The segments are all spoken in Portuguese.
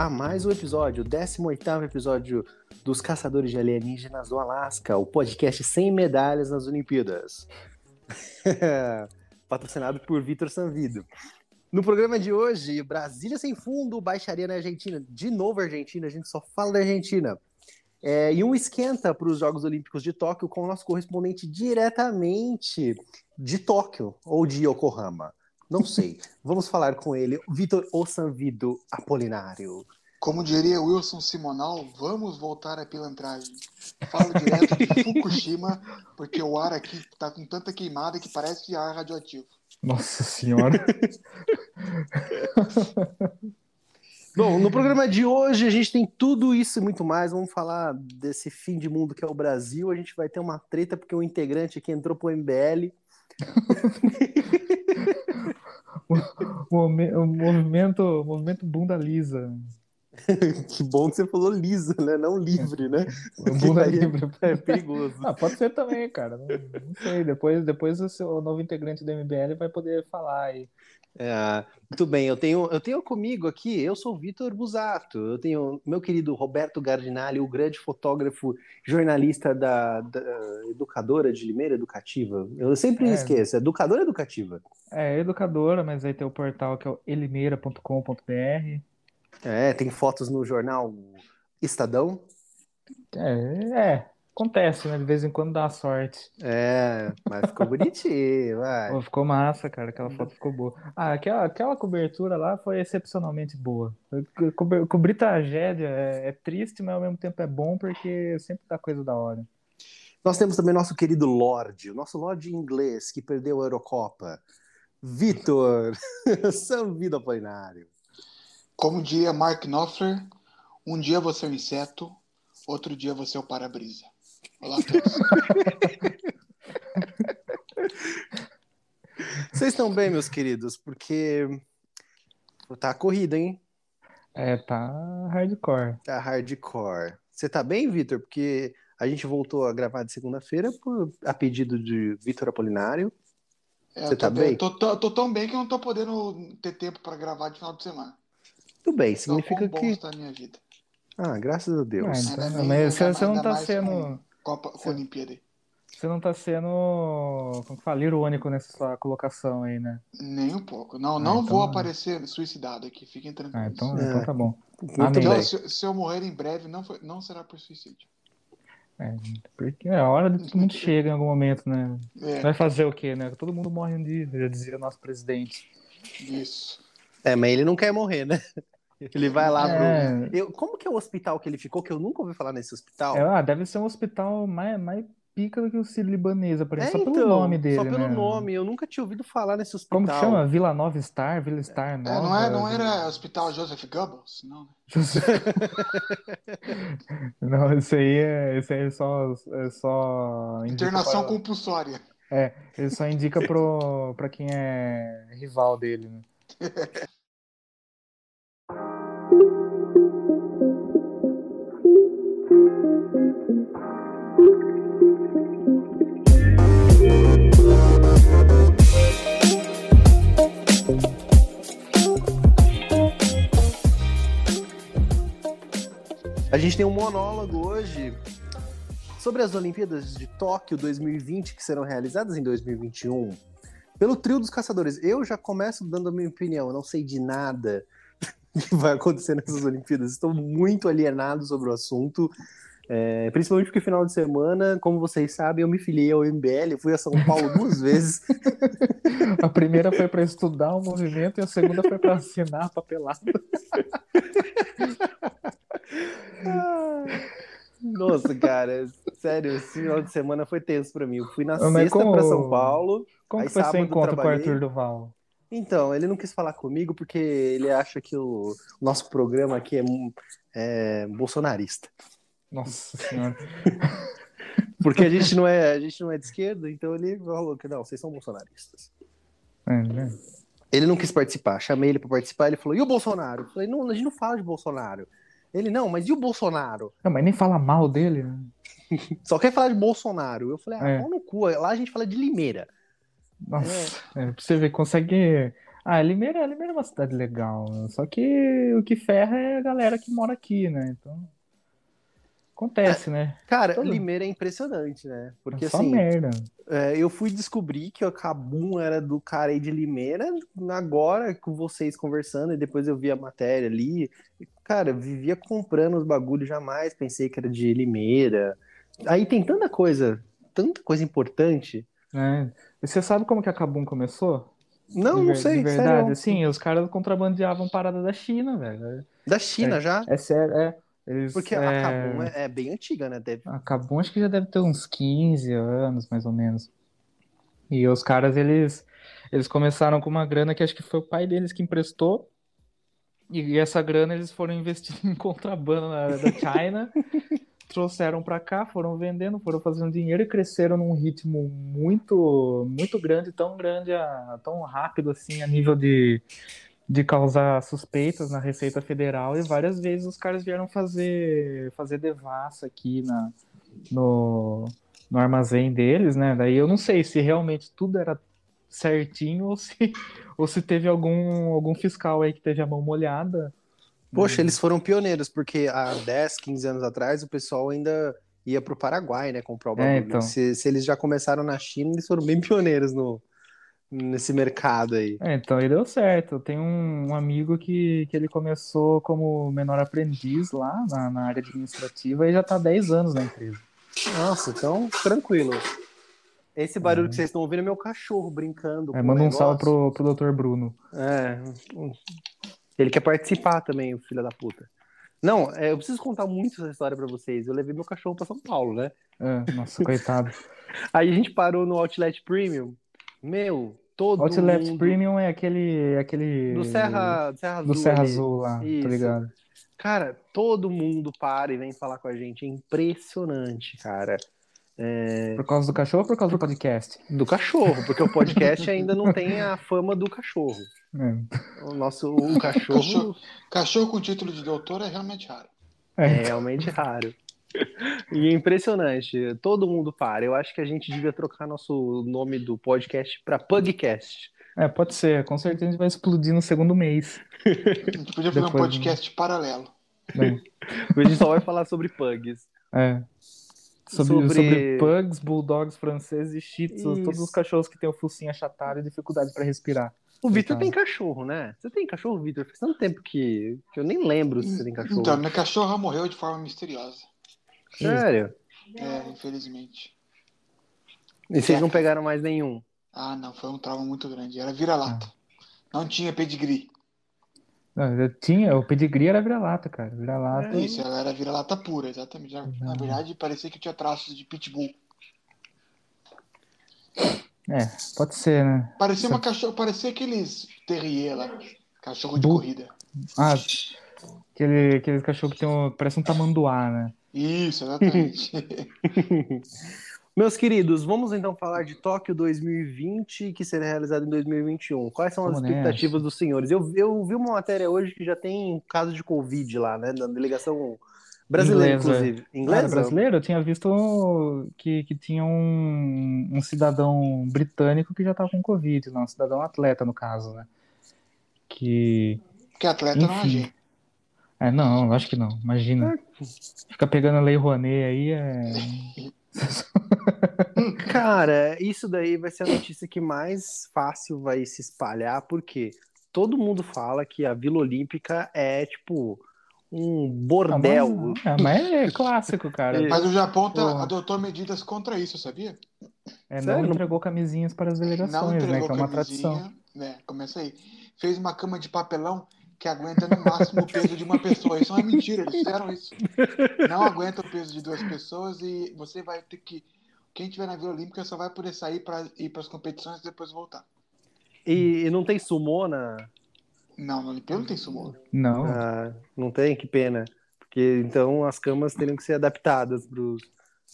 a mais um episódio, o 18 episódio dos Caçadores de Alienígenas do Alasca, o podcast sem medalhas nas Olimpíadas. Patrocinado por Vitor Sanvido. No programa de hoje, Brasília sem fundo, baixaria na Argentina. De novo, Argentina, a gente só fala da Argentina. É, e um esquenta para os Jogos Olímpicos de Tóquio com o nosso correspondente diretamente de Tóquio ou de Yokohama. Não sei. Vamos falar com ele, Vitor Ossanvido Apolinário. Como diria Wilson Simonal, vamos voltar à pilantragem. Falo direto de Fukushima, porque o ar aqui está com tanta queimada que parece ar radioativo. Nossa senhora. Bom, no programa de hoje a gente tem tudo isso e muito mais. Vamos falar desse fim de mundo que é o Brasil. A gente vai ter uma treta porque um integrante aqui entrou pro MBL. movimento, movimento bunda lisa. que bom que você falou lisa, né? Não livre, né? Bunda livre. É perigoso. Ah, pode ser também, cara. Não, não sei. Depois, depois o, seu, o novo integrante do MBL vai poder falar aí. É, muito bem, eu tenho, eu tenho comigo aqui, eu sou o Vitor Busato, eu tenho meu querido Roberto Gardinali, o grande fotógrafo, jornalista da, da educadora de Limeira Educativa. Eu sempre é, esqueço, educadora educativa? É, educadora, mas aí tem o portal que é o elimeira.com.br. É, tem fotos no jornal Estadão. É, é, acontece, né? De vez em quando dá sorte. É, mas ficou bonitinho, vai. Pô, ficou massa, cara. Aquela foto ficou boa. Ah, aquela, aquela cobertura lá foi excepcionalmente boa. Co cobrir tragédia é, é, triste, mas ao mesmo tempo é bom porque sempre dá coisa da hora. Nós temos também nosso querido Lorde, o nosso Lorde inglês que perdeu a Eurocopa. Vitor, São Vida Apolinário. Como diria Mark Knopfler, um dia você é um inseto, outro dia você é o para-brisa. Olá a todos. Vocês estão bem, meus queridos? Porque tá corrida, hein? É, tá hardcore. Tá hardcore. Você tá bem, Vitor? Porque a gente voltou a gravar de segunda-feira a pedido de Vitor Apolinário. É, Você tá bem? Tô, tô, tô, tão bem que eu não tô podendo ter tempo para gravar de final de semana. Tudo bem, significa então, que. Está a minha vida. Ah, graças a Deus. Ah, então, é, mas você, você não tá sendo. Copa, com Olimpíada. Você não tá sendo, como que fala, irônico nessa sua colocação aí, né? Nem um pouco. Não, ah, não então... vou aparecer suicidado aqui, fiquem tranquilos. Ah, então, é. então tá bom. Então, se, se, eu morrer em breve, não, foi, não será por suicídio. É, porque é a hora de todo mundo chega em algum momento, né? É. Vai fazer o quê, né? Todo mundo morre um dia, já dizia o nosso presidente. Isso. É, mas ele não quer morrer, né? Ele vai lá é... pro. Eu, como que é o hospital que ele ficou? Que eu nunca ouvi falar nesse hospital. É, ah, deve ser um hospital mais, mais pica do que o Ciro Libanesa, por exemplo. É, só então, pelo nome dele. Só pelo né? nome. Eu nunca tinha ouvido falar nesse hospital. Como que chama? Vila Nova Star? Vila Star Nova? É, não, é, não era Hospital Joseph Goebbels? Não. não, esse aí é, esse aí é só. É só Internação pra... compulsória. É, ele só indica pro, pra quem é rival dele, né? A gente tem um monólogo hoje sobre as Olimpíadas de Tóquio 2020 que serão realizadas em 2021 pelo trio dos caçadores. Eu já começo dando a minha opinião, eu não sei de nada que vai acontecer nessas Olimpíadas. Estou muito alienado sobre o assunto. É, principalmente porque final de semana, como vocês sabem, eu me filiei ao MBL, fui a São Paulo duas vezes. A primeira foi para estudar o movimento e a segunda foi para assinar a papelada. Nossa, cara, sério, esse final de semana foi tenso para mim. Eu fui na Mas sexta como... para São Paulo. Como que foi seu encontro com o Arthur Duval? Então, ele não quis falar comigo porque ele acha que o nosso programa aqui é, é bolsonarista. Nossa senhora. Porque a gente não é, a gente não é de esquerda, então ele falou que não, vocês são bolsonaristas. É, né? Ele não quis participar, chamei ele para participar, ele falou: "E o Bolsonaro?" Eu falei: "Não, a gente não fala de Bolsonaro". Ele: "Não, mas e o Bolsonaro?" Não, mas nem fala mal dele. Né? Só quer falar de Bolsonaro. Eu falei: "Ah, é. no cu, lá a gente fala de Limeira". Nossa, é. É, pra você ver, consegue Ah, Limeira, Limeira é uma cidade legal. Só que o que ferra é a galera que mora aqui, né? Então. Acontece, né? Cara, Todo- Limeira é impressionante, né? Porque É só assim, merda. é, eu fui descobrir que o Cabum era do cara aí de Limeira agora com vocês conversando, e depois eu vi a matéria ali. Cara, vivia comprando os bagulhos, jamais pensei que era de Limeira. Aí tem tanta coisa, tanta coisa importante. E você sabe como que a Kabum começou? Não, De não sei, De verdade, sério. assim, os caras contrabandeavam parada da China, velho. Da China já? É sério, é. Eles, Porque é... a Cabum é, é bem antiga, né? Deve... A Kabum acho que já deve ter uns 15 anos, mais ou menos. E os caras, eles, eles começaram com uma grana que acho que foi o pai deles que emprestou. E essa grana eles foram investindo em contrabando na, da China, trouxeram pra cá, foram vendendo, foram fazendo dinheiro e cresceram num ritmo muito, muito grande, tão grande, a- tão rápido assim, a nível de, de causar suspeitas na Receita Federal. E várias vezes os caras vieram fazer, fazer devassa aqui na, no, no armazém deles, né? Daí eu não sei se realmente tudo era certinho ou se, ou se teve algum, algum fiscal aí que teve a mão molhada. Poxa, eles foram pioneiros, porque há 10, 15 anos atrás o pessoal ainda ia pro Paraguai, né, comprar o bagulho. É, então. se, se eles já começaram na China, eles foram bem pioneiros no, nesse mercado aí. É, então aí deu certo. Eu tenho um, amigo que, que ele começou como menor aprendiz lá na, na área administrativa e já tá há 10 anos na empresa. Nossa, então, tranquilo. Esse barulho que vocês estão ouvindo é meu cachorro brincando. É, manda um salve pro, pro Dr. Bruno. É. Ele quer participar também, o filho da puta. Não, é, eu preciso contar muito essa história pra vocês. Eu levei meu cachorro pra São Paulo, né? É, nossa, coitado. Aí a gente parou no Outlet Premium. Meu, todo Outlet mundo... Premium é aquele, aquele Do Serra, do Serra Azul. do Serra ali. Azul lá, Isso. tá ligado? Cara, todo mundo para e vem falar com a gente. É impressionante, cara. Por causa do cachorro ou por causa do podcast? Do cachorro, porque o podcast ainda não tem a fama do cachorro. É. O nosso o cachorro Cachorro. Cachorro com título de doutor é realmente raro. é É. realmente raro. E é impressionante. Todo mundo para. Eu acho que a gente devia trocar nosso nome do podcast para Pugcast. É, pode ser. Com certeza a gente vai explodir no segundo mês. A gente podia fazer um Depois, podcast paralelo. né? A gente só vai falar sobre pugs. É. Sobre, Sobre- sobre pugs, bulldogs franceses e shih tzus, todos os cachorros que têm o focinho achatado e dificuldade para respirar. O Vitor Então. tem cachorro, né? Você tem cachorro, Vitor? Faz tanto tempo que, que eu nem lembro se você tem cachorro. Então, minha cachorra morreu de forma misteriosa. Sério? É, infelizmente. E vocês não pegaram mais nenhum? Ah, não, foi um trauma muito grande. Era vira-lata. Não tinha pedigree. Não, eu tinha, o pedigree era vira-lata, cara. Vira-lata. Isso, ela era vira-lata pura, exatamente. Na, na verdade, parecia que tinha traços de pitbull. É, pode ser, né? Parecia uma cachorro, parecia aqueles terrier lá, cachorro de Bull. corrida. Ah, aquele, aquele cachorro que tem um, parece um tamanduá, né? Isso, exatamente. Meus queridos, vamos então falar de Tóquio 2020, que será realizado em 2021. Quais são as expectativas nessa. dos senhores? Eu, eu vi uma matéria hoje que já tem caso de Covid lá, né? Na delegação brasileira, Inglesa. inclusive. Ah, era Inglesa? brasileiro? Eu tinha visto que, que tinha um, um cidadão britânico que já tava com Covid, não, um cidadão atleta, no caso, né? Que. Porque atleta não é Enfim. gente. É, não, acho que não. Imagina. Fica pegando a Lei Rouanet aí é. Cara, isso daí vai ser a notícia que mais fácil vai se espalhar, porque todo mundo fala que a Vila Olímpica é tipo um Ah, bordel. mas, é, mas é clássico, cara. É. Mas o Japão tá, adotou medidas contra isso, sabia? É, Sério? não entregou camisinhas para as delegações, né? Que é uma tradição. né? Começa aí. Fez uma cama de papelão que aguenta no máximo o peso de uma pessoa. Isso não é mentira, eles fizeram isso. Não aguenta o peso de duas pessoas e você vai ter que. Quem tiver na Vila Olímpica só vai poder sair para ir para as competições e depois voltar. E, e não tem sumô na. Não, no Olimpíada não tem sumô. Não. Ah, não tem? Que pena. Porque então as camas teriam que ser adaptadas para os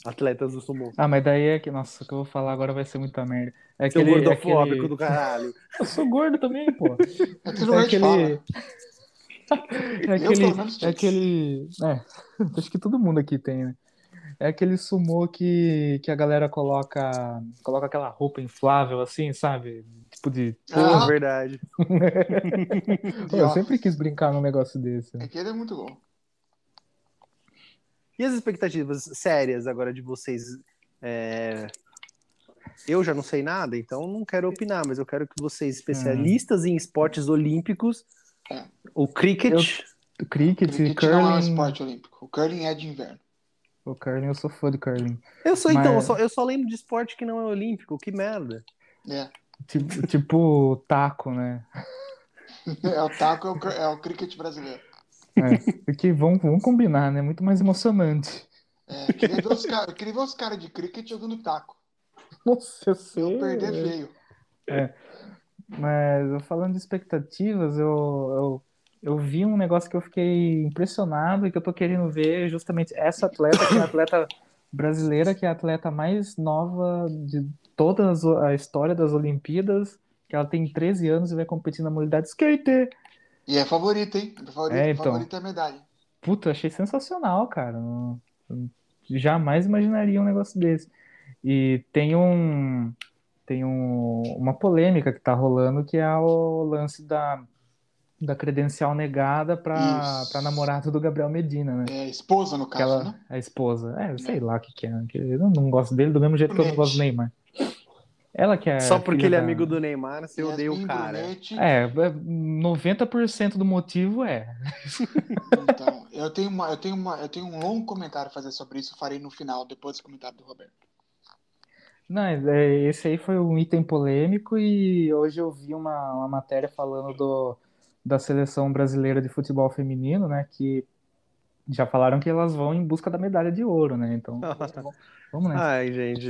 atletas do sumô. Ah, mas daí é que. Nossa, o que eu vou falar agora vai ser muita merda. É Seu aquele, é gordofóbico aquele... do caralho. Eu sou gordo também, pô. É aquele É fala. aquele. É Eu, aquele. É aquele. É, acho que todo mundo aqui tem, né? É aquele sumô que, que a galera coloca. Coloca aquela roupa inflável assim, sabe? Tipo de. Pô, Ah. verdade. Pô, eu sempre quis brincar num negócio desse. É que ele é muito bom. E as expectativas sérias agora de vocês? É, Eu já não sei nada, então não quero opinar, mas eu quero que vocês, especialistas em esportes olímpicos, É. o cricket, O cricket, Cricket não é um curling. esporte olímpico. O curling é de inverno. O curling, eu sou fã de curling. eu sou então, eu Mas- só, eu só lembro de esporte que não é olímpico, que merda. É. Tipo, tipo taco, né? É o taco, é o, é o cricket brasileiro. É, porque vamos, vamos combinar, né? Muito mais emocionante. É, queria ver os caras caras de cricket jogando taco. Nossa, eu sei. Eu perder feio. Mas eu falando de expectativas, eu, eu, eu vi um negócio que eu fiquei impressionado e que eu tô querendo ver justamente essa atleta, que é a atleta brasileira, que é a atleta mais nova de toda a história das Olimpíadas, que ela tem 13 anos e vai competir na modalidade skate. E é favorito, hein? Favorito, É, então. favorito é a medalha. Puta, achei sensacional, cara. Não- jamais imaginaria um negócio desse. E tem um tem um, uma polêmica que tá rolando que é o lance da, da credencial negada para Isso. para namorada do Gabriel Medina, né? É esposa, no caso, Aquela, né? a esposa. É, sei lá o que que é. Eu não gosto dele do mesmo jeito que eu não gosto do Neymar. Ela que é Só porque ele é da- amigo do Neymar, você odeia o cara. Brunetti. É, é, 90% do motivo é. Então, eu tenho, uma, eu, tenho uma, eu tenho um longo comentário a fazer sobre isso. Farei no final, depois do comentário do Roberto. Não, é, esse aí foi um item polêmico e hoje eu vi uma, uma matéria falando do, da seleção brasileira de futebol feminino, né? Que já falaram que elas vão em busca da medalha de ouro, né? Então, vamos- nessa. Ai, gente,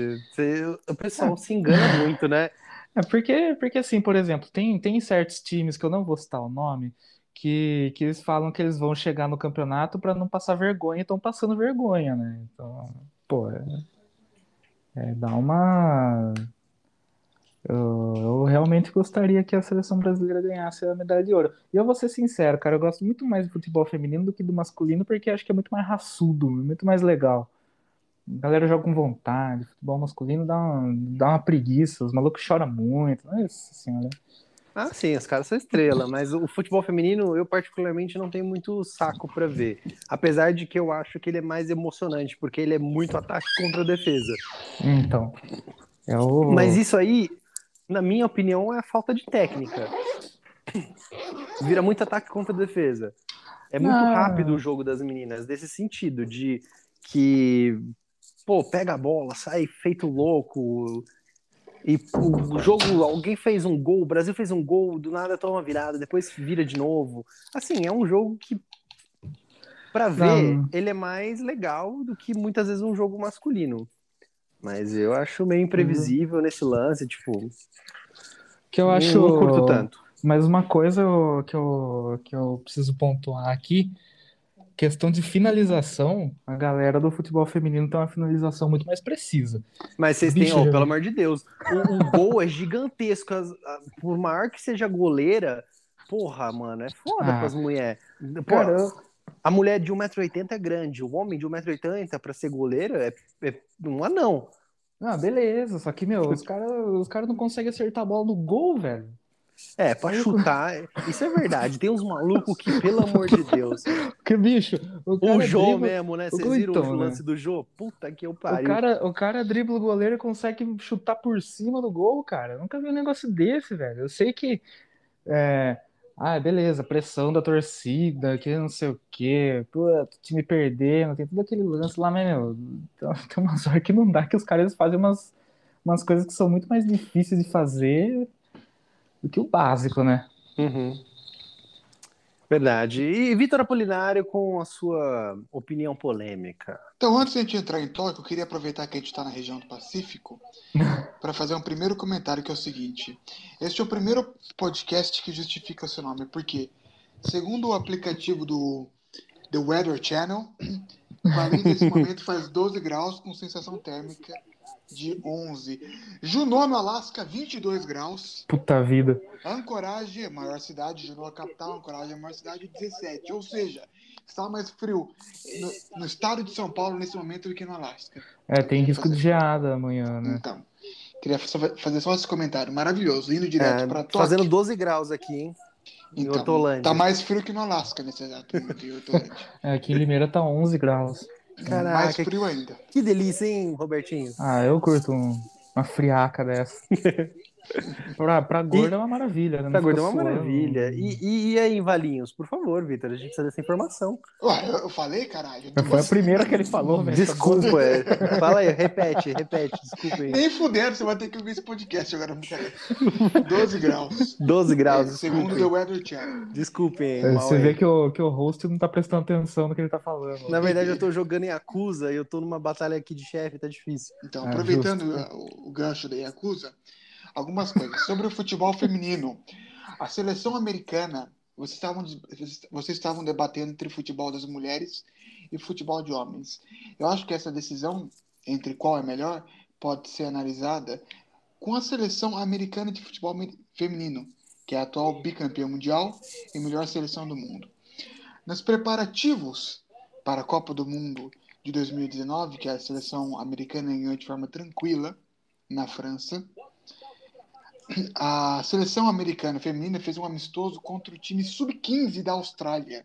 o pessoal se engana muito, né? É porque, porque assim, por exemplo, tem, tem certos times que eu não vou citar o nome, que, que eles falam que eles vão chegar no campeonato para não passar vergonha e estão passando vergonha, né? Então, pô, é, é, dá uma. Eu, eu realmente gostaria que a seleção brasileira ganhasse a medalha de ouro. E eu vou ser sincero, cara, eu gosto muito mais do futebol feminino do que do masculino, porque acho que é muito mais raçudo, muito mais legal. A galera joga com vontade, futebol masculino dá uma, dá uma preguiça, os malucos choram muito. Nossa senhora. Ah, sim, os caras são estrela, mas o futebol feminino eu particularmente não tenho muito saco pra ver. Apesar de que eu acho que ele é mais emocionante, porque ele é muito ataque contra defesa. Então, é o. Mas isso aí, na minha opinião, é a falta de técnica. Vira muito ataque contra defesa. É muito Não. rápido o jogo das meninas, desse sentido, de que, pô, pega a bola, sai feito louco. E o jogo, alguém fez um gol, o Brasil fez um gol, do nada toma virada, depois vira de novo. Assim, é um jogo que, pra ver, Não. ele é mais legal do que muitas vezes um jogo masculino. Mas eu acho meio imprevisível nesse lance, tipo, que eu acho. não curto tanto. Mas uma coisa eu- que eu, que eu preciso pontuar aqui, questão de finalização, a galera do futebol feminino tem uma finalização muito mais precisa. Mas vocês têm, ó, pelo amor de Deus, o, o gol é gigantesco. as- a- por maior que seja goleira, porra, mano, é foda Ah. pras mulheres. Eu- a mulher de 1,80m é grande, o homem de 1,80m pra ser goleiro é, é um anão. Ah, beleza, só que, meu, os caras os cara não conseguem acertar a bola no gol, velho. É, pra chutar, isso é verdade. Tem uns malucos que, pelo amor de Deus. Que bicho, o cara O Jô dribla- mesmo, né? Vocês o viram então, o né? lance do Jô? Puta que eu O pariu. cara, o cara dribla o goleiro e consegue chutar por cima do gol, cara. Eu nunca vi um negócio desse, velho. Eu sei que. É... Ah, beleza, pressão da torcida, que não sei o quê. Pô, time perdendo, tem todo aquele lance lá, mas, meu. Tem tem umas horas que não dá que os caras fazem umas, umas coisas que são muito mais difíceis de fazer do que o básico, né? Uhum. Verdade. E Vitor Apolinário com a sua opinião polêmica. Então, antes de a gente entrar em Tóquio, eu queria aproveitar que a gente está na região do Pacífico para fazer um primeiro comentário que é o seguinte. Este é o primeiro podcast que justifica o seu nome, porque, segundo o aplicativo do The Weather Channel, Paris nesse momento faz 12 graus com sensação térmica de 11. Juneau, no Alasca, 22 graus. Puta vida. Ancoragem, maior cidade, Juneau, a capital, Ancoragem, maior cidade, 17. Ou seja, está mais frio no, no estado de São Paulo nesse momento do que no Alasca. É, tem risco de geada amanhã, né? Então, Queria só- fazer só esse comentário. Maravilhoso, indo direto É, para Tóquio. fazendo 12 graus aqui, hein? Em Então, Hortolândia. Tá mais frio que no Alasca nesse exato momento, em Hortolândia. É, aqui em Limeira tá 11 graus. Caraca, mais frio ainda. que delícia, hein, Robertinho? Ah, eu curto um- uma friaca dessa. pra, pra gordo é uma maravilha. Né? Pra gordo é uma maravilha. E, e, e aí, Valinhos, por favor, Vitor, a gente precisa dessa informação. Ué, eu, eu falei, caralho. Foi a primeira que ele falou, velho. Desculpa, é. fala aí, repete, repete, desculpa aí. Nem fudendo, você vai ter que ouvir esse podcast agora, brincadeira. 12 graus. 12 graus, É, segundo. The Weather Channel. Desculpem, É, Você aí. vê que o, que o host não tá prestando atenção no que ele tá falando. Na verdade, eu tô jogando em Yakuza e eu tô numa batalha aqui de chefe, tá difícil. Então, Ah, aproveitando o, o gancho da Yakuza, algumas coisas. Sobre o futebol feminino. A seleção americana, vocês estavam, vocês estavam debatendo entre futebol das mulheres e futebol de homens. Eu acho que essa decisão entre qual é melhor pode ser analisada com a seleção americana de futebol feminino, que é a atual bicampeã mundial e melhor seleção do mundo. Nos preparativos para a Copa do Mundo de 2019, que a seleção americana ganhou de forma tranquila na França, a seleção americana feminina fez um amistoso contra o time sub-15 da Austrália.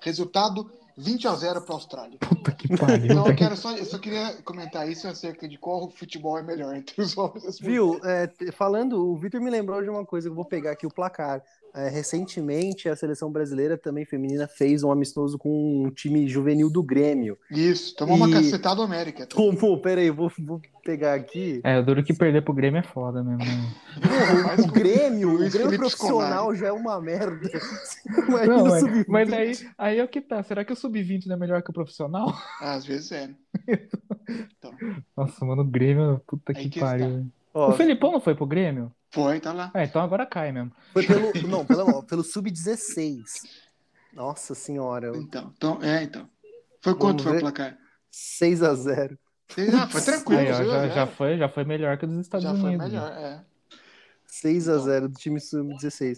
Resultado 20 a 0 para a Austrália. Puta que pariu. Então eu quero só, eu só queria comentar isso acerca de qual futebol é melhor entre os homens Viu, é, falando, o Vitor me lembrou de uma coisa, eu vou pegar aqui o placar. É, recentemente, a seleção brasileira também feminina fez um amistoso com um time juvenil do Grêmio. Isso, tomou uma E- cacetada do América. Tomou, peraí, vou, vou pegar aqui. É, o duro que perder pro Grêmio é foda mesmo. né? O Grêmio, o Grêmio profissional já é uma merda. Não, mas, sub-20. mas aí, aí é o que tá. Será que o sub-20 não é melhor que o profissional? Às vezes é. Então, Nossa, mano, o Grêmio, puta Aí que que pariu. Ó, O Felipão não foi pro Grêmio? Foi, tá lá. Ah, então agora cai mesmo. Foi pelo. Não, pelo, pelo Sub-16. Nossa senhora. Então, então, é, então. Foi Vamos quanto foi ver. o placar? 6x0. Ah, foi tranquilo. Aí, ó, já, É. já, foi, já foi melhor que o dos Estados Já Unidos. foi né? melhor, é. 6x0 do time Sub-16.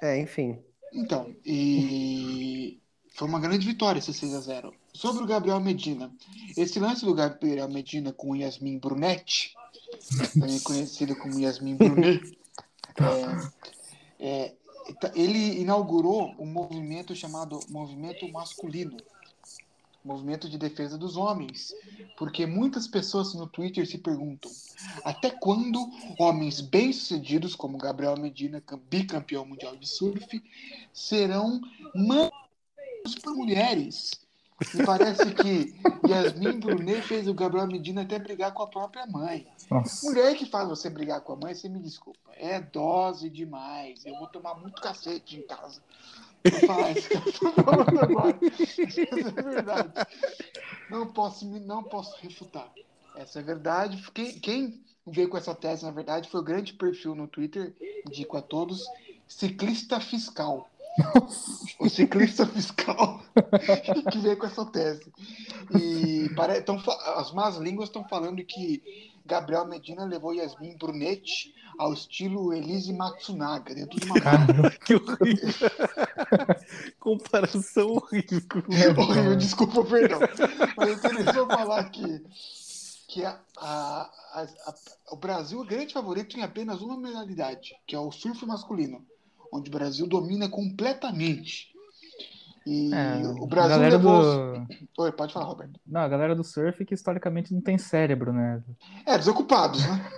É, enfim. Então, e foi uma grande vitória esse 6 a 0 Sobre o Gabriel Medina. Esse lance do Gabriel Medina com o Yasmin Brunetti, também conhecido como Yasmin Brunet, é, é, tá- ele inaugurou um movimento chamado Movimento Masculino. Movimento de defesa dos homens. Porque muitas pessoas no Twitter se perguntam até quando homens bem-sucedidos, como Gabriel Medina, cam- bicampeão mundial de surf, serão mandos por mulheres? E parece que Yasmin Brunet fez o Gabriel Medina até brigar com a própria mãe. Nossa. Mulher que faz você brigar com a mãe, você me desculpa. É dose demais. Eu vou tomar muito cacete em casa. Vou falar isso que eu tô falando agora. Essa é verdade. Não posso, me- não posso refutar. Essa é verdade. Quem, quem veio com essa tese, na verdade, foi o grande perfil no Twitter, indico a todos, ciclista fiscal. O ciclista fiscal que veio com essa tese. E pare... tão as más línguas estão falando que Gabriel Medina levou Yasmin Brunetti ao estilo Elise Matsunaga, dentro de uma Cara, Que horrível. Comparação horrível. Horrível, desculpa, perdão. Mas eu queria falar que, que a- a- a- o Brasil é grande favorito em apenas uma modalidade, que é o surf masculino, onde o Brasil domina completamente. E é, o Brasil galera levou. do... Oi, pode falar, Roberto. Não, a galera do surf que historicamente não tem cérebro, né? É, desocupados, né?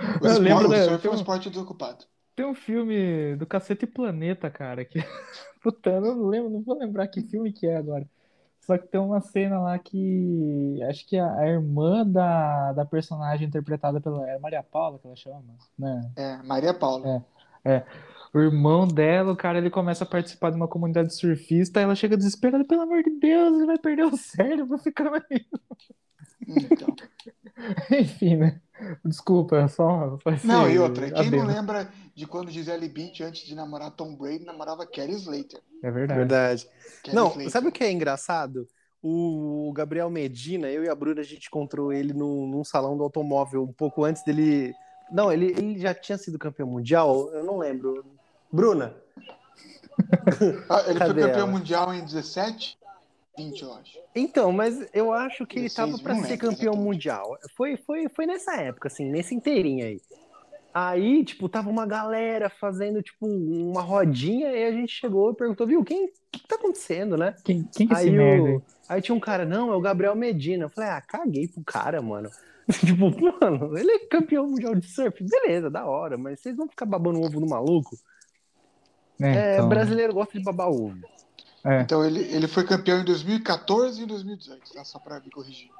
O, Eu esporte, lembro o da- surf é um esporte desocupado. Tem um filme do Cacete Planeta, cara, que... Puta, eu não lembro, não vou lembrar que filme que é agora. Só que tem uma cena lá que... Acho que a, a irmã da, da personagem interpretada pela... É Maria Paula que ela chama, né? É, Maria Paula. O irmão dela, o cara, ele começa a participar de uma comunidade surfista, ela chega desesperada, pelo amor de Deus, ele vai perder o cérebro ficando aí. Então. Enfim, né? Desculpa, é só... Não, e outra, quem não lembra de quando Gisele Bündchen, antes de namorar Tom Brady, namorava Kelly Slater. É verdade. Verdade. Não, Slater. sabe o que é engraçado? O Gabriel Medina, eu e a Bruna, a gente encontrou ele num, num salão do automóvel um pouco antes dele. Não, ele, ele já tinha sido campeão mundial? Eu não lembro. Bruna, Ah, ele foi Cadê campeão ela? mundial em 17, 20, eu acho. Então, mas eu acho que ele 16, tava pra não ser lembro campeão exatamente. mundial. Foi, foi, foi nessa época, assim, nesse inteirinho aí. Aí, tipo, tava uma galera fazendo, tipo, uma rodinha, e a gente chegou e perguntou, viu, quem, o que tá acontecendo, né? Quem, quem que é esse Aí, merda o, aí? aí tinha um cara, não, é o Gabriel Medina. Eu falei, ah, caguei pro cara, mano. tipo, mano, ele é campeão mundial de surf. Beleza, da hora, mas vocês vão ficar babando o ovo no maluco? É, então, brasileiro gosta de babar ovo. é. Então ele, ele foi campeão em 2014 e em 2018, tá? Só pra me corrigir.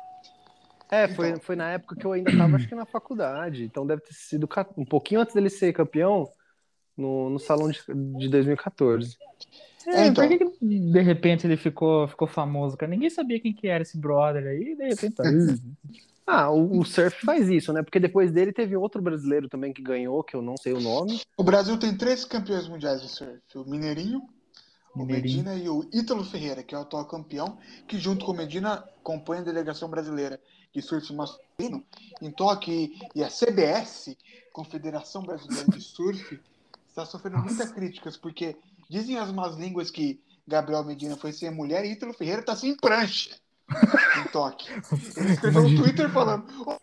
É, foi, Então. foi na época que eu ainda tava, acho que na faculdade. Então deve ter sido um pouquinho antes dele ser campeão no, no salão de, de 2014. É, então. por que, que de repente ele ficou, ficou famoso, cara? Ninguém sabia quem que era esse brother aí, de repente tá. Ah, o, o surf faz isso, né? Porque depois dele teve outro brasileiro também que ganhou, que eu não sei o nome. O Brasil tem três campeões mundiais de surf: o Mineirinho, o Mineirinho. Medina e o Ítalo Ferreira, que é o atual campeão, que junto com o Medina compõe a delegação brasileira de surf masculino em Tóquio. E- a CBS, Confederação Brasileira de Surf, está sofrendo muitas críticas, porque dizem as más línguas que Gabriel Medina foi sem mulher e Ítalo Ferreira está sem prancha em Tóquio. Ele escreveu no Imagina. Twitter falando. "Ô,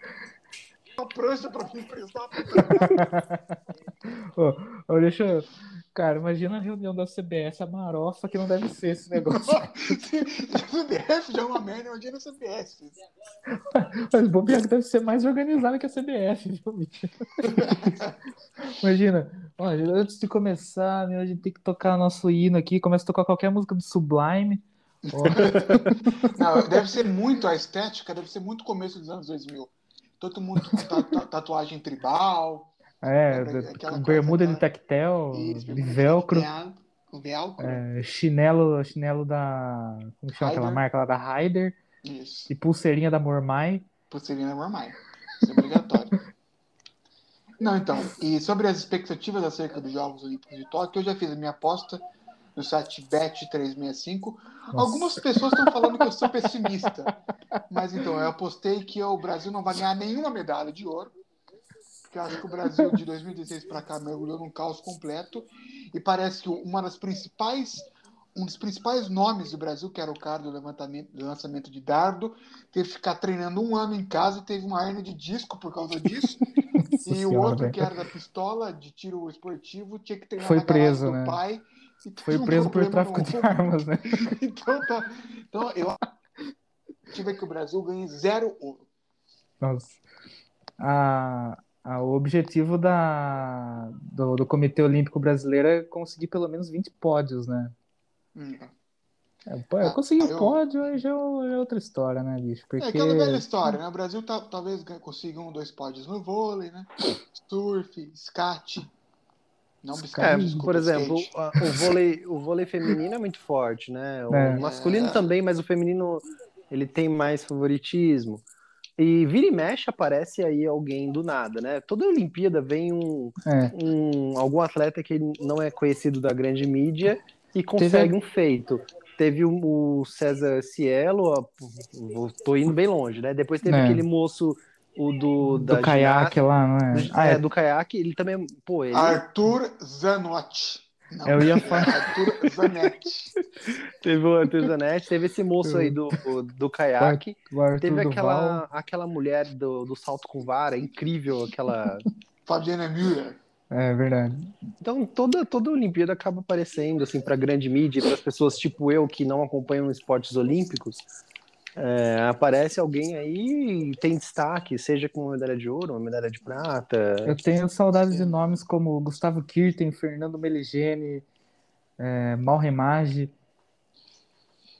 Uma prancha pra mim emprestar. Ô, deixa eu... Cara, imagina a reunião da CBS, a marofa que não deve ser esse negócio. CBF já é uma merda, imagina a CBS. Mas bobear que deve ser mais organizada que a viu, bicho? Imagina, ó, antes de começar, a gente tem que tocar nosso hino aqui, começa a tocar qualquer música do Sublime. Não, deve ser muito a estética, deve ser muito começo dos anos 2000. Todo mundo com ta- ta- tatuagem tribal. é, da- aquela bermuda coisa, de tactel, isso, de velcro, velcro. é, chinelo, chinelo da. Como chama aquela Haider. marca lá da Raider Isso. e pulseirinha da Mormai. Pulseirinha normal. Isso é obrigatório. Não, então, e sobre as expectativas acerca dos Jogos Olímpicos de Tóquio, eu já fiz a minha aposta no site Bet365. Nossa. Algumas pessoas estão falando que eu sou pessimista. Mas então, eu apostei que o Brasil não vai ganhar nenhuma medalha de ouro. Porque eu acho que o Brasil de 2016 para cá mergulhou num caos completo. E parece que uma das principais. Um dos principais nomes do Brasil, que era o cara do, levantamento, do lançamento de dardo, teve que ficar treinando um ano em casa e teve uma hernia de disco por causa disso. E o outro, que era da pistola, de tiro esportivo, tinha que treinar Foi na preso, do né? pai. Foi um preso por tráfico de armas, né? Então, tá. então eu tive que o Brasil ganhe zero ouro. Nossa. A, a- o objetivo da, do, do Comitê Olímpico Brasileiro é conseguir pelo menos 20 pódios, né? Hum. É, eu Ah, consegui o eu- pódio, aí já é o- é outra história, né, bicho? É Porque. aquela velha história, né? O Brasil tá- talvez consiga um, dois pódios no vôlei, né? Surf, skate. Não É, É, por exemplo, a- o vôlei, o vôlei feminino é muito forte, né? O É. masculino É. também, mas o feminino ele tem mais favoritismo. E vira e mexe aparece aí alguém do nada, né? Toda Olimpíada vem um, É, um- algum atleta que não é conhecido da grande mídia e consegue um feito. Teve o, o César Cielo, vou- tô indo bem longe, né? Depois teve É. aquele moço, o do, da do caiaque lá, não é? Ah, é, é, do caiaque, ele também, pô, ele Arthur Zanotti. Não, Eu ia falar- Arthur Zanetti. teve o Arthur Zanetti, teve esse moço aí do, do caiaque, o Arthur teve aquela, aquela mulher do, do salto com vara, incrível, aquela... Fabiana Müller. É verdade. Então, toda, toda Olimpíada acaba aparecendo, assim, pra grande mídia, para as pessoas tipo eu, que não acompanham esportes olímpicos, é, aparece alguém aí e tem destaque, seja com uma medalha de ouro, uma medalha de prata. Eu tenho saudades de nomes como Gustavo Kirten, Fernando Meligeni, é, Mal Remage.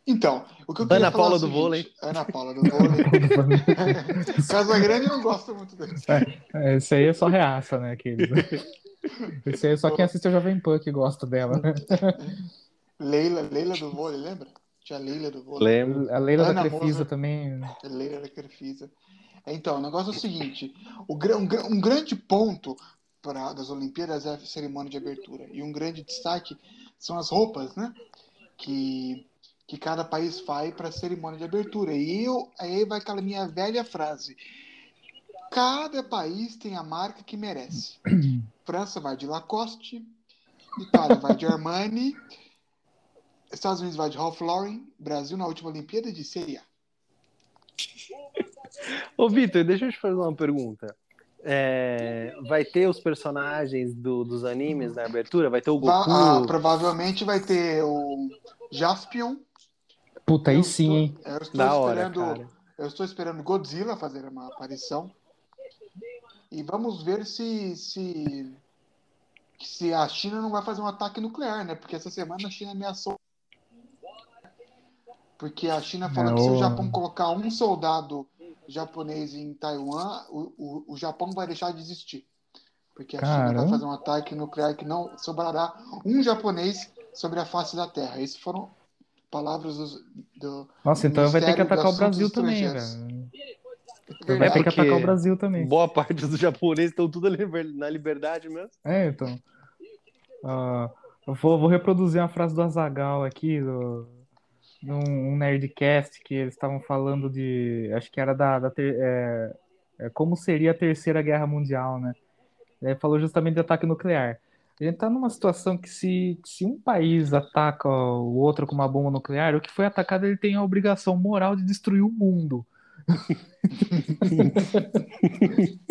Então, o que eu Ana Paula é o do seguinte, vôlei. Ana Paula do vôlei. Casagrande não gosta muito dele. É, Esse aí é só reaça, né, querido? Esse aí é só quem assiste o Jovem Pan que gosta dela. né? Leila, Leila do vôlei, lembra? Tinha Leila do vôlei. Lembro. A Leila Ana da Crefisa também. Leila da Crefisa. Então, o negócio é o seguinte: o, um, um grande ponto pra, das Olimpíadas é a cerimônia de abertura. E um grande destaque são as roupas, né? Que, que cada país faz para a cerimônia de abertura. E eu, aí vai aquela minha velha frase: cada país tem a marca que merece. França vai de Lacoste, Itália vai de Armani, Estados Unidos vai de Ralph Lauren, Brasil na última Olimpíada de Série A. Ô, Vitor, deixa eu te fazer uma pergunta. É, vai ter os personagens do- dos animes na abertura? Vai ter o Goku? ah, provavelmente vai ter o Jaspion. Puta, aí sim, hein? Eu estou Da hora, esperando, cara. eu estou esperando Godzilla fazer uma aparição. E vamos ver se se se a China não vai fazer um ataque nuclear, né? Porque essa semana a China ameaçou. Porque a China falou É, que se o Japão colocar um soldado japonês em Taiwan, o, o, o Japão vai deixar de existir. Porque a China vai Caramba. fazer um ataque nuclear que não sobrará um japonês sobre a face da Terra. Essas foram palavras dos- do, Nossa, então vai ter que Ministério atacar o Brasil também, velho. Vai Verdade, ter que atacar o Brasil também. Boa parte dos japoneses estão tudo na liberdade mesmo. É, então. Ah, eu vou, vou reproduzir uma frase do Azagal aqui, do, num um Nerdcast, que eles estavam falando de. Acho que era da. da ter- é, é, como seria a Terceira Guerra Mundial, né? Ele falou justamente de ataque nuclear. A gente tá numa situação que se, se um país ataca o outro com uma bomba nuclear, o que foi atacado ele tem a obrigação moral de destruir o mundo.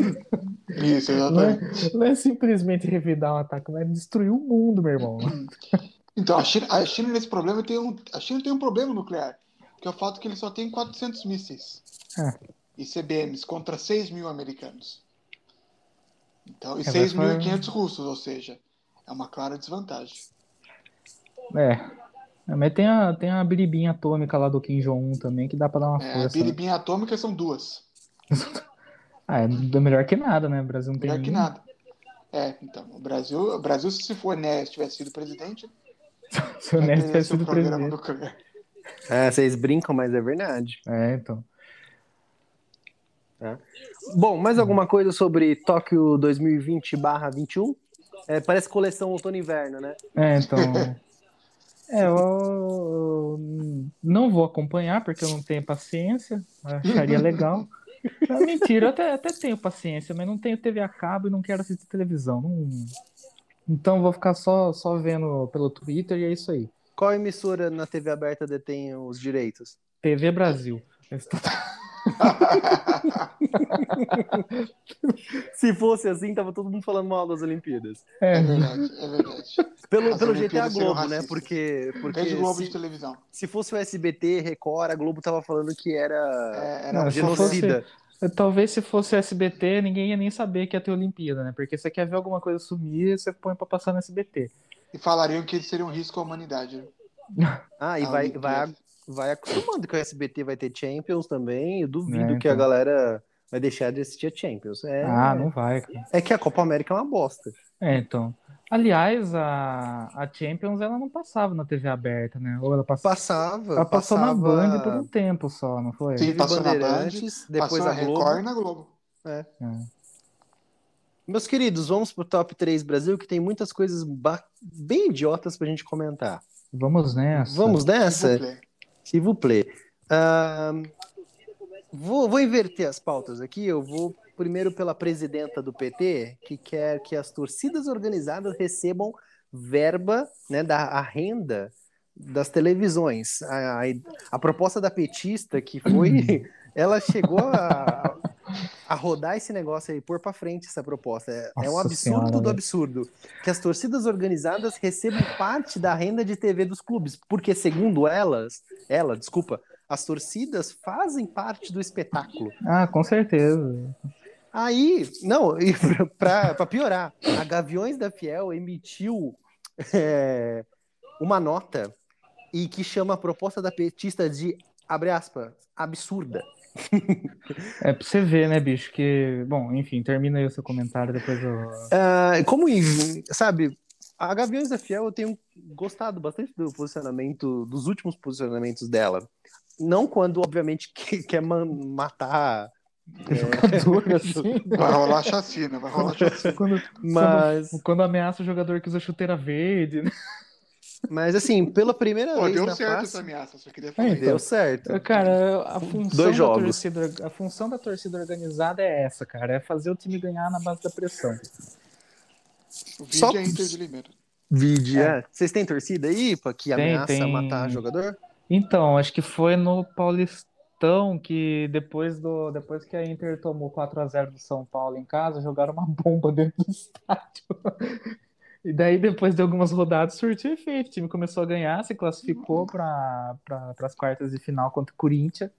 Isso, Não é, exatamente. não é simplesmente revidar um ataque, mas destruir o mundo, meu irmão. Então, a China, a China nesse problema tem um, a China tem um problema nuclear, que é o fato que ele só tem 400 mísseis É. e CBMs contra 6 mil americanos. Então, e É, vai 6.500 russos, ou seja, é uma clara desvantagem. É. Mas tem a, tem a biribinha atômica lá do Kim Jong-un também, que dá pra dar uma É, a força. né? biribinha atômica são duas, Ah, é melhor que nada, né? O Brasil não tem melhor que nenhum. nada. É, então, o Brasil, o Brasil se for né, se tivesse sido presidente, Se o ter tivesse seu sido presidente. É, vocês brincam, mas é verdade. É, então. Bom, mais alguma coisa sobre Tóquio 2020/21? É, parece coleção outono inverno, né? É, então. É, eu, eu não vou acompanhar porque eu não tenho paciência. Acharia legal. Não, mentira, eu até, até tenho paciência, mas não tenho TV a cabo e não quero assistir televisão. Não- Então vou ficar só, só vendo pelo Twitter e é isso aí. Qual emissora na TV aberta detém os direitos? TV Brasil. Se fosse assim, tava todo mundo falando mal das Olimpíadas. É, É verdade, é verdade. Pelo, As pelo jeito é a Olimpíadas seriam Globo, né? Porque, porque Desde o Globo de se, televisão. se fosse o SBT, Record, a Globo tava falando que era É, Não, era se genocida. Talvez se fosse SBT, ninguém ia nem saber que ia ter Olimpíada, né? Porque você quer ver alguma coisa sumir, você põe pra passar no SBT. E falariam que ele seria um risco à humanidade. né? Ah, e vai, vai, vai acostumando que o SBT vai ter Champions também. Eu duvido É, que a então. galera vai deixar de assistir a Champions. É, Ah, não vai, cara. é que a Copa América é uma bosta. É, então. Aliás, a, a Champions ela não passava na TV aberta, né? Ou ela passava. Passava. Ela passou passava... na Band por um tempo só, não foi? Sim. Teve Passou na Bandeirantes, depois na Globo. Record e na Globo. Meus queridos, vamos pro top 3 Brasil, que tem muitas coisas ba- bem idiotas pra gente comentar. Vamos nessa. Vamos nessa? S'il vous plaît. Plaît. Ahn, vou, vou inverter as pautas aqui. Eu vou primeiro pela presidenta do PT, que quer que as torcidas organizadas recebam verba né, da a renda das televisões. A, a, a proposta da petista, que foi. ela chegou a, a rodar esse negócio aí, pôr pra frente essa proposta. É, é um Nossa absurdo Senhora, do velho. absurdo. Que as torcidas organizadas recebam parte da renda de TV dos clubes. Porque, segundo elas, ela, desculpa, as torcidas fazem parte do espetáculo. Ah, com certeza. Aí, não, e pra, pra piorar, a Gaviões da Fiel emitiu é, uma nota e que chama a proposta da petista de, abre aspas, absurda. É pra você ver, né, bicho? Que. Bom, enfim, termina aí o seu comentário, depois eu. Ah, como, sabe, a Gaviões da Fiel eu tenho gostado bastante do posicionamento, dos últimos posicionamentos dela. Não quando, obviamente, que- quer man- matar, Jogador, assim. Vai rolar chacina, vai rolar chacina. Quando, mas, quando, quando ameaça o jogador que usa chuteira verde, né? mas assim, pela primeira Pô, vez deu na certo face, essa ameaça, só queria É, falar isso. deu certo. Cara, a função, Dois da jogos. torcida, a função da torcida organizada é essa, cara. É fazer o time ganhar na base da pressão. O vídeo Só- é Inter de Limeira. Vide, é. Vocês têm torcida aí pra que Tem, ameaça tem. matar jogador? Então, acho que foi no Paulistão que depois do depois que a Inter tomou 4 a 0 do São Paulo em casa, jogaram uma bomba dentro do estádio. E daí, depois de algumas rodadas, surtiu efeito. O time começou a ganhar, se classificou para pra, as quartas de final contra o Corinthians.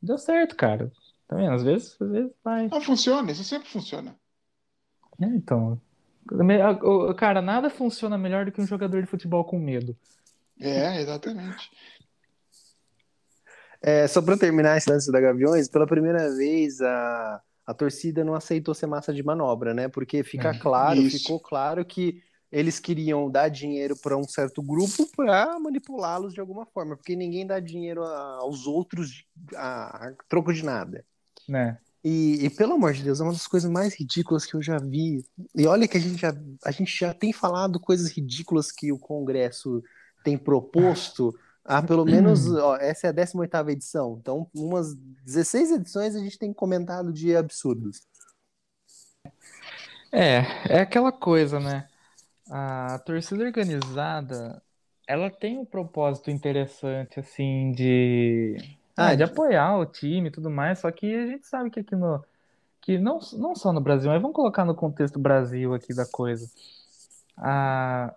Deu certo, cara. Tá vendo? Às vezes, às vezes vai. Não funciona, isso sempre funciona. É, então. Cara, nada funciona melhor do que um jogador de futebol com medo. É, exatamente. É, só pra terminar esse lance da Gaviões, pela primeira vez a, a torcida não aceitou ser massa de manobra, né? Porque fica É, claro, isso. ficou claro que eles queriam dar dinheiro para um certo grupo para manipulá-los de alguma forma, porque ninguém dá dinheiro a- aos outros a, a troco de nada. Né? E, e, pelo amor de Deus, é uma das coisas mais ridículas que eu já vi. E olha que a gente já, a gente já tem falado coisas ridículas que o Congresso tem proposto há pelo menos, ó, essa é a 18ª edição. Então, umas 16 edições a gente tem comentado de absurdos. É, é aquela coisa, né? A torcida organizada, ela tem um propósito interessante, assim, de, Ah, ah, de de- apoiar o time e tudo mais, só que a gente sabe que aqui no, que não, não só no Brasil, mas vamos colocar no contexto Brasil aqui da coisa. A,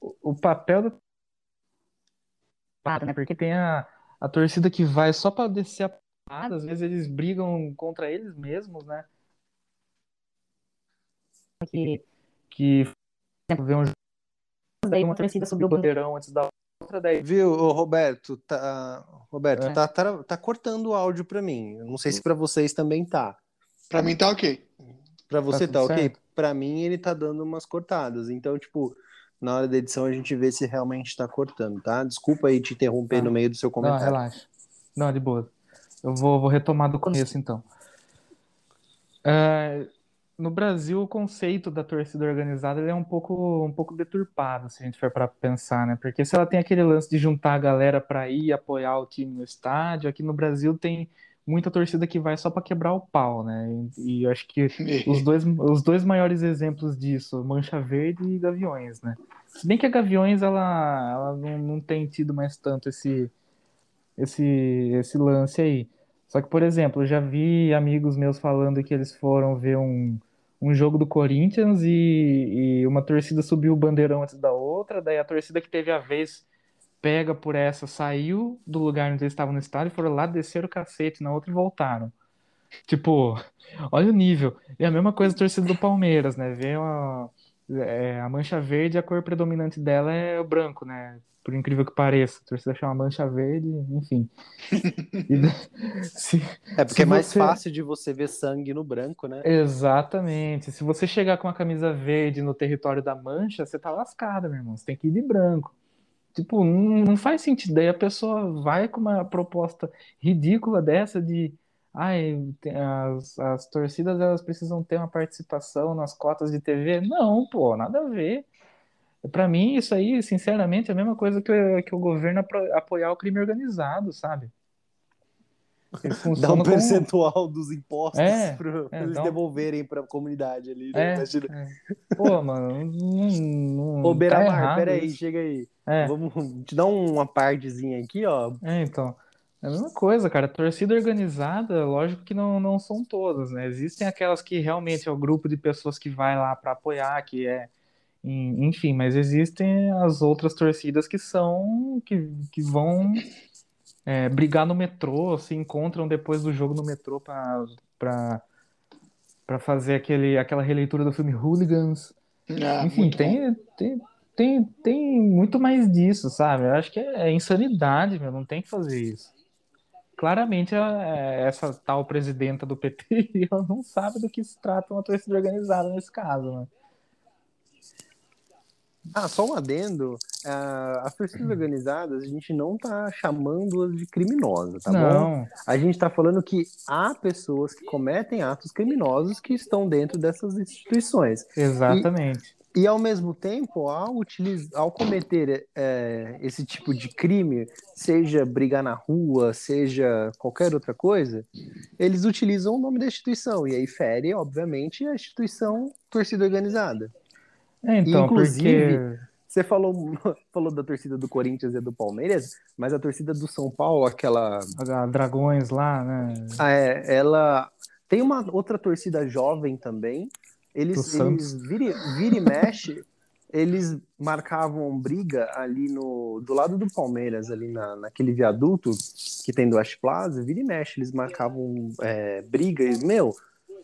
o, o papel da né? Porque tem a, a torcida que vai só para descer a porrada, às vezes eles brigam contra eles mesmos, né? Que, que por exemplo, vê um jogo, daí uma torcida subiu o bandeirão antes da outra, daí Viu, ô, Roberto? Tá, Roberto, É. tá, tá, tá cortando o áudio pra mim. Eu Não sei se pra vocês também tá. Pra mim tá ok. Pra você tudo tá, ok? certo? Pra mim ele tá dando umas cortadas. Então, tipo, na hora da edição a gente vê se realmente tá cortando, tá? Desculpa aí te interromper Tá. no meio do seu Não, comentário. relaxa. Não, de boa. Eu vou, vou retomar do começo, então. É, no Brasil, o conceito da torcida organizada é um pouco, um pouco deturpado, se a gente for para pensar, né? Porque se ela tem aquele lance de juntar a galera para ir apoiar o time no estádio, aqui no Brasil tem muita torcida que vai só para quebrar o pau, né? E, e eu acho que os dois, os dois maiores exemplos disso, Mancha Verde e Gaviões, né? Se bem que a Gaviões, ela, ela não, não tem tido mais tanto esse, esse, esse lance aí. Só que, por exemplo, eu já vi amigos meus falando que eles foram ver um, um jogo do Corinthians e, e uma torcida subiu o bandeirão antes da outra, daí a torcida que teve a vez pega por essa, saiu do lugar onde eles estavam no estádio, foram lá, desceram o cacete na outra e voltaram. Tipo, olha o nível. E a mesma coisa a torcida do Palmeiras, né? Vê uma, é, a mancha verde, a cor predominante dela é o branco, né? Por incrível que pareça. A torcida chama mancha verde, enfim. E se- É porque é mais você- fácil de você ver sangue no branco, né? Exatamente. Se você chegar com a camisa verde no território da mancha, você tá lascado, meu irmão. Você tem que ir de branco. Tipo, não, faz sentido. Daí a pessoa vai com uma proposta ridícula dessa de ai, as, as torcidas elas precisam ter uma participação nas cotas de TV. Não, pô, nada a ver. Pra mim, isso aí, sinceramente, é a mesma coisa que, o- que o governo apoiar o crime organizado, sabe? Dá um como- percentual dos impostos É, pra é, eles um- devolverem pra comunidade ali, né? É, Imagina. é. Pô, mano, não, não, Ô, tá Beramar, errado peraí, isso. chega aí. É, Vamos te dar uma partezinha aqui, ó. é, então. É a mesma coisa, cara. Torcida organizada, lógico que não, não são todas, né? Existem aquelas que realmente é o grupo de pessoas que vai lá pra apoiar, que é. en- Enfim, mas existem as outras torcidas que são. que, que vão é, brigar no metrô, se encontram depois do jogo no metrô pra, pra, pra fazer aquele, aquela releitura do filme Hooligans. Ah, Enfim, tem, tem, tem, tem muito mais disso, sabe? Eu acho que é, é insanidade, meu, não tem que fazer isso. Claramente, é, essa tal presidenta do PT, ela não sabe do que se trata uma torcida organizada nesse caso, né? Ah, só um adendo. ah, as torcidas organizadas, a gente não tá chamando-as de criminosas, tá bom? Não, A gente tá falando que há pessoas que cometem atos criminosos que estão dentro dessas instituições. exatamente. E ao mesmo tempo, ao, utiliz... ao cometer é, esse tipo de crime, seja brigar na rua, seja qualquer outra coisa, eles utilizam o nome da instituição. E aí fere, obviamente, a instituição torcida organizada. É, então, Inclusive, porque... Você falou, falou da torcida do Corinthians e do Palmeiras, mas a torcida do São Paulo, aquela. A Dragões lá, né? Ah, é, ela. Tem uma outra torcida jovem também. Eles, eles vira, vira e mexe, eles marcavam briga ali no do lado do Palmeiras, ali na, naquele viaduto que tem do West Plaza, vira e mexe, eles marcavam é, briga e, meu,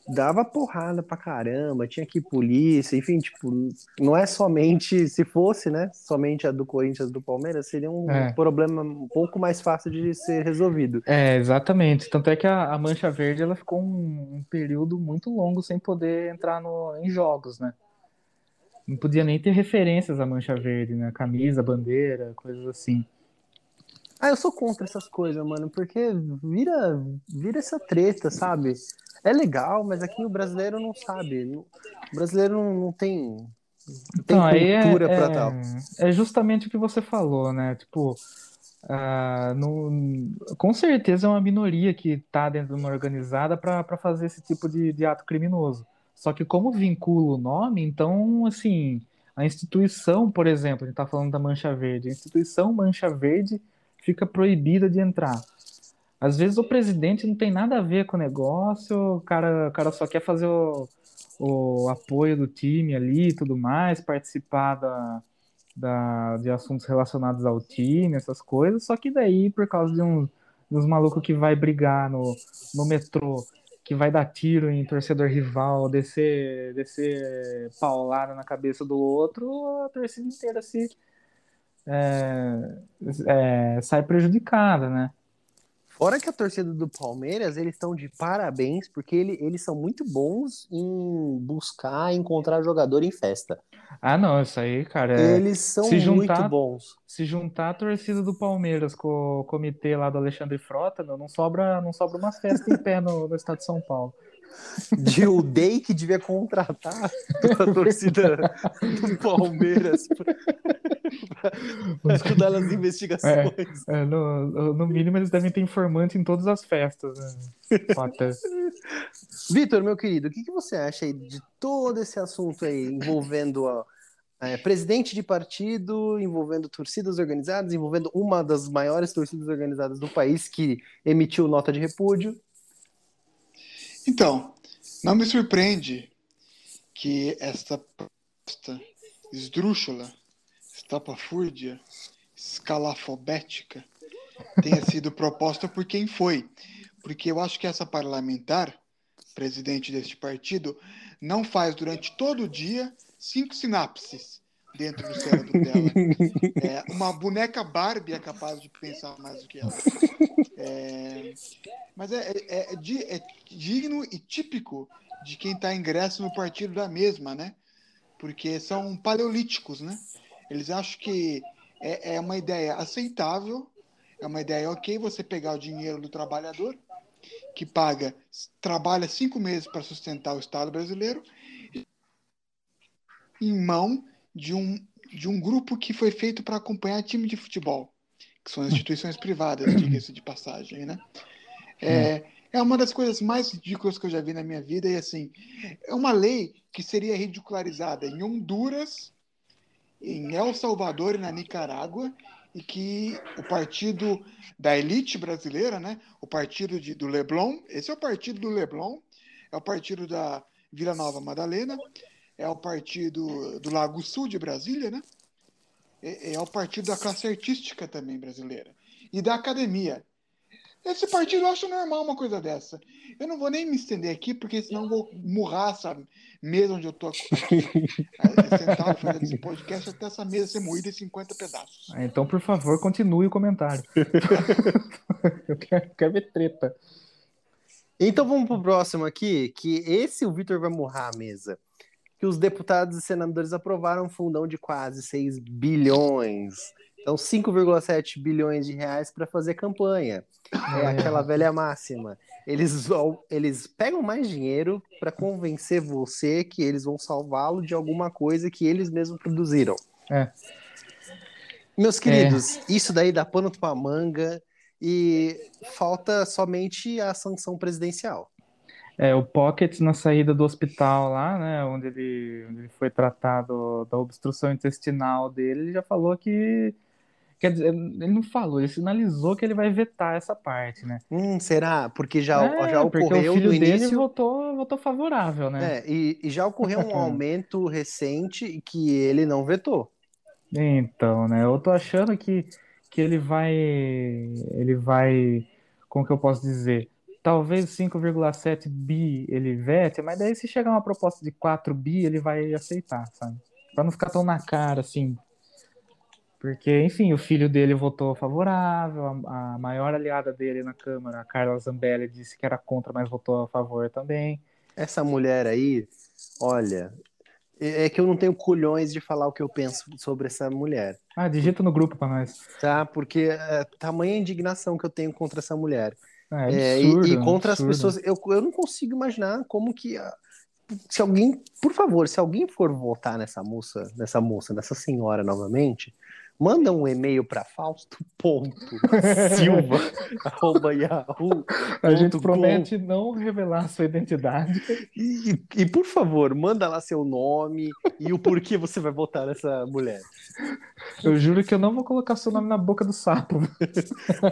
dava porrada pra caramba, tinha que ir polícia, enfim, tipo, não é somente, se fosse, né, somente a do Corinthians e do Palmeiras, seria um É. problema um pouco mais fácil de ser resolvido. É, exatamente. Tanto é que a, a Mancha Verde ela ficou um, um período muito longo sem poder entrar no, em jogos, né? Não podia nem ter referências à Mancha Verde, né? Camisa, bandeira, coisas assim. Ah, eu sou contra essas coisas, mano, porque vira, vira essa treta, sabe? É legal, mas aqui o brasileiro não sabe. O brasileiro não, tem, não tem Então, é, cultura pra é, tal. é justamente o que você falou, né? Tipo, ah, não- com certeza é uma minoria que tá dentro de uma organizada para para fazer esse tipo de, de ato criminoso. Só que como vincula o nome, então, assim, a instituição, por exemplo, a gente tá falando da Mancha Verde, a instituição Mancha Verde fica proibida de entrar. Às vezes o presidente não tem nada a ver com o negócio, o cara, o cara só quer fazer o, o apoio do time ali e tudo mais, participar da, da, de assuntos relacionados ao time, essas coisas, só que daí, por causa de, um, uns malucos que vai brigar no, no metrô, que vai dar tiro em torcedor rival, descer, descer paulada na cabeça do outro, a torcida inteira se é, é, sai prejudicada, né? Fora que a torcida do Palmeiras, eles estão de parabéns, porque ele- eles são muito bons em buscar encontrar jogador em festa. Ah, não, isso aí, cara, é, Eles são se muito juntar- bons. se juntar a torcida do Palmeiras com o comitê lá do Alexandre Frota, não sobra, não sobra umas festas em pé no, no estado de São Paulo. De o Day que devia contratar a torcida do Palmeiras para ajudar nas investigações. É, no, no mínimo, eles devem ter informante em todas as festas, né? Vitor, meu querido, o que, que você acha aí de todo esse assunto aí envolvendo a, é, presidente de partido, envolvendo torcidas organizadas, envolvendo uma das maiores torcidas organizadas do país que emitiu nota de repúdio? Então, não me surpreende que esta proposta esdrúxula, estapafúrdia, escalafobética tenha sido proposta por quem foi. Porque eu acho que essa parlamentar, presidente deste partido, não faz durante todo o dia cinco sinapses dentro do cérebro dela. É, uma boneca Barbie é capaz de pensar mais do que ela. É, mas é, é- é é digno e típico de quem está ingresso no partido da mesma, né? Porque são paleolíticos, né? Eles acham que é, é uma ideia aceitável, é uma ideia ok você pegar o dinheiro do trabalhador, que paga, trabalha cinco meses para sustentar o Estado brasileiro, em mão de um, de um grupo que foi feito para acompanhar time de futebol, que são instituições privadas, diga-se de passagem, né? É, é uma das coisas mais ridículas que eu já vi na minha vida, e assim, é uma lei que seria ridicularizada em Honduras, em El Salvador e na Nicarágua, e que o partido da elite brasileira, né? O partido de, do Leblon, esse é o partido do Leblon, é o partido da Vila Nova Madalena, é o partido do Lago Sul de Brasília, né? É, é o partido da classe artística também brasileira e da academia. Esse partido eu acho normal uma coisa dessa. Eu não vou nem me estender aqui, porque senão eu vou murrar essa mesa onde eu tô aqui, sentado fazendo esse podcast, até essa mesa ser moída em 50 pedaços. Ah, Então, por favor, continue o comentário. Eu quero, quero ver treta. Então vamos pro próximo aqui, que esse o Vitor vai murrar a mesa. Que os deputados e senadores aprovaram um fundão de quase 6 bilhões. Então, 5,7 bilhões de reais para fazer campanha. É aquela velha máxima. Eles, eles pegam mais dinheiro para convencer você que eles vão salvá-lo de alguma coisa que eles mesmos produziram. É. Meus queridos, isso daí dá pano pra manga e falta somente a sanção presidencial. É, o Pocket na saída do hospital lá, né, onde ele, onde ele foi tratado da obstrução intestinal dele, ele já falou que. Quer dizer, ele não falou, ele sinalizou que ele vai vetar essa parte, né? Hum, será? Porque já, É, já porque ocorreu o filho no dele início. votou, votou favorável, né? É, e, e já ocorreu um aumento recente que ele não vetou. Então, né? Eu tô achando que, que ele vai. Ele vai. Como que eu posso dizer? Talvez 5,7 bi ele vete, mas daí se chegar uma proposta de 4 bi, ele vai aceitar, sabe? Pra não ficar tão na cara assim. Porque, enfim, o filho dele votou favorável, a, a maior aliada dele na Câmara, a Carla Zambelli, disse que era contra, mas votou a favor também. Essa mulher aí, olha, é é que eu não tenho culhões de falar o que eu penso sobre essa mulher, Ah, digita no grupo pra nós. tá? Porque é, tamanha indignação que eu tenho contra essa mulher. Ah, É, é e- absurdo, e, contra absurdo. as pessoas, eu, eu não consigo imaginar como que se alguém, por favor, se alguém for votar nessa moça, nessa moça, nessa senhora novamente, manda um e-mail para fausto.silva@yahoo A gente ponto com. promete não revelar sua identidade. e, e- por favor, manda lá seu nome e o porquê você vai votar nessa mulher. Eu juro que eu não vou colocar seu nome na boca do sapo.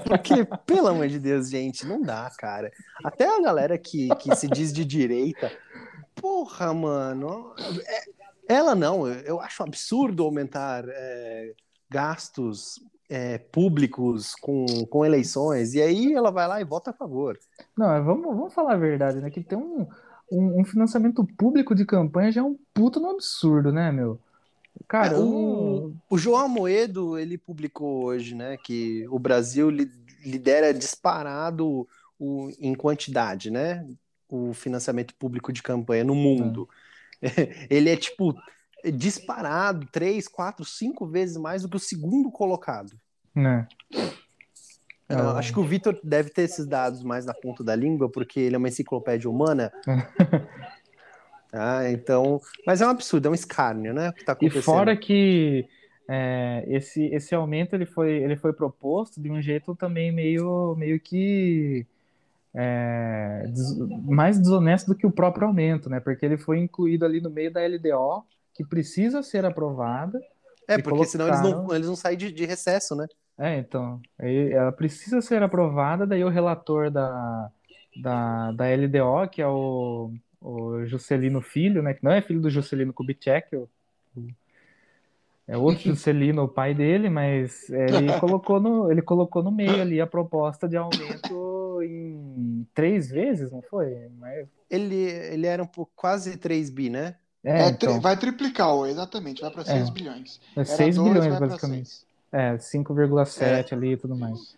Porque, pelo amor de Deus, gente, não dá, cara. Até a galera que, que se diz de direita, porra, mano. é- ela não, eu- eu acho absurdo aumentar é, gastos é, públicos com, com eleições, e aí ela vai lá e vota a favor. Não, é, vamos, vamos falar a verdade, né? Que tem um, um, um financiamento público de campanha já é um puta no absurdo, né, meu? Cara, É, o, o João Amoedo, ele publicou hoje, né, que o Brasil li- lidera disparado o, em quantidade, né, o financiamento público de campanha no mundo. Ele é, tipo, disparado três, quatro, cinco vezes mais do que o segundo colocado. né? Eu o- acho que o Vitor deve ter esses dados mais na ponta da língua, porque ele é uma enciclopédia humana. Ah, então, mas é um absurdo, é um escárnio, né, que tá E acontecendo. fora que é, esse, esse aumento ele foi, ele foi proposto de um jeito também meio, meio que é, des- mais desonesto do que o próprio aumento, né? Porque ele foi incluído ali no meio da LDO, que precisa ser aprovada. É, porque senão eles não, colocaram- eles não saem de, de recesso, né? É, então, ela precisa ser aprovada, daí o relator da, da, da LDO, que é o, o Juscelino Filho, né, que não é filho do Juscelino Kubitschek, o- o- é outro Juscelino, o pai dele, mas ele colocou no, ele colocou no meio ali a proposta de aumento em três vezes, não foi? Mas, Ele, ele era um pouco, quase 3 bi, né? É, É, então, vai triplicar, exatamente, vai para 6 É. bilhões. é Era 6 dois, bilhões, vai pra basicamente. É, 5,7 ali e tudo mais.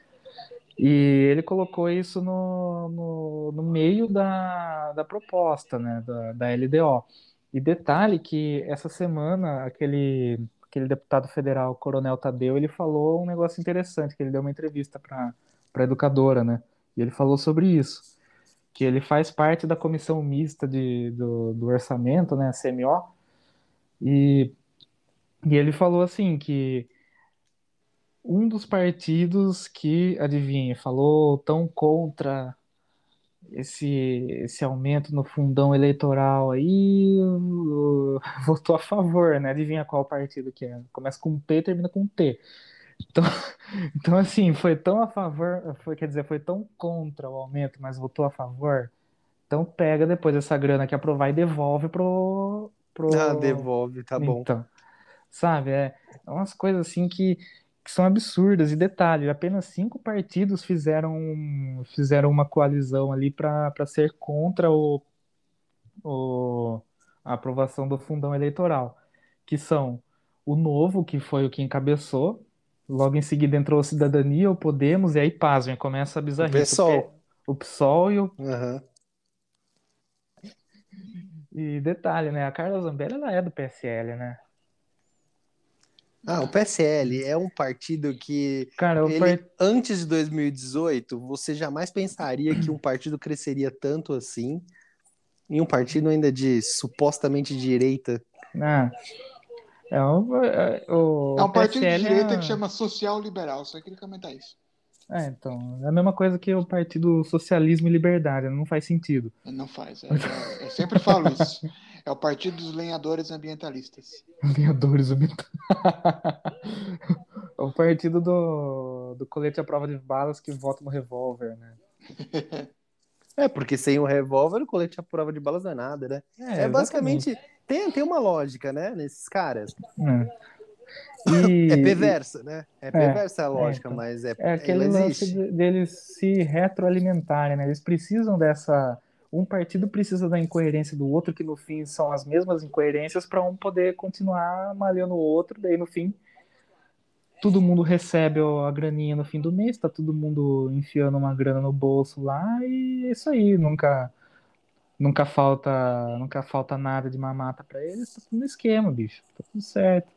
E ele colocou isso no, no, no meio da, da proposta, né, da, da LDO. E detalhe que essa semana aquele, aquele deputado federal, Coronel Tadeu, ele falou um negócio interessante, que ele deu uma entrevista para a educadora, né? E ele falou sobre isso, que ele faz parte da comissão mista de, do, do orçamento, né, CMO, e, e ele falou assim que um dos partidos que, adivinha, falou tão contra esse, esse aumento no fundão eleitoral aí, votou a favor, né? Adivinha qual partido que é? Começa com P e termina com T. Então, então, assim, foi tão a favor, foi, quer dizer, foi tão contra o aumento, mas votou a favor. Então pega depois essa grana que aprovar e devolve pro, pro... Ah, devolve, tá bom. Então, sabe, é é umas coisas assim que, que são absurdas. E detalhe, apenas cinco partidos fizeram, fizeram uma coalizão ali para ser contra o, o, a aprovação do fundão eleitoral, que são o Novo, que foi o que encabeçou, logo em seguida entrou o Cidadania, o Podemos, e aí, pasmem, começa a bizarrice. PSOL. O PSOL e o Aham. E detalhe, né? A Carla Zambelli, ela é do PSL, né? Ah, o PSL é um partido que Cara, o ele, par- antes de 2018, você jamais pensaria que um partido cresceria tanto assim. Em um partido ainda de supostamente direita. Ah, é um, é, o É um partido de PSL direita é- que chama Social Liberal, só queria comentar isso. É, então, é a mesma coisa que o Partido Socialismo e Liberdade, não faz sentido. Não faz. É, é, eu sempre falo isso. É o Partido dos Lenhadores Ambientalistas. Lenhadores ambientalistas. é o partido do, do colete à prova de balas que vota no revólver, né? É, porque sem o revólver, o colete à prova de balas não é nada, né? É, é basicamente. Tem, tem uma lógica, né, nesses caras. É. E, é perversa, né? É perversa é, a lógica, é, então, mas é É aquele lance deles se retroalimentarem, né? Eles precisam dessa. Um partido precisa da incoerência do outro, que no fim são as mesmas incoerências, para um poder continuar malhando o outro, daí no fim todo mundo recebe a graninha no fim do mês, tá todo mundo enfiando uma grana no bolso lá e é isso aí, nunca nunca falta, nunca falta nada de mamata para eles, tá tudo no esquema, bicho, tá tudo certo.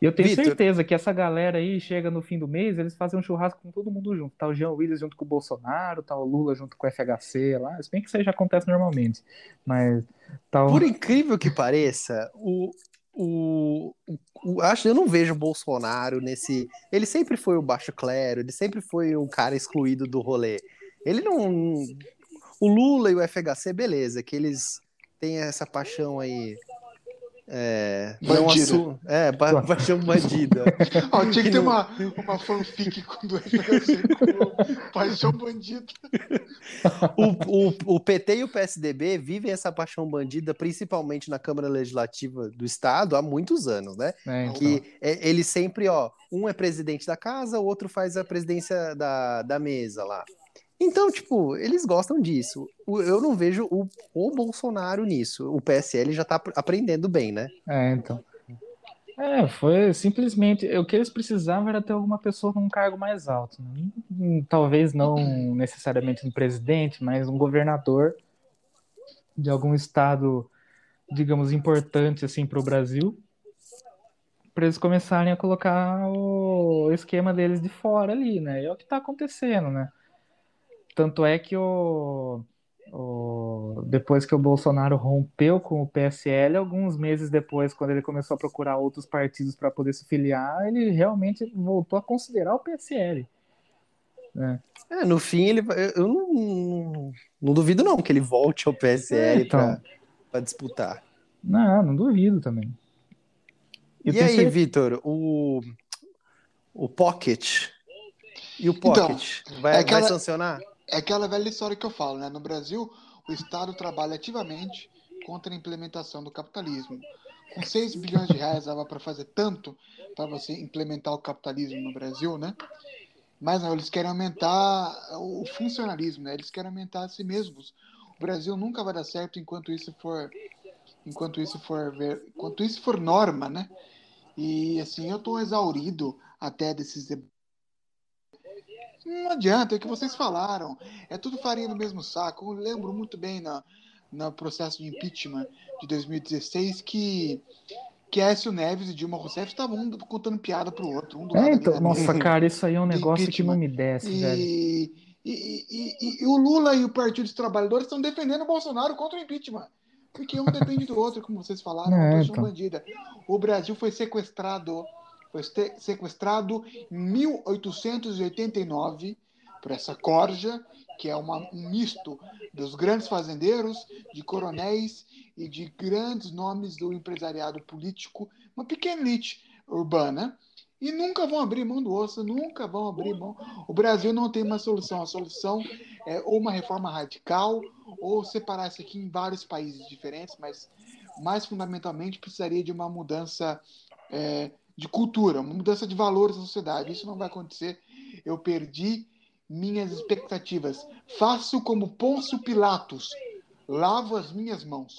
E eu tenho Victor. certeza que essa galera aí chega no fim do mês, eles fazem um churrasco com todo mundo junto. Tá o Jean Willis junto com o Bolsonaro, tá o Lula junto com o FHC lá. Se bem que isso aí já acontece normalmente. Mas tá o... Por incrível que pareça, o, o, o, o, acho eu não vejo o Bolsonaro nesse. Ele sempre foi o baixo clero, ele sempre foi um cara excluído do rolê. Ele não. O Lula e o FHC, beleza, que eles têm essa paixão aí é, bandida. É, pa paixão bandida. oh, tinha que ter uma, uma fanfic com do FHC com paixão bandida. O, o, o PT e o PSDB vivem essa paixão bandida, principalmente na Câmara Legislativa do Estado, há muitos anos, né? É, então. Que é, eles sempre, ó, um é presidente da casa, o outro faz a presidência da, da mesa lá. Então, tipo, eles gostam disso. Eu não vejo o, o Bolsonaro nisso. O PSL já tá aprendendo bem, né? É, então. É, foi simplesmente. O que eles precisavam era ter alguma pessoa com um cargo mais alto. Né? Hum, talvez não necessariamente um presidente, mas um governador de algum estado, digamos, importante assim para o Brasil, para eles começarem a colocar o esquema deles de fora ali, né? é o que está acontecendo, né? Tanto é que o, o, depois que o Bolsonaro rompeu com o PSL, alguns meses depois, quando ele começou a procurar outros partidos para poder se filiar, ele realmente voltou a considerar o PSL. Né? É, no fim, ele, eu não, não, não, duvido não que ele volte ao PSL é, então, para disputar. Não, não duvido também. Eu e aí, certeza... Vitor, o, o Pocket e o então, Pocket então, vai, é aquela... vai sancionar? É aquela velha história que eu falo, né? No Brasil, o Estado trabalha ativamente contra a implementação do capitalismo. Com 6 bilhões de reais dava para fazer tanto para você implementar o capitalismo no Brasil, né? Mas não, eles querem aumentar o funcionalismo, né? Eles querem aumentar a si mesmos. O Brasil nunca vai dar certo enquanto isso for enquanto isso for ver, enquanto isso for norma, né? E assim, eu estou exaurido até desses não adianta, é o que vocês falaram. É tudo farinha no mesmo saco. Eu lembro muito bem na, no processo de impeachment de 2016 que que Écio Neves e Dilma Rousseff estavam um contando piada pro outro. Um do é, então, nossa, cara, isso aí é um negócio que não me desce, e, velho. E, e, e, o Lula e o Partido dos Trabalhadores estão defendendo o Bolsonaro contra o impeachment. Porque um depende do outro, como vocês falaram, é, então. bandida. O Brasil foi sequestrado foi sequestrado em 1889 por essa corja, que é uma, um misto dos grandes fazendeiros, de coronéis e de grandes nomes do empresariado político, uma pequena elite urbana, e nunca vão abrir mão do osso, nunca vão abrir mão. O Brasil não tem uma solução. A solução é ou uma reforma radical, ou separar isso aqui em vários países diferentes, mas mais fundamentalmente precisaria de uma mudança é, de cultura, uma mudança de valores na sociedade. Isso não vai acontecer. Eu perdi minhas expectativas. Faço como Pôncio Pilatos. Lavo as minhas mãos.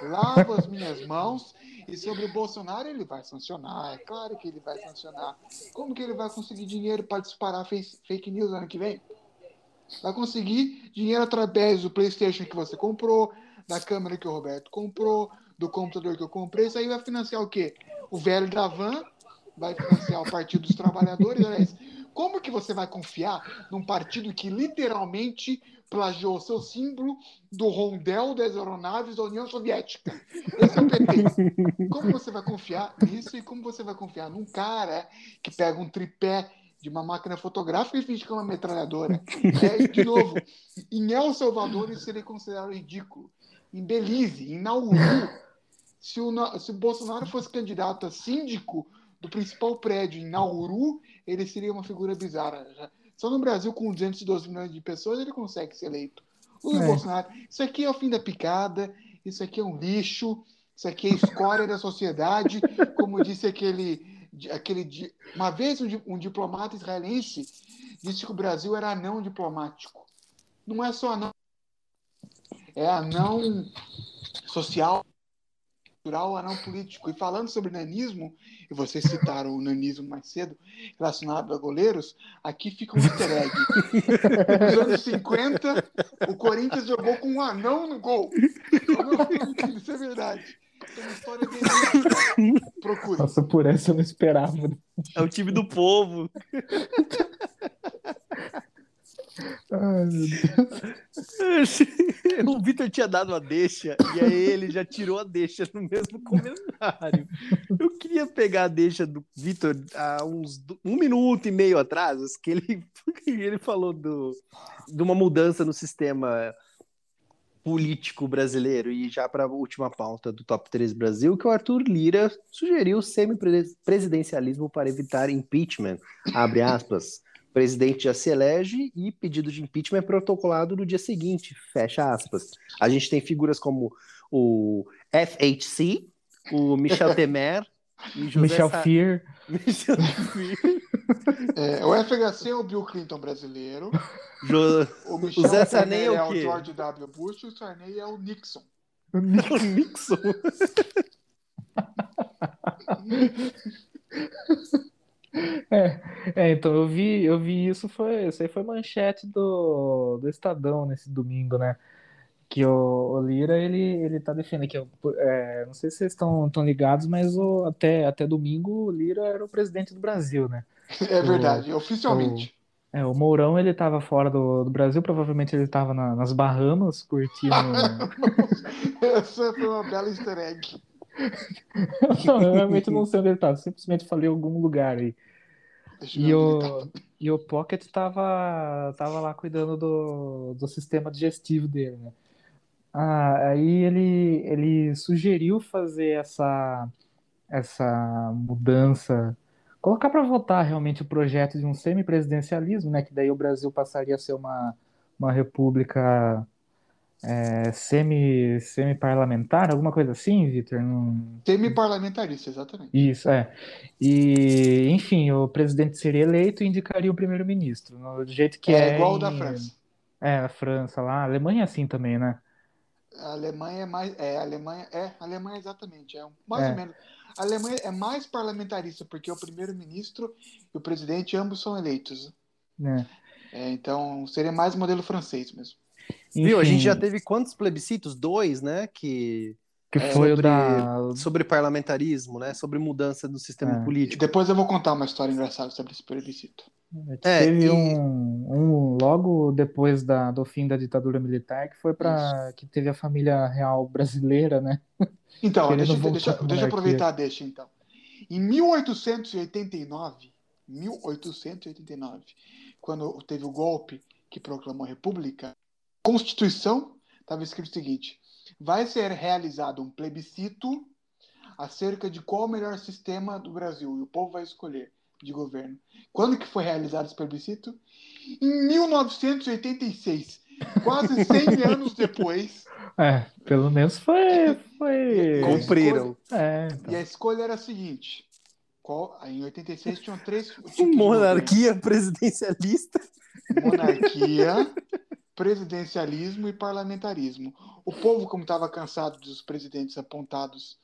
Lavo as minhas mãos. E sobre o Bolsonaro, ele vai sancionar. É claro que ele vai sancionar. Como que ele vai conseguir dinheiro para disparar fake news ano que vem? Vai conseguir dinheiro através do PlayStation que você comprou, da câmera que o Roberto comprou, do computador que eu comprei. Isso aí vai financiar o quê? O velho da van vai financiar o Partido dos Trabalhadores. como que você vai confiar num partido que literalmente plagiou seu símbolo do rondel das aeronaves da União Soviética? Esse é o PT. Como você vai confiar nisso e como você vai confiar num cara que pega um tripé de uma máquina fotográfica e finge que é uma metralhadora. É, de novo, em El Salvador isso seria considerado ridículo. Em Belize, em Nauru, se o, se o Bolsonaro fosse candidato a síndico do principal prédio em Nauru, ele seria uma figura bizarra. Só no Brasil, com 212 milhões de pessoas, ele consegue ser eleito. Lula é. Bolsonaro, isso aqui é o fim da picada, isso aqui é um lixo, isso aqui é escória da sociedade, como disse aquele, aquele uma vez um, um diplomata israelense disse que o Brasil era anão diplomático. Não é só anão, é anão social, cultural, anão político. E falando sobre nanismo, e vocês citaram o nanismo mais cedo, relacionado a goleiros, aqui fica um easter egg. Nos anos 50, o Corinthians jogou com um anão no gol. Isso é verdade. Tem uma história dele. Procure. Nossa, por essa eu não esperava. É o time do povo. Ai, meu Deus. o Vitor tinha dado a deixa e aí ele já tirou a deixa no mesmo comentário. Eu queria pegar a deixa do Vitor há uns um minuto e meio atrás, que ele, ele falou do, de uma mudança no sistema político brasileiro e já para a última pauta do Top 3 Brasil, que o Arthur Lira sugeriu semi-presidencialismo para evitar impeachment, abre aspas. O presidente já se elege e pedido de impeachment é protocolado no dia seguinte, fecha aspas. A gente tem figuras como o FHC, o Michel Temer e José Michel Sa... Fear. Michel Fear. É, o FHC é o Bill Clinton brasileiro. Jo... O Michel o Zé Sarney é o, é o George W. Bush e o Sarney é o Nixon. O Nixon. É, é, então eu vi, eu vi isso, foi, isso aí foi manchete do, do Estadão nesse domingo, né? Que o, o Lira, ele, ele tá defendendo que, é, não sei se vocês estão, estão ligados, mas o, até, até domingo o Lira era o presidente do Brasil, né? É verdade, o, oficialmente. O, é, o Mourão, ele tava fora do, do Brasil, provavelmente ele tava na, nas Bahamas, curtindo... Essa foi uma bela easter egg. não, eu realmente não sei onde ele tá. Simplesmente falei em algum lugar aí. E o, e o Pocket tava, tava lá cuidando do, do sistema digestivo dele, né? Ah, aí ele, ele sugeriu fazer essa, essa mudança, colocar para votar realmente o projeto de um semipresidencialismo, né? Que daí o Brasil passaria a ser uma, uma república é, semi, semi-parlamentar, alguma coisa assim, Vitor? Não... Semi-parlamentarista, exatamente. Isso, é. E, enfim, o presidente seria eleito e indicaria o primeiro-ministro, do jeito que é. É igual o da França. É, a França lá. A Alemanha é assim também, né? A Alemanha é mais. É, a Alemanha é, a Alemanha exatamente. É mais é. ou menos. A Alemanha é mais parlamentarista, porque o primeiro-ministro e o presidente ambos são eleitos. É. É, então seria mais modelo francês mesmo. Enfim, Viu? A gente já teve quantos plebiscitos? Dois, né? Que que é, foi sobre, da... sobre parlamentarismo, né? Sobre mudança do sistema é. político. Depois eu vou contar uma história engraçada sobre esse plebiscito. É, teve e... um, um, logo depois da, do fim da ditadura militar que foi para que teve a família real brasileira, né? Então, deixa, deixa, deixa eu aproveitar, deixa então. Em 1889, 1889, quando teve o golpe que proclamou a República, Constituição estava escrito o seguinte: vai ser realizado um plebiscito acerca de qual o melhor sistema do Brasil e o povo vai escolher de governo. Quando que foi realizado esse plebiscito? Em 1986, quase 100 anos depois. É, pelo menos foi. foi... Cumpriram. É, então. E a escolha era a seguinte: qual... em 86 tinham três. Monarquia presidencialista. Monarquia, presidencialismo e parlamentarismo. O povo, como estava cansado dos presidentes apontados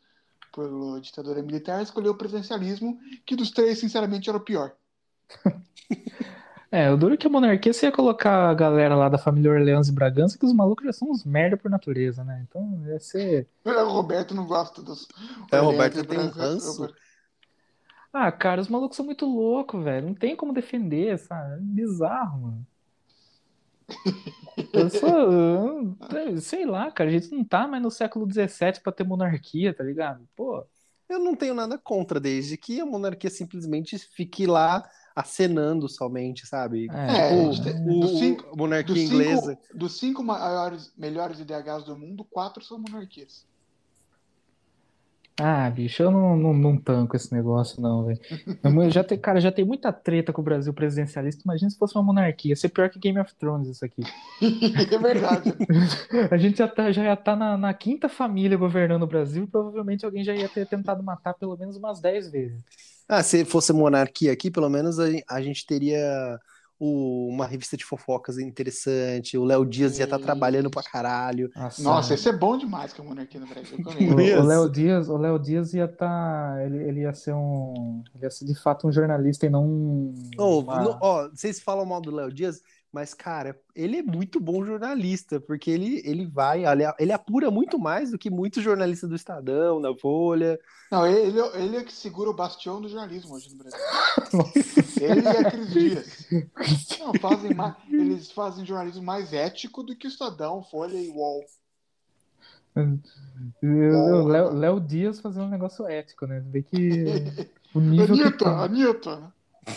pela ditadura militar, escolheu o presidencialismo, que dos três, sinceramente, era o pior. É, o duro é que a monarquia você ia colocar a galera lá da família Orleans e Bragança, que os malucos já são uns merda por natureza, né? Então ia ser. O Roberto não gosta dos. É, o Roberto tem um ranço. Ah, cara, os malucos são muito loucos, velho. Não tem como defender, sabe? É bizarro, mano. Eu sou. Sei lá, cara, a gente não tá mais no século XVII pra ter monarquia, tá ligado? Pô. Eu não tenho nada contra, desde que a monarquia simplesmente fique lá acenando somente, sabe? É, Tipo, tem- o, o- cinco- monarquia inglesa. cinco, dos cinco maiores, melhores IDHs do mundo, quatro são monarquias. Ah, bicho, eu não, não, não tanco esse negócio, não, velho. Eu Já tem, cara, já tem muita treta com o Brasil presidencialista. Imagina se fosse uma monarquia. Ia ser pior que Game of Thrones isso aqui. é verdade. A gente já, tá, já ia estar na, na quinta família governando o Brasil e provavelmente alguém já ia ter tentado matar pelo menos umas 10 vezes. Ah, se fosse monarquia aqui, pelo menos a, a gente teria o- uma revista de fofocas interessante. O Léo Dias ia estar Sim. trabalhando pra caralho. Nossa, isso é bom demais que a monarquia no Brasil. O, o Léo Dias, o Léo Dias ia estar, ele, ele ia ser um, ele ia ser de fato um jornalista e não um, Ô, uma- no- ó, vocês falam mal do Léo Dias, mas, cara, ele é muito bom jornalista, porque ele, ele vai, ele, ele apura muito mais do que muitos jornalistas do Estadão, da Folha. Não, ele, ele é que segura o bastião do jornalismo hoje no Brasil. Ele e a Cris Dias. Não, fazem mais, eles fazem jornalismo mais ético do que o Estadão, Folha e UOL. O Léo, Léo Dias fazendo um negócio ético, né? Vê que o nível que Anitta, tá. Anitta. né?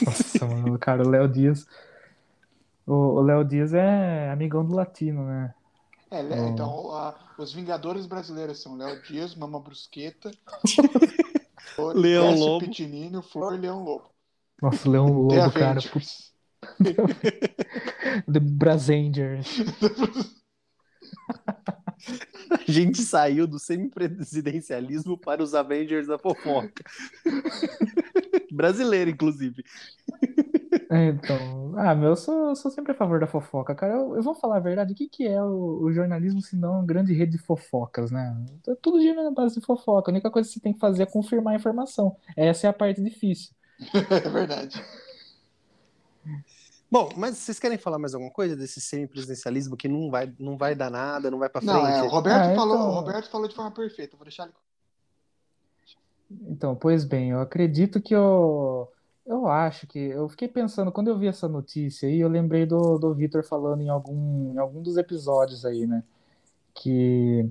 Nossa, mano, cara, o Léo Dias. O Léo Dias é amigão do latino, né? É, Oh. então, a- os Vingadores brasileiros são Léo Dias, Mama Brusqueta, Leão Lobo. Pitinini, Flor e Leão Lobo. Nossa, o Leão The Lobo, cara. Avengers. The Brasangers. A gente saiu do semipresidencialismo para os Avengers da fofoca. Brasileiro, inclusive. É, então, ah, meu, eu sou, eu sou sempre a favor da fofoca, cara. Eu, eu vou falar a verdade, o que, que é o, o jornalismo se não uma grande rede de fofocas, né? É Tudo gira na base de fofoca. A única coisa que você tem que fazer é confirmar a informação. Essa é a parte difícil. É verdade. Bom, mas vocês querem falar mais alguma coisa desse semipresidencialismo que não vai, não vai dar nada, não vai pra frente? Não, é, o Roberto, Ah, falou, então- o Roberto falou de forma perfeita. Vou deixar ele. Então, pois bem, eu acredito que eu. Eu acho que. Eu fiquei pensando, quando eu vi essa notícia aí, eu lembrei do, do Vitor falando em algum, em algum dos episódios aí, né? Que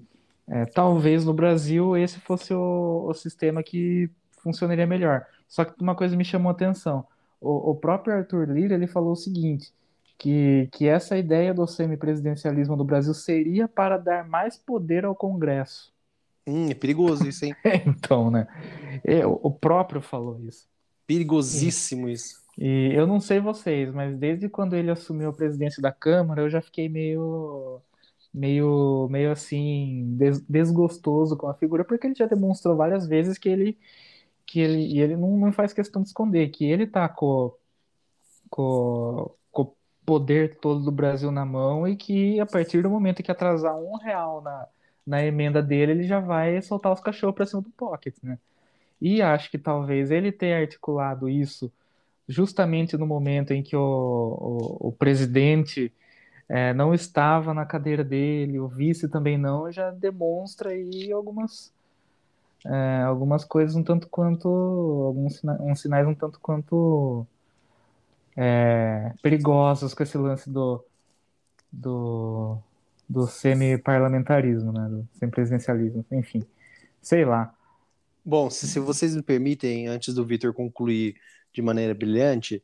é, talvez no Brasil esse fosse o, o sistema que funcionaria melhor. Só que uma coisa me chamou a atenção. O, o próprio Arthur Lira, ele falou o seguinte, que, que essa ideia do semipresidencialismo do Brasil seria para dar mais poder ao Congresso. Hum, é perigoso isso, hein? Então, né? É, o o próprio falou isso. Perigosíssimo isso. E eu não sei vocês, mas desde quando ele assumiu a presidência da Câmara, eu já fiquei meio, meio, meio assim, des- desgostoso com a figura, porque ele já demonstrou várias vezes que ele, que ele, e ele não, não faz questão de esconder, que ele tá com, com, o poder todo do Brasil na mão e que a partir do momento que atrasar um real na, na emenda dele, ele já vai soltar os cachorros pra cima do pocket, né? E acho que talvez ele tenha articulado isso justamente no momento em que o, o, o presidente eh, não estava na cadeira dele, o vice também não, já demonstra aí algumas, eh, algumas coisas um tanto quanto, alguns sina- uns sinais um tanto quanto eh, perigosos com esse lance do, do, do semi-parlamentarismo, né, do semipresidencialismo, enfim, sei lá. Bom, se, se vocês me permitem, antes do Vitor concluir de maneira brilhante,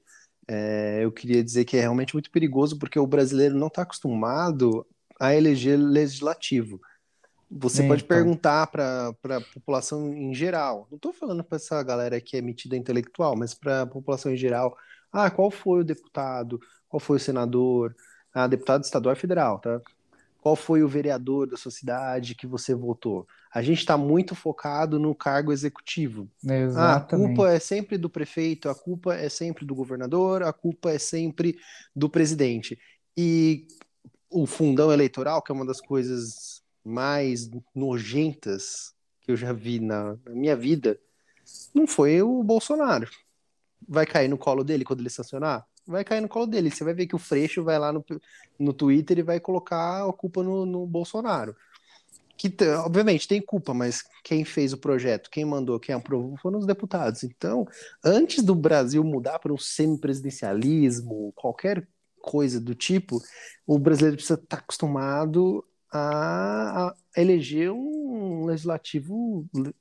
é, eu queria dizer que é realmente muito perigoso porque o brasileiro não está acostumado a eleger legislativo. Você É, pode então. perguntar para a população em geral. Não estou falando para essa galera que é metida intelectual, mas para a população em geral. Ah, qual foi o deputado? Qual foi o senador? Ah, deputado estadual e federal, tá? Qual foi o vereador da sua cidade que você votou? A gente está muito focado no cargo executivo. Ah, a Exatamente. culpa é sempre do prefeito, a culpa é sempre do governador, a culpa é sempre do presidente. E o fundão eleitoral, que é uma das coisas mais nojentas que eu já vi na, na minha vida, não foi o Bolsonaro. Vai cair no colo dele quando ele estacionar? Vai cair no colo dele. Você vai ver que o Freixo vai lá no, no Twitter e vai colocar a culpa no, no Bolsonaro. Que, obviamente, tem culpa, mas quem fez o projeto, quem mandou, quem aprovou foram os deputados. Então, antes do Brasil mudar para um semipresidencialismo, qualquer coisa do tipo, o brasileiro precisa estar acostumado a, a eleger um legislativo le-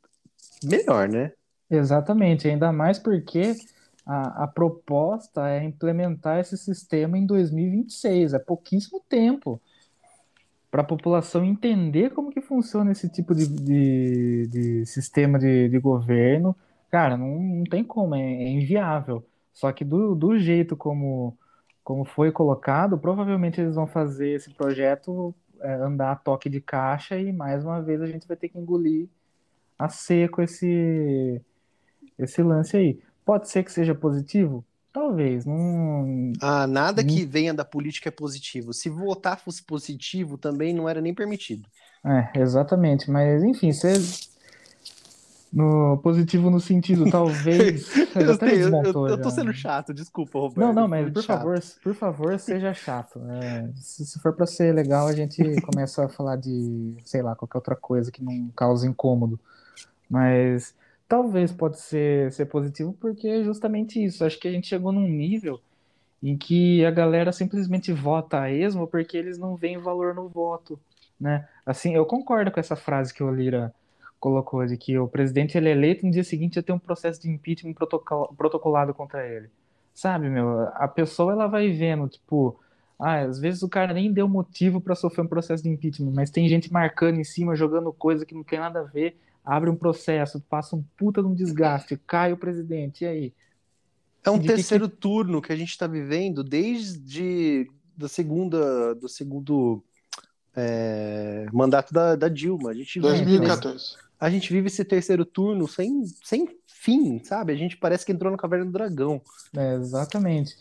melhor, né? Exatamente, ainda mais porque a, a proposta é implementar esse sistema em 2026, é pouquíssimo tempo para a população entender como que funciona esse tipo de, de, de sistema de, de, governo, cara, não, não tem como, é, é, inviável. Só que do, do jeito como, como foi colocado, provavelmente eles vão fazer esse projeto é, andar a toque de caixa e mais uma vez a gente vai ter que engolir a seco esse, esse lance aí. Pode ser que seja positivo? Talvez. Não... Ah, nada que venha da política é positivo. Se votar fosse positivo, também não era nem permitido. É, exatamente. Mas, enfim, você. No positivo no sentido, talvez. eu, sei, eu, eu, tô sendo chato, desculpa, Roberto. Não, não, mas por chato. favor, por favor, seja chato. É, se, se, for para ser legal, a gente começa a falar de, sei lá, qualquer outra coisa que não cause incômodo. Mas talvez pode ser, ser positivo porque é justamente isso. Acho que a gente chegou num nível em que a galera simplesmente vota a esmo porque eles não veem valor no voto, né? Assim, eu concordo com essa frase que o Lira colocou de que o presidente ele é eleito no dia seguinte já tem um processo de impeachment protocolado contra ele. Sabe, meu, a pessoa ela vai vendo, tipo, ah, às vezes o cara nem deu motivo para sofrer um processo de impeachment, mas tem gente marcando em cima, jogando coisa que não tem nada a ver, abre um processo, passa um puta de um desgaste, cai o presidente, e aí? É um de terceiro que... turno que a gente está vivendo desde da segunda, do segundo é, mandato da, da, Dilma. A gente 2014. Vive, a gente vive esse terceiro turno sem, sem fim, sabe? A gente parece que entrou na caverna do dragão. É, exatamente.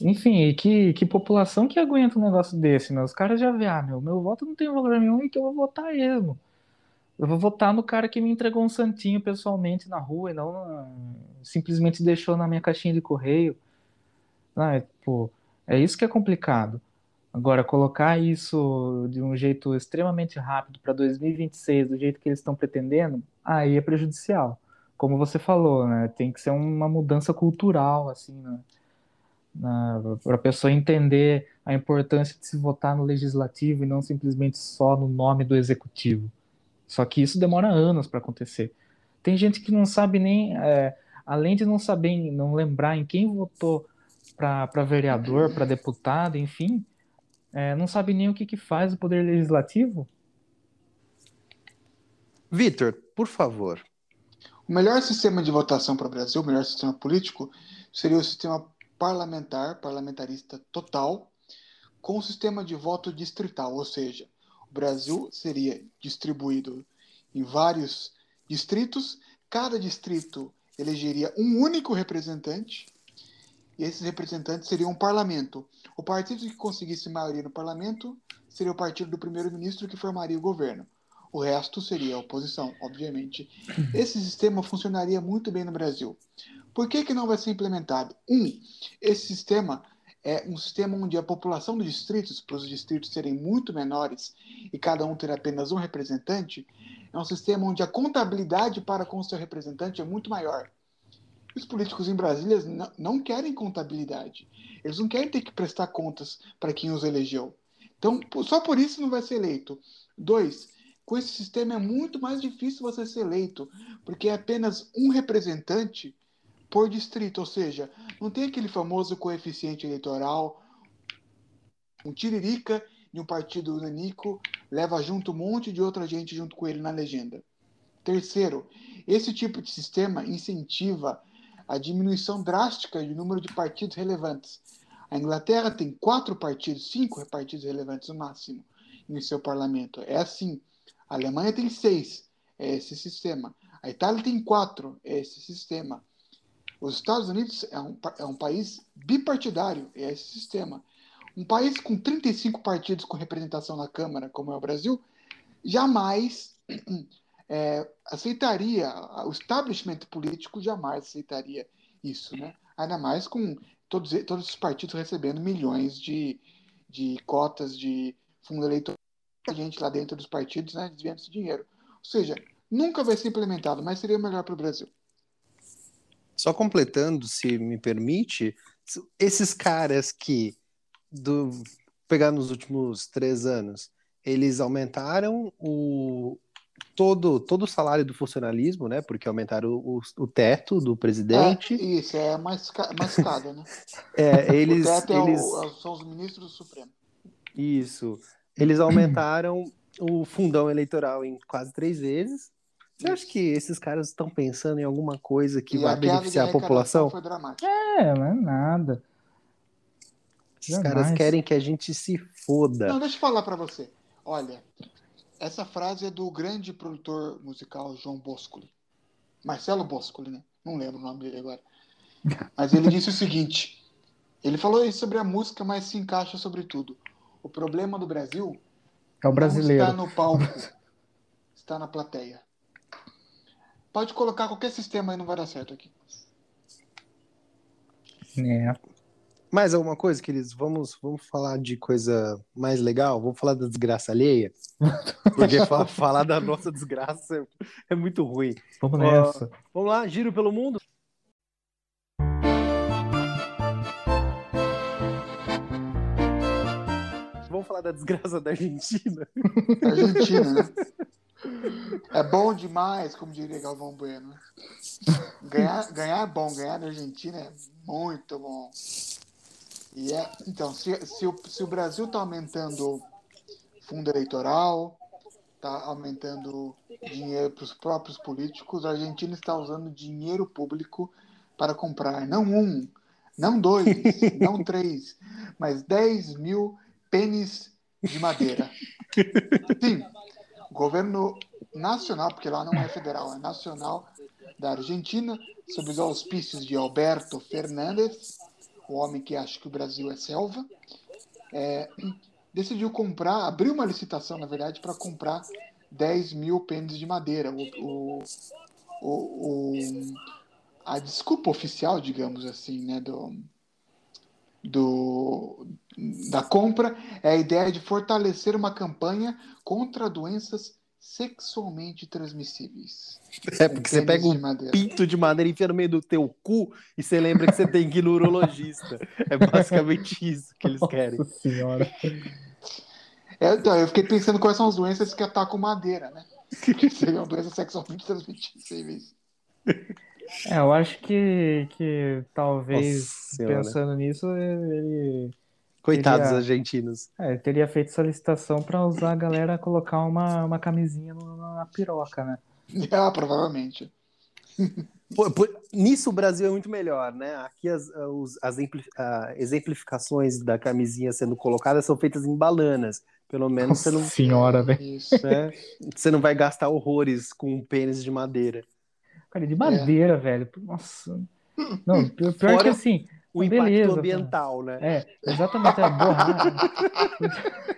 Enfim, e que, que população que aguenta um negócio desse, né? Os caras já vê, ah, meu, meu voto não tem valor nenhum e que eu vou votar mesmo. Eu vou votar no cara que me entregou um santinho pessoalmente na rua e não na... simplesmente deixou na minha caixinha de correio. Ah, é, pô, é isso que é complicado. Agora, colocar isso de um jeito extremamente rápido para 2026, do jeito que eles estão pretendendo, aí é prejudicial. Como você falou, né? Tem que ser uma mudança cultural, assim, né? para a pessoa entender a importância de se votar no legislativo e não simplesmente só no nome do executivo. Só que isso demora anos para acontecer. Tem gente que não sabe nem, é, além de não saber, não lembrar em quem votou para vereador, para deputado, enfim, é, não sabe nem o que, que faz o Poder Legislativo. Vitor, por favor. O melhor sistema de votação para o Brasil, o melhor sistema político, seria o sistema parlamentar, parlamentarista total, com o sistema de voto distrital, ou seja, Brasil seria distribuído em vários distritos, cada distrito elegeria um único representante, e esses representantes seriam um parlamento. O partido que conseguisse maioria no parlamento seria o partido do primeiro-ministro que formaria o governo. O resto seria a oposição, obviamente. Esse sistema funcionaria muito bem no Brasil. Por que, que não vai ser implementado? Um, esse sistema é um sistema onde a população dos distritos, para os distritos serem muito menores e cada um ter apenas um representante, é um sistema onde a contabilidade para com o seu representante é muito maior. Os políticos em Brasília não querem contabilidade. Eles não querem ter que prestar contas para quem os elegeu. Então, só por isso não vai ser eleito. Dois, com esse sistema é muito mais difícil você ser eleito, porque é apenas um representante por distrito, ou seja, não tem aquele famoso coeficiente eleitoral, um tiririca de um partido unanico leva junto um monte de outra gente junto com ele na legenda. Terceiro, esse tipo de sistema incentiva a diminuição drástica do número de partidos relevantes. A Inglaterra tem quatro partidos, cinco partidos relevantes no máximo em seu parlamento. É assim. A Alemanha tem seis, é esse sistema. A Itália tem quatro, é esse sistema. Os Estados Unidos é um, é um país bipartidário, é esse sistema. Um país com 35 partidos com representação na Câmara, como é o Brasil, jamais é, aceitaria, o establishment político jamais aceitaria isso, né? Ainda mais com todos, todos os partidos recebendo milhões de, de cotas de fundo eleitoral, a gente lá dentro dos partidos, né, desviando esse dinheiro. Ou seja, nunca vai ser implementado, mas seria melhor para o Brasil. Só completando, se me permite, esses caras que do pegar nos últimos três anos, eles aumentaram o todo, todo o salário do funcionalismo, né? Porque aumentaram o, o, o teto do presidente. É, isso, é mais, mais escada, né? É, eles, o teto eles... É o, são os ministros do Supremo. Isso. Eles aumentaram o fundão eleitoral em quase três vezes. Você acha que esses caras estão pensando em alguma coisa que E vai beneficiar a população? arrecadação Foi dramática. É, não é nada. Esses Jamais. caras querem que a gente se foda. Não, deixa eu falar pra você. Olha, essa frase é do grande produtor musical João Boscoli. Marcelo Boscoli, né? Não lembro o nome dele agora. Mas ele disse o seguinte: ele falou isso sobre a música, mas se encaixa sobre tudo. O problema do Brasil É o brasileiro. não está no palco, está na plateia. Pode colocar qualquer sistema aí, não vai dar certo aqui. É. Mais alguma coisa, queridos? Vamos, vamos falar de coisa mais legal? Vamos falar da desgraça alheia? Porque fa- falar da nossa desgraça é, é muito ruim. Vamos nessa. Vamos lá, giro pelo mundo? Vamos falar da desgraça da Argentina? Argentina, né? É bom demais, como diria Galvão Bueno. Ganhar, ganhar é bom, ganhar na Argentina é muito bom. E é, então, se, se, o, se o Brasil está aumentando fundo eleitoral, está aumentando dinheiro para os próprios políticos, a Argentina está usando dinheiro público para comprar não um, não dois, não três, mas 10 mil pênis de madeira. Sim, governo nacional, porque lá não é federal, é nacional da Argentina, sob os auspícios de Alberto Fernandes, o homem que acha que o Brasil é selva, é, decidiu comprar, abriu uma licitação, na verdade, para comprar 10 mil pênis de madeira. O, o, o, a desculpa oficial, digamos assim, né, do, do, da compra é a ideia de fortalecer uma campanha contra doenças sexualmente transmissíveis. É porque você pega um madeira. pinto de madeira e enfia no meio do teu cu e você lembra que você tem que ir no urologista. É basicamente isso que eles querem. Nossa senhora. É, então, eu fiquei pensando quais são as doenças que atacam madeira, né? Que seriam doenças sexualmente transmissíveis. É, eu acho que, que talvez, Nossa pensando nisso, ele, Coitados Seria- argentinos. é, ele teria feito essa licitação pra usar a galera colocar uma, uma camisinha na piroca, né? Ah, provavelmente. Pô, pô, nisso o Brasil é muito melhor, né? Aqui as, os- as ah, exemplificações da camisinha sendo colocadas são feitas em balanas. Pelo menos você não, Nossa senhora, velho. Né? você não vai gastar horrores com um pênis de madeira. Cara, de madeira, velho. Nossa. Não, pior, Fora que assim. O Beleza, impacto cara. ambiental, né? É, exatamente, é borracha.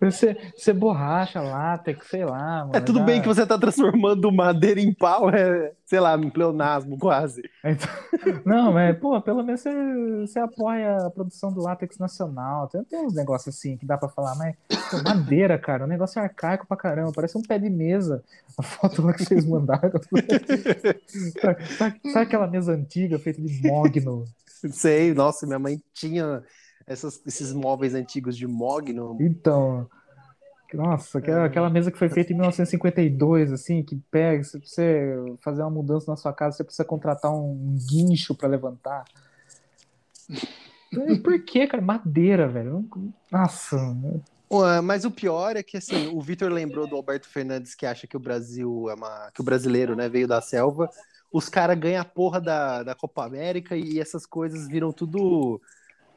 Você, você borracha, látex, sei lá, mano. É tudo já- bem que você tá transformando madeira em pau, é, sei lá, um pleonasmo quase. Não, mas, pô, pelo menos você, você apoia a produção do látex nacional. Tem, tem uns negócios assim que dá pra falar, mas madeira, cara, um negócio arcaico pra caramba, parece um pé de mesa. A foto lá que vocês mandaram. sabe, sabe- sabe aquela mesa antiga feita de mogno? Sei, nossa, minha mãe tinha essas- esses móveis antigos de mogno. Então, nossa, aquela, aquela mesa que foi feita em 1952, assim, que pega, se você fazer uma mudança na sua casa, você precisa contratar um guincho pra levantar. Por que, cara? Madeira, velho. Nossa, Mas o pior é que assim, o Vitor lembrou do Alberto Fernandes que acha que o Brasil é uma, que o brasileiro, né, veio da selva. Os caras ganham a porra da, da Copa América e essas coisas viram tudo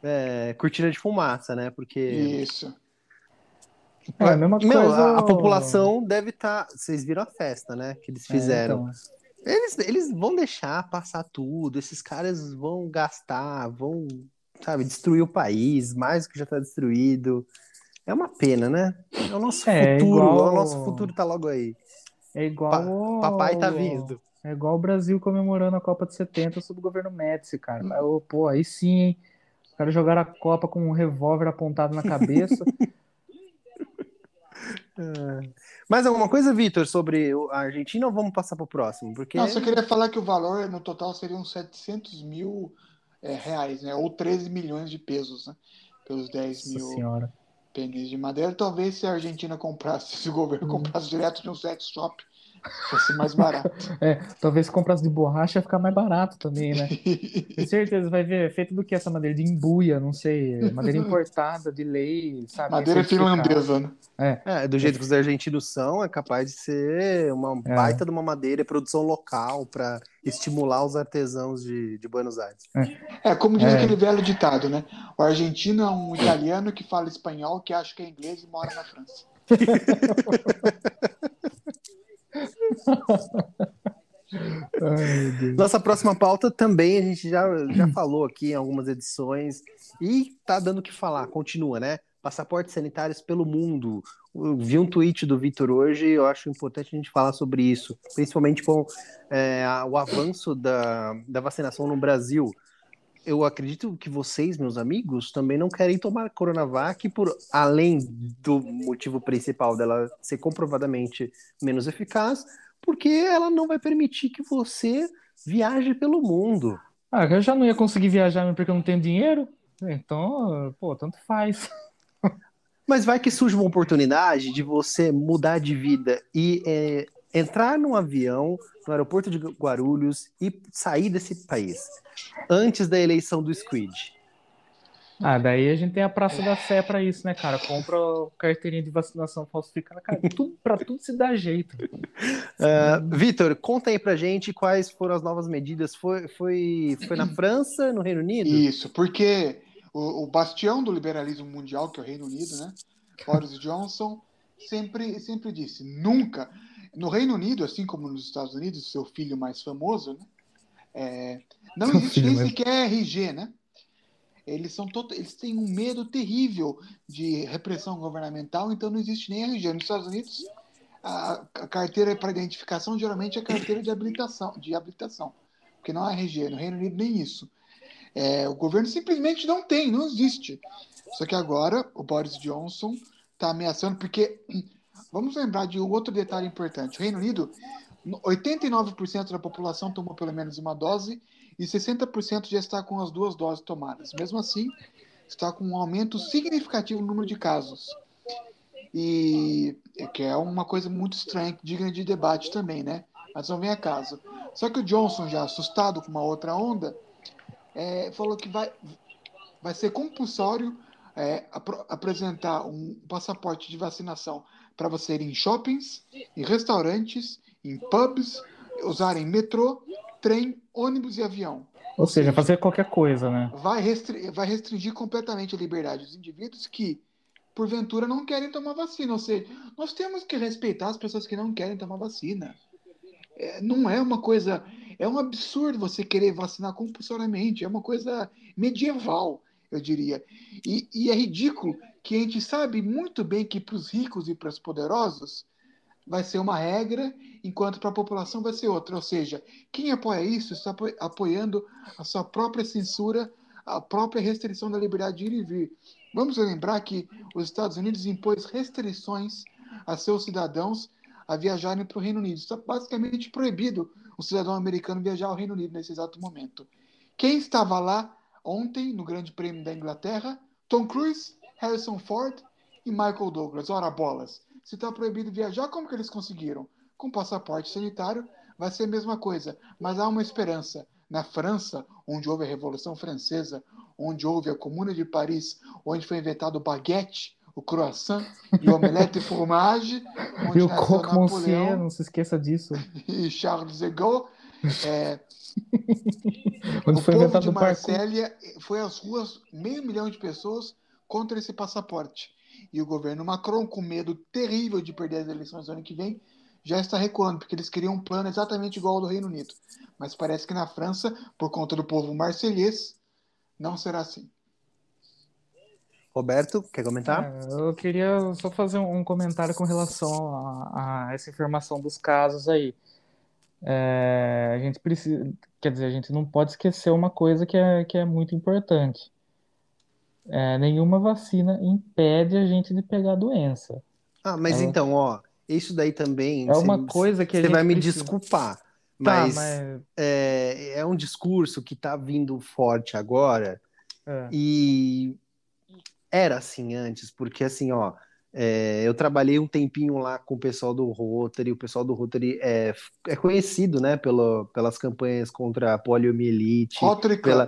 é, cortina de fumaça, né? Porque Isso. é a mesma meu, coisa. a, a população deve estar. Vocês viram a festa, né? Que eles É, fizeram. então. Eles, eles vão deixar passar tudo, esses caras vão gastar, vão, sabe, destruir o país, mais do que já está destruído. É uma pena, né? É o nosso É, futuro, igual- o nosso futuro tá logo aí. É igual. Pa- o- Papai tá vindo. É igual o Brasil comemorando a Copa de 70 sob o governo Médici, cara. Mas, ô, pô, aí sim, hein? Os caras jogaram a Copa com um revólver apontado na cabeça. Mais alguma coisa, Vitor, sobre o- a Argentina ou vamos passar pro próximo? Porque Não, só queria falar que o valor no total seriam 700 mil é, reais, né? Ou 13 milhões de pesos, né? Pelos 10 Nossa mil senhora. Pênis de madeira, talvez se a Argentina comprasse, se o governo Hum. comprasse direto de um sex shop, fosse mais barato. É, talvez se comprasse de borracha ia ficar mais barato também, né? Com certeza, vai ver, é feito do que essa madeira? De embuia, não sei, é madeira importada, de lei, sabe? Madeira certificada. finlandesa, né? É, do jeito que os argentinos são, é capaz de ser uma É. baita de uma madeira, produção local para estimular os artesãos de, de Buenos Aires. É, como diz É. aquele velho ditado, né? O argentino é um italiano que fala espanhol, que acha que é inglês e mora na França. Ai. Nossa próxima pauta também a gente já, já falou aqui em algumas edições e tá dando o que falar, continua, né? Passaportes sanitários pelo mundo. Eu vi um tweet do Vitor hoje, eu acho importante a gente falar sobre isso, principalmente com é, o avanço da, da vacinação no Brasil. Eu acredito que vocês, meus amigos, também não querem tomar Coronavac por além do motivo principal dela ser comprovadamente menos eficaz, porque ela não vai permitir que você viaje pelo mundo. Ah, eu já não ia conseguir viajar porque eu não tenho dinheiro. Então, pô, tanto faz. Mas vai que surge uma oportunidade de você mudar de vida e é, entrar num avião no aeroporto de Guarulhos e sair desse país antes da eleição do Squid. Ah, daí a gente tem a Praça da Sé pra isso, né, cara? Compra carteirinha de vacinação falsificada, cara. Tudo, pra tudo se dá jeito. Uh, Vitor, conta aí pra gente quais foram as novas medidas. Foi, foi, foi na França, no Reino Unido? Isso, porque o, o bastião do liberalismo mundial, que é o Reino Unido, né? Boris Johnson sempre, sempre disse, nunca. No Reino Unido, assim como nos Estados Unidos, seu filho mais famoso, né? É, não Seu existe nem sequer RG, né? Eles, são tot... Eles têm um medo terrível de repressão governamental, então não existe nem RG. Nos Estados Unidos, a, a carteira para identificação geralmente é carteira de habilitação, de habilitação, porque não há RG. No Reino Unido, nem isso. É, o governo simplesmente não tem, não existe. Só que agora o Boris Johnson está ameaçando, porque vamos lembrar de um outro detalhe importante: o Reino Unido, 89% da população tomou pelo menos uma dose e 60% já está com as duas doses tomadas. Mesmo assim, está com um aumento significativo no número de casos. E que é uma coisa muito estranha, digna de debate também, né? Mas não vem a caso. Só que o Johnson, já assustado com uma outra onda, é, falou que vai, vai ser compulsório é, apro- apresentar um passaporte de vacinação para você ir em shoppings, em restaurantes, em pubs, usarem metrô, trem, ônibus e avião. Ou seja, fazer qualquer coisa, né? Vai, restri- vai restringir completamente a liberdade dos indivíduos que, porventura, não querem tomar vacina. Ou seja, nós temos que respeitar as pessoas que não querem tomar vacina. É, não é uma coisa. É um absurdo você querer vacinar compulsoriamente. É uma coisa medieval, eu diria. E, e é ridículo que a gente sabe muito bem que para os ricos e para os poderosos vai ser uma regra, enquanto para a população vai ser outra. Ou seja, quem apoia isso está apo- apoiando a sua própria censura, a própria restrição da liberdade de ir e vir. Vamos lembrar que os Estados Unidos impôs restrições a seus cidadãos a viajarem para o Reino Unido. Está basicamente proibido o cidadão americano viajar ao Reino Unido nesse exato momento. Quem estava lá ontem no Grande Prêmio da Inglaterra? Tom Cruise, Harrison Ford e Michael Douglas. Ora bolas. Se está proibido viajar, como que eles conseguiram? Com passaporte sanitário vai ser a mesma coisa. Mas há uma esperança. Na França, onde houve a Revolução Francesa, onde houve a Comuna de Paris, onde foi inventado o baguete, o croissant e o omelete de fromage, onde Viu nasceu Coque Monsieur, não se esqueça disso. e Charles de Gaulle. É, Onde o foi povo inventado de o. Marsella foi às ruas, meio milhão de pessoas, contra esse passaporte. E o governo Macron, com medo terrível de perder as eleições do ano que vem, já está recuando, porque eles queriam um plano exatamente igual ao do Reino Unido. Mas parece que na França, por conta do povo marselhês, não será assim. Roberto, quer comentar? É, eu queria só fazer um um comentário com relação a, a essa informação dos casos aí. É, a gente precisa, quer dizer, a gente não pode esquecer uma coisa que é, que é muito importante. É, nenhuma vacina impede a gente de pegar a doença. Ah, mas É. então, ó, isso daí também. É você- uma coisa que Você vai me precisa- desculpar, Tá, mas, mas É, é um discurso que tá vindo forte agora é. e era assim antes, porque assim, ó, é, eu trabalhei um tempinho lá com o pessoal do Rotary, o pessoal do Rotary é, é conhecido, né, pelo, pelas campanhas contra a poliomielite, Rotary pela,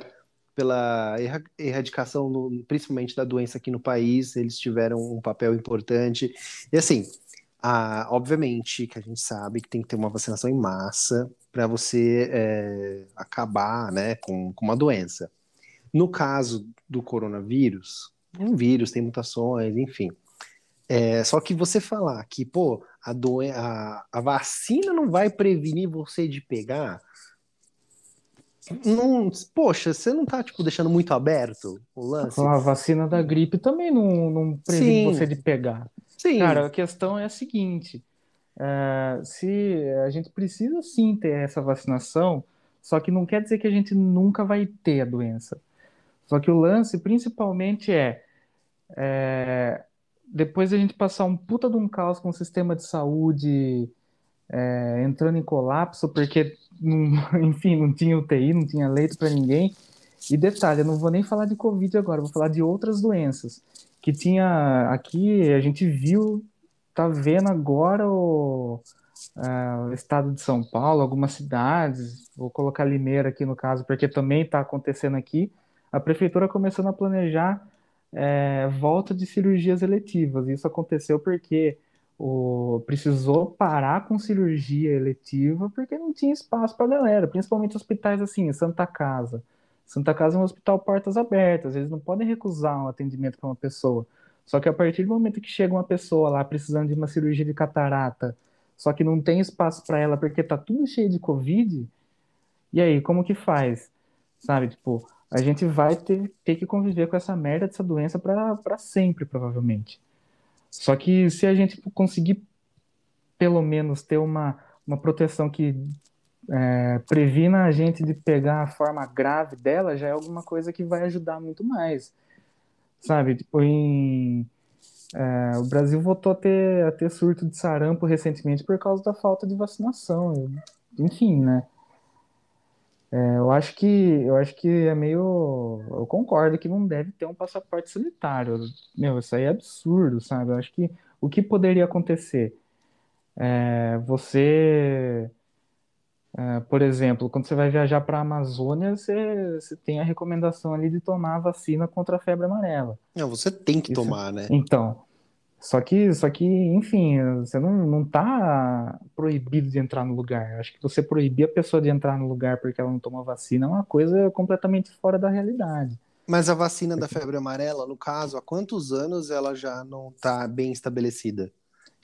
pela erra- erradicação, no- principalmente da doença aqui no país, eles tiveram um papel importante. E assim, a- obviamente que a gente sabe que tem que ter uma vacinação em massa para você é, acabar, né, com, com uma doença. No caso do coronavírus, é um vírus, tem mutações, enfim. É, só que você falar que, pô, a, doen a, a vacina não vai prevenir você de pegar, não, poxa, você não tá, tipo, deixando muito aberto o lance? A vacina da gripe também não, não previne Sim. você de pegar. Sim, Cara, a questão é a seguinte: é, se a gente precisa sim ter essa vacinação, só que não quer dizer que a gente nunca vai ter a doença. Só que o lance principalmente é, é, depois a gente passar um puta de um caos com o sistema de saúde é, entrando em colapso, porque, não- enfim, não tinha UTI, não tinha leito para ninguém. E detalhe, eu não vou nem falar de Covid agora, vou falar de outras doenças. Que tinha aqui, a gente viu, tá vendo agora o, o estado de São Paulo, algumas cidades, vou colocar Limeira aqui no caso, porque também está acontecendo aqui, a prefeitura começando a planejar é, volta de cirurgias eletivas. Isso aconteceu porque o, precisou parar com cirurgia eletiva porque não tinha espaço para a galera, principalmente hospitais assim, Santa Casa. Santa Casa é um hospital portas abertas, eles não podem recusar um atendimento para uma pessoa. Só que a partir do momento que chega uma pessoa lá precisando de uma cirurgia de catarata, só que não tem espaço para ela porque tá tudo cheio de Covid, e aí, como que faz? Sabe, tipo, a gente vai ter, ter que conviver com essa merda dessa doença para sempre, provavelmente. Só que se a gente conseguir, pelo menos, ter uma, uma proteção que é, previna a gente de pegar a forma grave dela, já é alguma coisa que vai ajudar muito mais. Sabe, tipo, em, é, o Brasil voltou a ter, a ter surto de sarampo recentemente por causa da falta de vacinação. Enfim, né? É, eu acho que eu acho que é meio. Eu concordo que não deve ter um passaporte sanitário. Meu, isso aí é absurdo, sabe? Eu acho que o que poderia acontecer? É, você, é, por exemplo, quando você vai viajar para a Amazônia, você, você tem a recomendação ali de tomar a vacina contra a febre amarela. não, você tem que Isso. tomar, né? Então, só que, só que, enfim, você não, não tá proibido de entrar no lugar. Eu Acho que você proibir a pessoa de entrar no lugar porque ela não toma vacina é uma coisa completamente fora da realidade. Mas a vacina da febre amarela, no caso, há quantos anos ela já não tá bem estabelecida?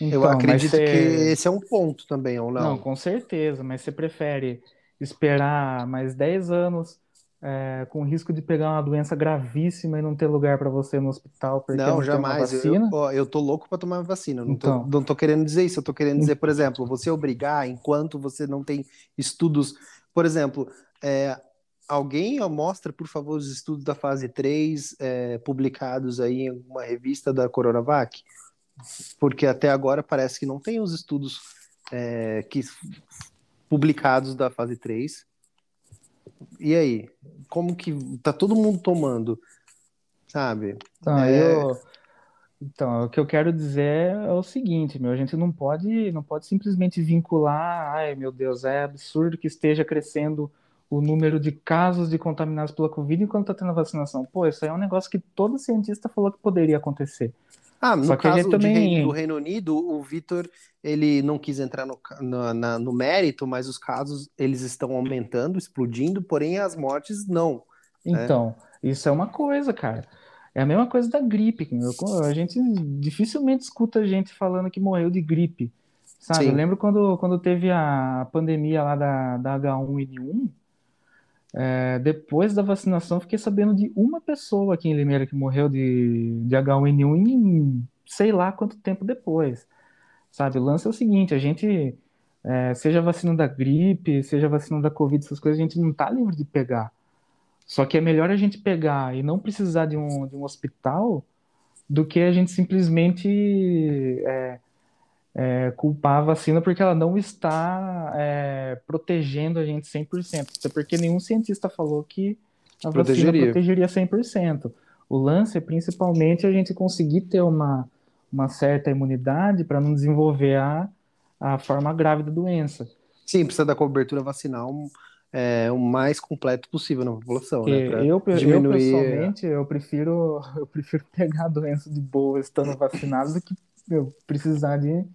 Eu Então, mas acredito você- que esse é um ponto também, ou Não, não? com certeza, mas você prefere esperar mais 10 anos é, com risco de pegar uma doença gravíssima e não ter lugar para você no hospital porque Não, não tem uma jamais. Eu, vacina? eu, ó, eu tô louco pra tomar vacina. Eu Não tô, Então. não tô querendo dizer isso. Eu tô querendo dizer, por exemplo, você obrigar enquanto você não tem estudos. Por exemplo, é, alguém mostra, por favor, os estudos da fase 3 é, publicados aí em uma revista da Coronavac? Porque até agora parece que não tem os estudos é, que, publicados da fase 3. E aí? Como que tá todo mundo tomando? Sabe? Então, É. eu, então, o que eu quero dizer é o seguinte, meu, a gente não pode, não pode simplesmente vincular, ai meu Deus, é absurdo que esteja crescendo o número de casos de contaminados pela Covid enquanto está tendo a vacinação. Pô, isso aí é um negócio que todo cientista falou que poderia acontecer. Ah, no Só que caso também- Reino- do Reino Unido, o Vitor, ele não quis entrar no, ca- na- no mérito, mas os casos, eles estão aumentando, explodindo, porém as mortes não. Então, isso é uma coisa, cara. É a mesma coisa da gripe. A gente dificilmente escuta gente falando que morreu de gripe, sabe? Sim. Eu lembro quando, quando teve a pandemia lá da, da H1N1, é, depois da vacinação, fiquei sabendo de uma pessoa aqui em Limeira que morreu de, de H1N1 em sei lá quanto tempo depois, sabe? O lance é o seguinte, a gente, é, seja vacina da gripe, seja vacina da Covid, essas coisas, a gente não tá livre de pegar. Só que é melhor a gente pegar e não precisar de um, de um hospital do que a gente simplesmente é, é, culpar a vacina porque ela não está é, protegendo a gente 100%. Até porque nenhum cientista falou que a vacina Protegeria. protegeria 100%. O lance é principalmente a gente conseguir ter uma, uma certa imunidade para não desenvolver a, a forma grave da doença. Sim, precisa da cobertura vacinal é, o mais completo possível na população, né? Eu, diminuir... eu, pessoalmente, eu prefiro, eu prefiro pegar a doença de boa estando vacinado do que eu precisar de,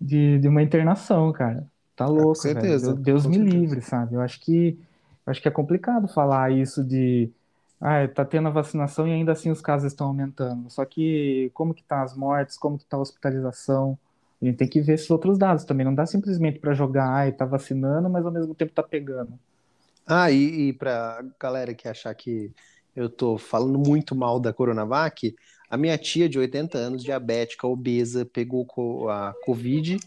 de, de uma internação, cara. Tá louco, com certeza. Velho. Deus com me certeza. livre, sabe? Eu acho que acho que é complicado falar isso de ah, tá tendo a vacinação e ainda assim os casos estão aumentando. Só que como que tá as mortes, como que tá a hospitalização? A gente tem que ver esses outros dados também. Não dá simplesmente para jogar, ah, tá vacinando, mas ao mesmo tempo tá pegando. Ah, e, e para galera que achar que eu tô falando muito mal da Coronavac, a minha tia de 80 anos, diabética, obesa, pegou a Covid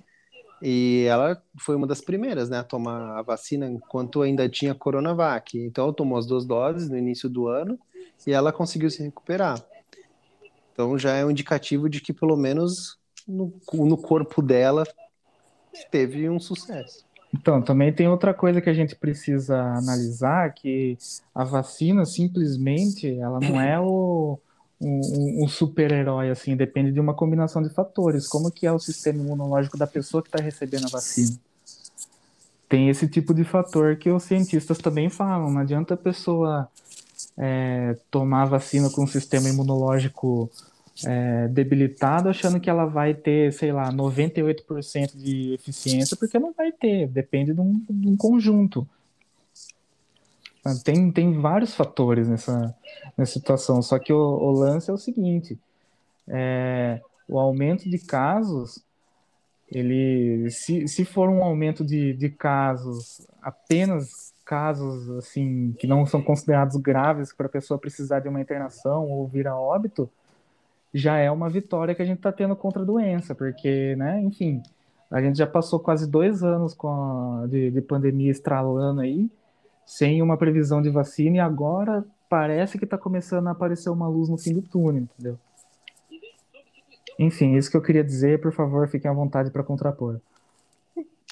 e ela foi uma das primeiras, né, a tomar a vacina enquanto ainda tinha Coronavac. Então, ela tomou as duas doses no início do ano e ela conseguiu se recuperar. Então, já é um indicativo de que pelo menos no, no corpo dela teve um sucesso. Então, também tem outra coisa que a gente precisa analisar, que a vacina simplesmente, ela não é o, um, um super-herói, assim, depende de uma combinação de fatores. Como que é o sistema imunológico da pessoa que está recebendo a vacina? Tem esse tipo de fator que os cientistas também falam. Não adianta a pessoa é, tomar a vacina com um sistema imunológico é, debilitado achando que ela vai ter, sei lá, 98% de eficiência, porque não vai ter, depende de um, de um conjunto. Tem, tem vários fatores nessa, nessa situação, só que o, o lance é o seguinte, é, o aumento de casos, ele, se, se for um aumento de, de casos, apenas casos assim que não são considerados graves para a pessoa precisar de uma internação ou vir a óbito, já é uma vitória que a gente está tendo contra a doença, porque, né, enfim, a gente já passou quase dois anos com a, de, de pandemia estralando aí, sem uma previsão de vacina, e agora parece que está começando a aparecer uma luz no fim do túnel, entendeu? Enfim, isso que eu queria dizer, por favor, fiquem à vontade para contrapor.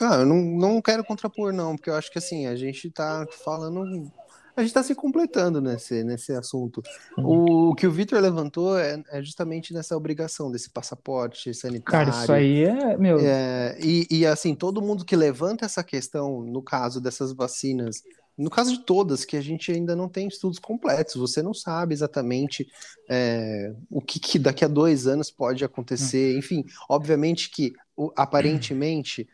Ah, eu não, não quero contrapor, não, porque eu acho que assim, a gente está falando a gente está se completando nesse, nesse assunto. O, o que o Vitor levantou é, é, justamente nessa obrigação desse passaporte sanitário. Cara, isso aí é, meu. É, e, e assim, todo mundo que levanta essa questão, no caso dessas vacinas, no caso de todas, que a gente ainda não tem estudos completos, você não sabe exatamente é, o que, que, daqui a dois anos pode acontecer. Hum. Enfim, obviamente que aparentemente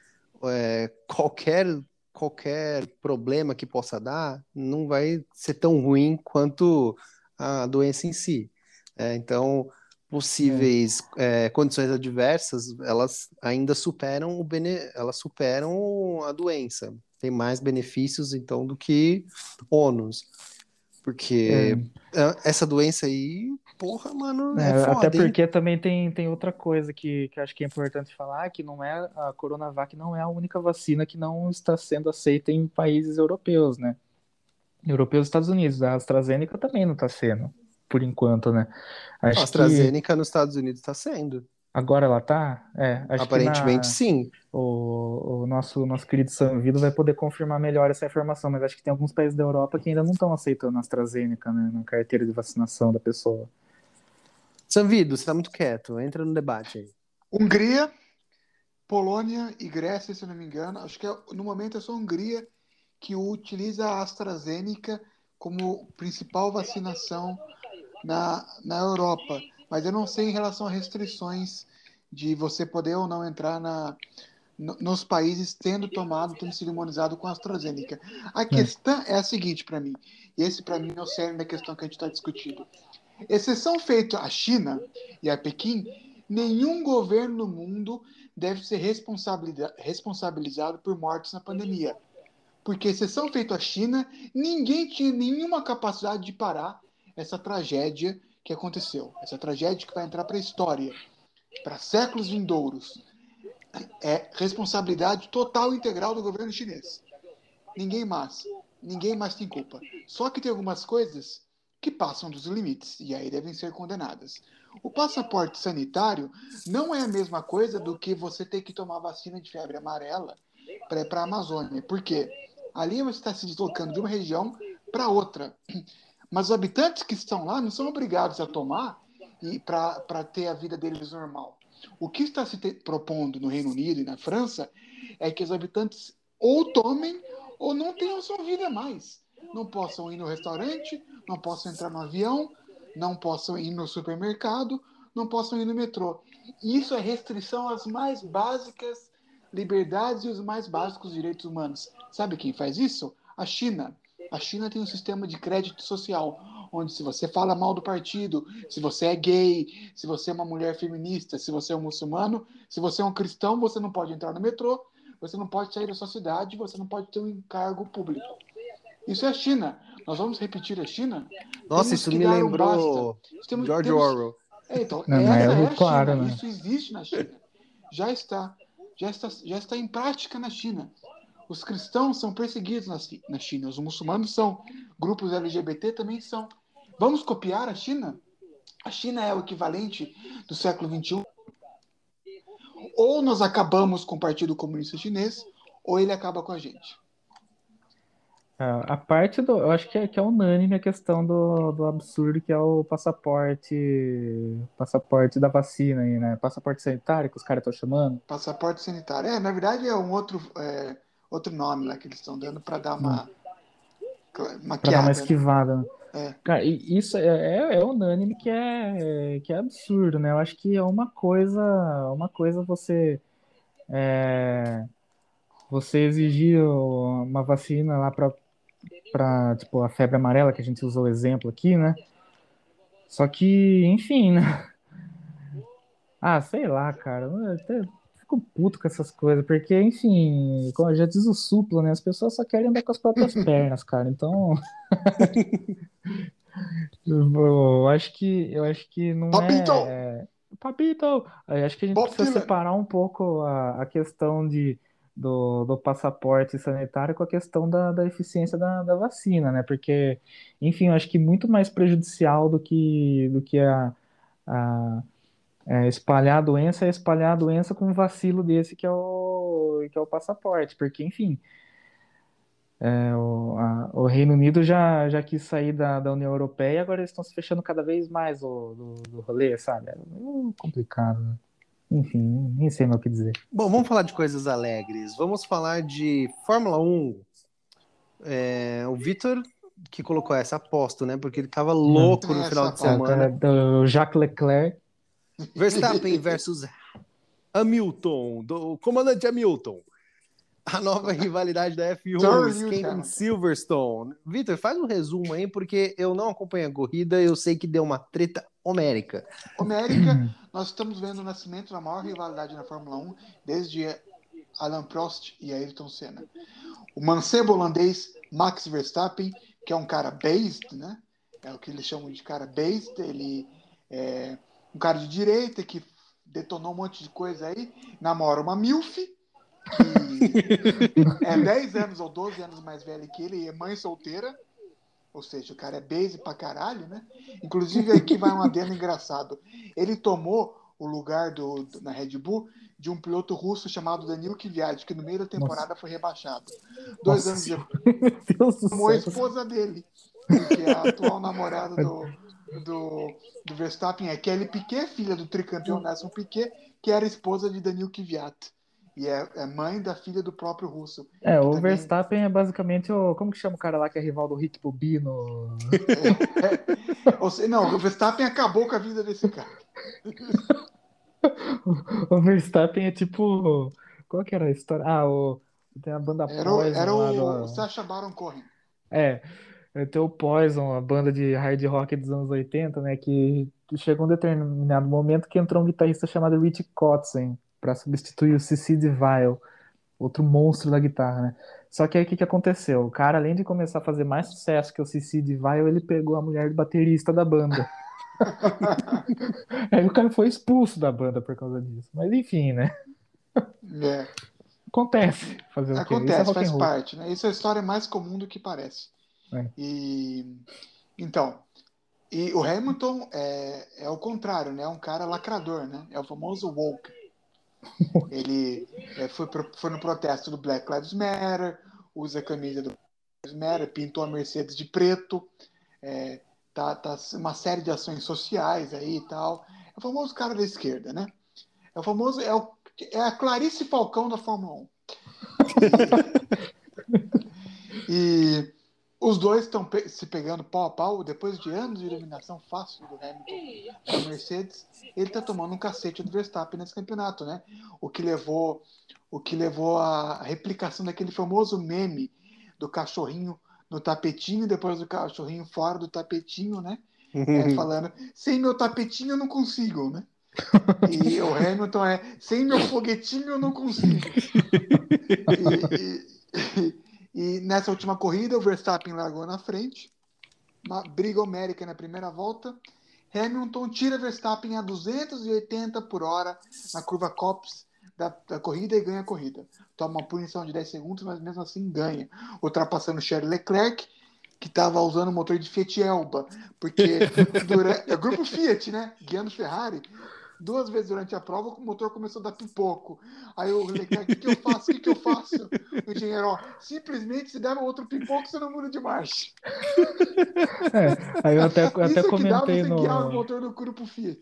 é, qualquer qualquer problema que possa dar não vai ser tão ruim quanto a doença em si. É, então, possíveis é. É, condições adversas, elas ainda superam o bene... elas superam a doença. Tem mais benefícios, então, do que ônus. Porque é. essa doença aí porra, mano, é, é foda, Até porque hein? também tem, tem outra coisa que, que acho que é importante falar, que não é a Coronavac não é a única vacina que não está sendo aceita em países europeus, né? Europeus e Estados Unidos. A AstraZeneca também não está sendo, por enquanto, né? Acho a AstraZeneca que... nos Estados Unidos está sendo. Agora ela tá? É, Aparentemente na... sim. O, o, nosso, nosso querido Sanvido vai poder confirmar melhor essa informação, mas acho que tem alguns países da Europa que ainda não estão aceitando a AstraZeneca né, na carteira de vacinação da pessoa. Sanvido, você tá muito quieto. Entra no debate aí. Hungria, Polônia e Grécia, se eu não me engano. Acho que é, no momento é só a Hungria que utiliza a AstraZeneca como principal vacinação na, na Europa. Mas eu não sei em relação a restrições de você poder ou não entrar na, nos países tendo tomado, tendo sido imunizado com a AstraZeneca. A é. questão é a seguinte para mim, e esse para mim é o cerne da questão que a gente está discutindo. Exceção feita à China e a Pequim, nenhum governo no mundo deve ser responsabilizado por mortes na pandemia. Porque, exceção feita à China, ninguém tinha nenhuma capacidade de parar essa tragédia que aconteceu. Essa tragédia que vai entrar para a história, para séculos vindouros. É responsabilidade total e integral do governo chinês. Ninguém mais. Ninguém mais tem culpa. Só que tem algumas coisas que passam dos limites e aí devem ser condenadas. O passaporte sanitário não é a mesma coisa do que você ter que tomar vacina de febre amarela para a Amazônia. Por quê? Ali você está se deslocando de uma região para outra. Mas os habitantes que estão lá não são obrigados a tomar e para ter a vida deles normal. O que está se te, propondo no Reino Unido e na França é que os habitantes ou tomem ou não tenham sua vida mais. Não possam ir no restaurante, não possam entrar no avião, não possam ir no supermercado, não possam ir no metrô. Isso é restrição às mais básicas liberdades e os mais básicos direitos humanos. Sabe quem faz isso? A China. A China tem um sistema de crédito social, onde se você fala mal do partido, se você é gay, se você é uma mulher feminista, se você é um muçulmano, se você é um cristão, você não pode entrar no metrô, você não pode sair da sua cidade, você não pode ter um encargo público. Isso é a China. Nós vamos repetir a China? Nossa, temos isso me lembrou um temos, George temos... Orwell. É, então, não, essa é, é claro, China. Né? Isso existe na China. Já está, já está, já está em prática na China. Os cristãos são perseguidos na, na China, os muçulmanos são, grupos LGBT também são. Vamos copiar a China? A China é o equivalente do século XXI. Ou nós acabamos com o Partido Comunista Chinês, ou ele acaba com a gente. A parte do. Eu acho que é, que é unânime a questão do, do absurdo que é o passaporte. Passaporte da vacina aí, né? Passaporte sanitário que os caras estão chamando. Passaporte sanitário. É, na verdade é um outro, é, outro nome lá que eles estão dando para dar uma. Uma pra dar uma né? esquivada. Né? É. Cara, isso é, é, é, unânime que é, que é absurdo, né? Eu acho que é uma coisa. Uma coisa você. É, você exigir uma vacina lá para para tipo a febre amarela que a gente usou o exemplo aqui, né? Só que, enfim, né? Ah, sei lá, cara. Até fico puto com essas coisas, porque, enfim, como já diz o suplo, né? As pessoas só querem andar com as próprias pernas, cara. Então. eu acho que eu acho que não Papito! é. Papito! Eu acho que a gente precisa separar um pouco a, a questão de do, do passaporte sanitário com a questão da, da eficiência da, da vacina, né? Porque, enfim, eu acho que muito mais prejudicial do que, do que a, a é, espalhar a doença é espalhar a doença com um vacilo desse que é o, que é o passaporte, porque, enfim, é, o, a, o, Reino Unido já, já quis sair da, da União Europeia e agora eles estão se fechando cada vez mais o, do, do rolê, sabe? É complicado, né? Enfim, nem sei mais o que dizer. Bom, vamos falar de coisas alegres. Vamos falar de Fórmula 1. É, o Vitor que colocou essa aposta, né? Porque ele tava louco no final de semana. Do Jacques Leclerc. Verstappen versus Hamilton, do comandante Hamilton. A nova rivalidade da F1 esquenta em Silverstone. Vitor, faz um resumo aí, porque eu não acompanho a corrida, eu sei que deu uma treta homérica. Homérica, nós estamos vendo o nascimento da maior rivalidade na Fórmula 1 desde Alan Prost e Ayrton Senna. O mancebo holandês Max Verstappen, que é um cara based, né? É o que eles chamam de cara based, ele é um cara de direita que detonou um monte de coisa aí, namora uma MILF, que é 10 anos ou 12 anos mais velha que ele e é mãe solteira. Ou seja, o cara é base pra caralho, né? Inclusive aqui vai um adendo engraçado. Ele tomou o lugar do, do, na Red Bull de um piloto russo chamado Danilo Kvyat, que no meio da temporada Nossa. foi rebaixado. Dois Nossa. anos depois, tomou a esposa dele, que é a atual namorada do, do, do Verstappen, é Kelly Piquet, filha do tricampeão Nelson Piquet, que era esposa de Danilo Kvyat. E é, é, mãe da filha do próprio russo. É, o também... Verstappen é basicamente o. Como que chama o cara lá que é rival do Rick Bobino? É, é, não, o Verstappen acabou com a vida desse cara. o Verstappen é tipo. Qual que era a história? Ah, o. Tem a banda era, Poison. Era o do... Sacha Baron Cohen. É. Tem o Poison, a banda de hard rock dos anos 80, né? Que chegou um determinado momento que entrou um guitarrista chamado Rich Kotzen para substituir o Cici Vile, outro monstro da guitarra, né? Só que aí o que, que aconteceu? O cara, além de começar a fazer mais sucesso que o Cici Vile, ele pegou a mulher do baterista da banda. aí o cara foi expulso da banda por causa disso. Mas enfim, né? É. Acontece. Fazer Acontece, o quê? É faz parte. Né? Isso é a história mais comum do que parece. É. E então, e o Hamilton é, é o contrário, né? É um cara lacrador, né? É o famoso woke. Ele é, foi, pro, foi no protesto do Black Lives Matter, usa a camisa do Black Lives Matter, pintou a Mercedes de preto, é, tá, tá uma série de ações sociais aí e tal. É o famoso cara da esquerda, né? É o famoso. É, o, é a Clarice Falcão da Fórmula 1. E, e os dois estão pe se pegando pau a pau depois de anos de eliminação fácil do Hamilton da Mercedes. Ele está tomando um cacete do Verstappen nesse campeonato, né? O que levou, o que levou à replicação daquele famoso meme do cachorrinho no tapetinho, depois do cachorrinho fora do tapetinho, né? É, falando, sem meu tapetinho eu não consigo, né? E o Hamilton é, sem meu foguetinho eu não consigo. E, e, e, nessa última corrida, o Verstappen largou na frente, uma briga homérica na primeira volta. Hamilton tira Verstappen a 280 por hora na curva Copse da, da, corrida e ganha a corrida. Toma uma punição de 10 segundos, mas mesmo assim ganha. Ultrapassando Charles Leclerc, que estava usando o motor de Fiat Elba, porque durante, é o grupo Fiat, né? Guiando Ferrari. Duas vezes durante a prova, o motor começou a dar pipoco. Aí o Leclerc, o que, que eu faço? O que, que eu faço? O engenheiro, ó, simplesmente se der outro pipoco, você não muda de marcha. É, aí eu até, eu até comentei que dá você guiar o no. motor do grupo Fiat.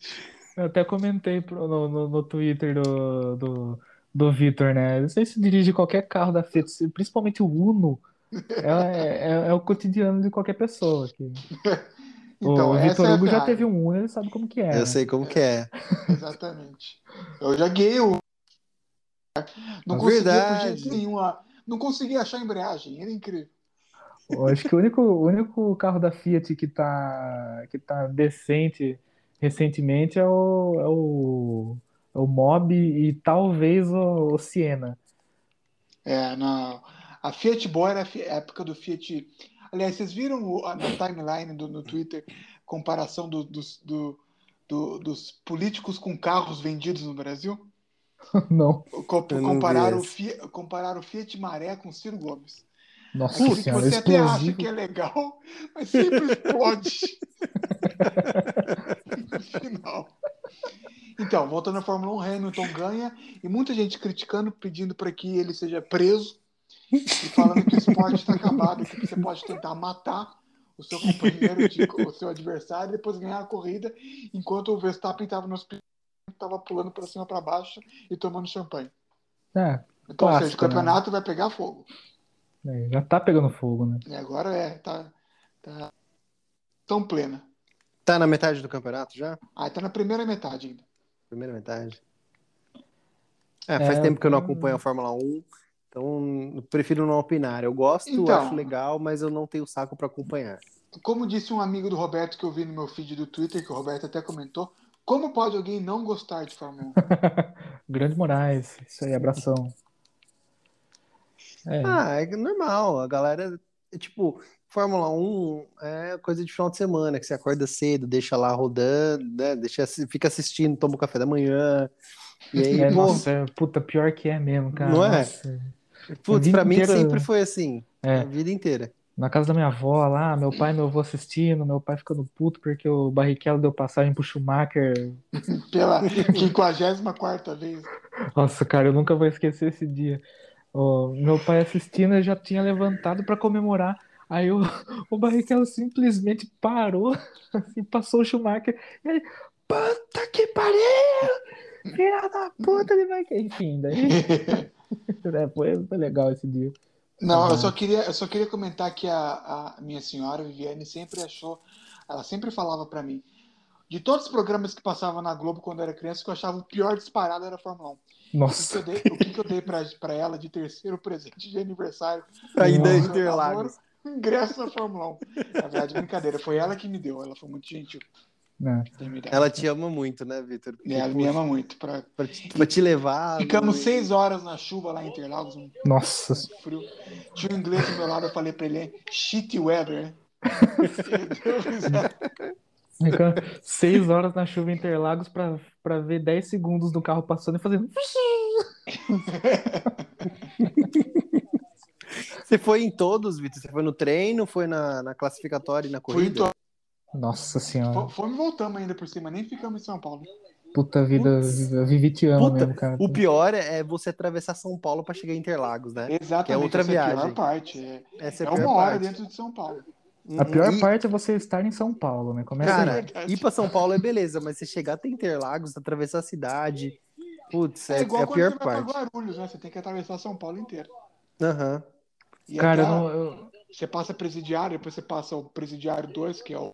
Eu até comentei no, no, no Twitter do, do, do Vitor, né? Você se dirige qualquer carro da Fiat, principalmente o Uno, é, é, é o cotidiano de qualquer pessoa. Que... Então, o Vitor é a Hugo já Ferrari. teve um Uno, ele sabe como que é. Eu né? sei como que é. Exatamente. Eu já guiei o. Não É conseguia Não conseguia achar a embreagem. Era incrível. Eu acho que o único, o único carro da Fiat que tá, que tá decente recentemente é o, é o, é o Mobi e talvez o, o Siena. É, na, a Fiat Boa era a época do Fiat. Aliás, vocês viram o- a- na timeline do, no Twitter comparação do- dos, do- do- dos políticos com carros vendidos no Brasil? Não. Co- Eu não Compararam o. Fiat, compararam o Fiat Maré com o Ciro Gomes. Nossa que senhora, você até acha explosivo. que é legal, mas sempre explode no final. Então, voltando à Fórmula 1, Hamilton ganha e muita gente criticando, pedindo para que ele seja preso e falando que o esporte está acabado, que você pode tentar matar o seu companheiro, de- o seu adversário, e depois ganhar a corrida, enquanto o Verstappen estava no hospital, estava pulando para cima para baixo e tomando champanhe. É, Então, ou seja, o Clássico, né? campeonato vai pegar fogo. é, já tá pegando fogo, né? E agora é, tá, tá tão plena. Tá na metade do campeonato já? Ah, tá na primeira metade ainda. Primeira metade. É, faz É, tempo que eu não eu- acompanho a Fórmula 1, então prefiro não opinar. Eu gosto, Então. acho legal, mas eu não tenho saco pra acompanhar. Como disse um amigo do Roberto que eu vi no meu feed do Twitter, que o Roberto até comentou, como pode alguém não gostar de Fórmula 1? Grande Moraes, isso aí, abração. É, Ah, é normal. A galera, é tipo, Fórmula 1 é coisa de final de semana, que você acorda cedo, deixa lá rodando, né? Deixa, fica assistindo, toma o café da manhã. E aí, é, pô, nossa, é, puta, pior que é mesmo, cara. Não é? Nossa. Putz, pra mim inteira- sempre foi assim, É. a vida inteira. Na casa da minha avó lá, meu pai e meu avô assistindo, meu pai ficando puto porque o Barrichello deu passagem pro Schumacher. Pela 54 vez. Nossa, cara, eu nunca vou esquecer esse dia. Ó, meu pai assistindo, eu já tinha levantado pra comemorar. Aí o, o Barrichello simplesmente parou, assim, passou o Schumacher. E ele, puta que pariu! Filha da puta de Barrichello. Enfim, daí é, foi, foi legal esse dia. Não, eu Ah. só queria, eu só queria comentar que a, a minha senhora Viviane sempre achou, ela sempre falava pra mim, de todos os programas que passavam na Globo quando eu era criança, o que eu achava o pior disparado era a Fórmula 1. O que, que Nossa, eu dei, o que, que eu dei pra, pra ela de terceiro presente de aniversário? Ainda Nossa. em Interlagos. Ingresso na Fórmula 1. Na verdade, brincadeira, foi ela que me deu, ela foi muito gentil. Né? Ela te ama muito, né, Vitor? Ela me ama muito. Pra... Pra te, pra te levar. Ficamos seis horas na chuva lá em Interlagos, um Nossa, frio. Tinha um inglês do meu lado, eu falei pra ele, shit weather, né? Fica seis horas na chuva em Interlagos pra, pra ver 10 segundos do carro passando e fazendo. Você foi em todos, Vitor? Você foi no treino, foi na, na classificatória e na Fui em corrida? Nossa senhora, Fo- Fomos e voltamos ainda por cima, nem ficamos em São Paulo. puta vida, Putz. a Vivi te ama Puta, mesmo, cara. O pior é você atravessar São Paulo pra chegar em Interlagos, né? Exatamente, Que é outra essa é a viagem. pior parte. É, Essa é é a pior uma hora parte. dentro de São Paulo. A pior E- parte é você estar em São Paulo, né? Começa Cara, ir pra São Paulo é beleza, mas você chegar até Interlagos, atravessar a cidade, putz, é, É igual é a quando pior você vai parte. pra Guarulhos, né? Você tem que atravessar São Paulo inteiro. Aham. E Cara, eu não, eu- você passa presidiário, depois você passa o presidiário 2, que é o.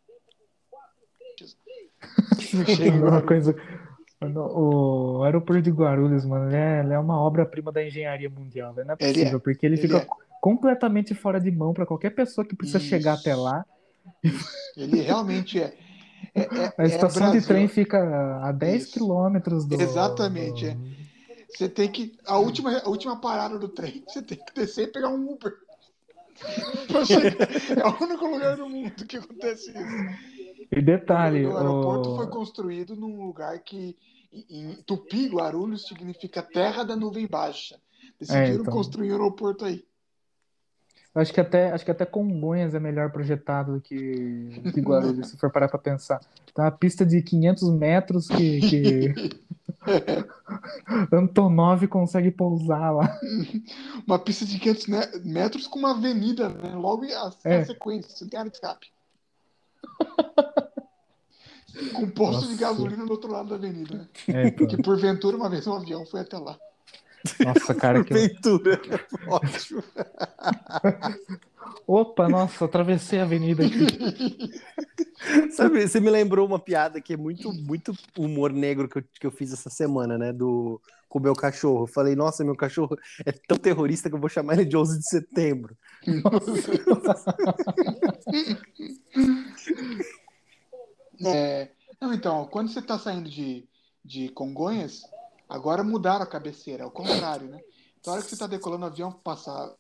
Em uma coisa. O aeroporto de Guarulhos, mano, ele é, ele é uma obra-prima da engenharia mundial, velho. Não é Ele possível, é, porque ele ele fica é. completamente fora de mão para qualquer pessoa que precisa Isso. chegar até lá. Ele realmente é. É, é, A é estação de trem fica a 10 Isso. quilômetros do. Exatamente, do-. Você tem que. A última, a última parada do trem, você tem que descer e pegar um Uber. É o único lugar do mundo que acontece isso. E detalhe, o aeroporto o- foi construído num lugar que, em Tupi, Guarulhos, significa terra da nuvem baixa. Decidiram então. construir um aeroporto aí. acho que até acho que até Congonhas é melhor projetado do que, que Guarulhos, se for parar para pensar. Tem uma pista de 500 metros que, que Antonov consegue pousar lá. Uma pista de 500 ne- metros com uma avenida, né? logo a, a É. sequência, sem área de escape. com um posto de Nossa. gasolina do outro lado da avenida. Né? É, pô. Que porventura uma vez um avião foi até lá. Nossa, cara, que Prefeitura. Ótimo. Opa, nossa, atravessei a avenida aqui. Sabe, você me lembrou uma piada que é muito, muito humor negro que eu, que eu fiz essa semana, né? Do, com o meu cachorro. Eu falei, nossa, meu cachorro é tão terrorista que eu vou chamar ele de 11 de setembro. É, não, então, quando você está saindo de, de Congonhas, agora mudaram a cabeceira, é o contrário, né? Então, a hora que você está decolando o avião passar,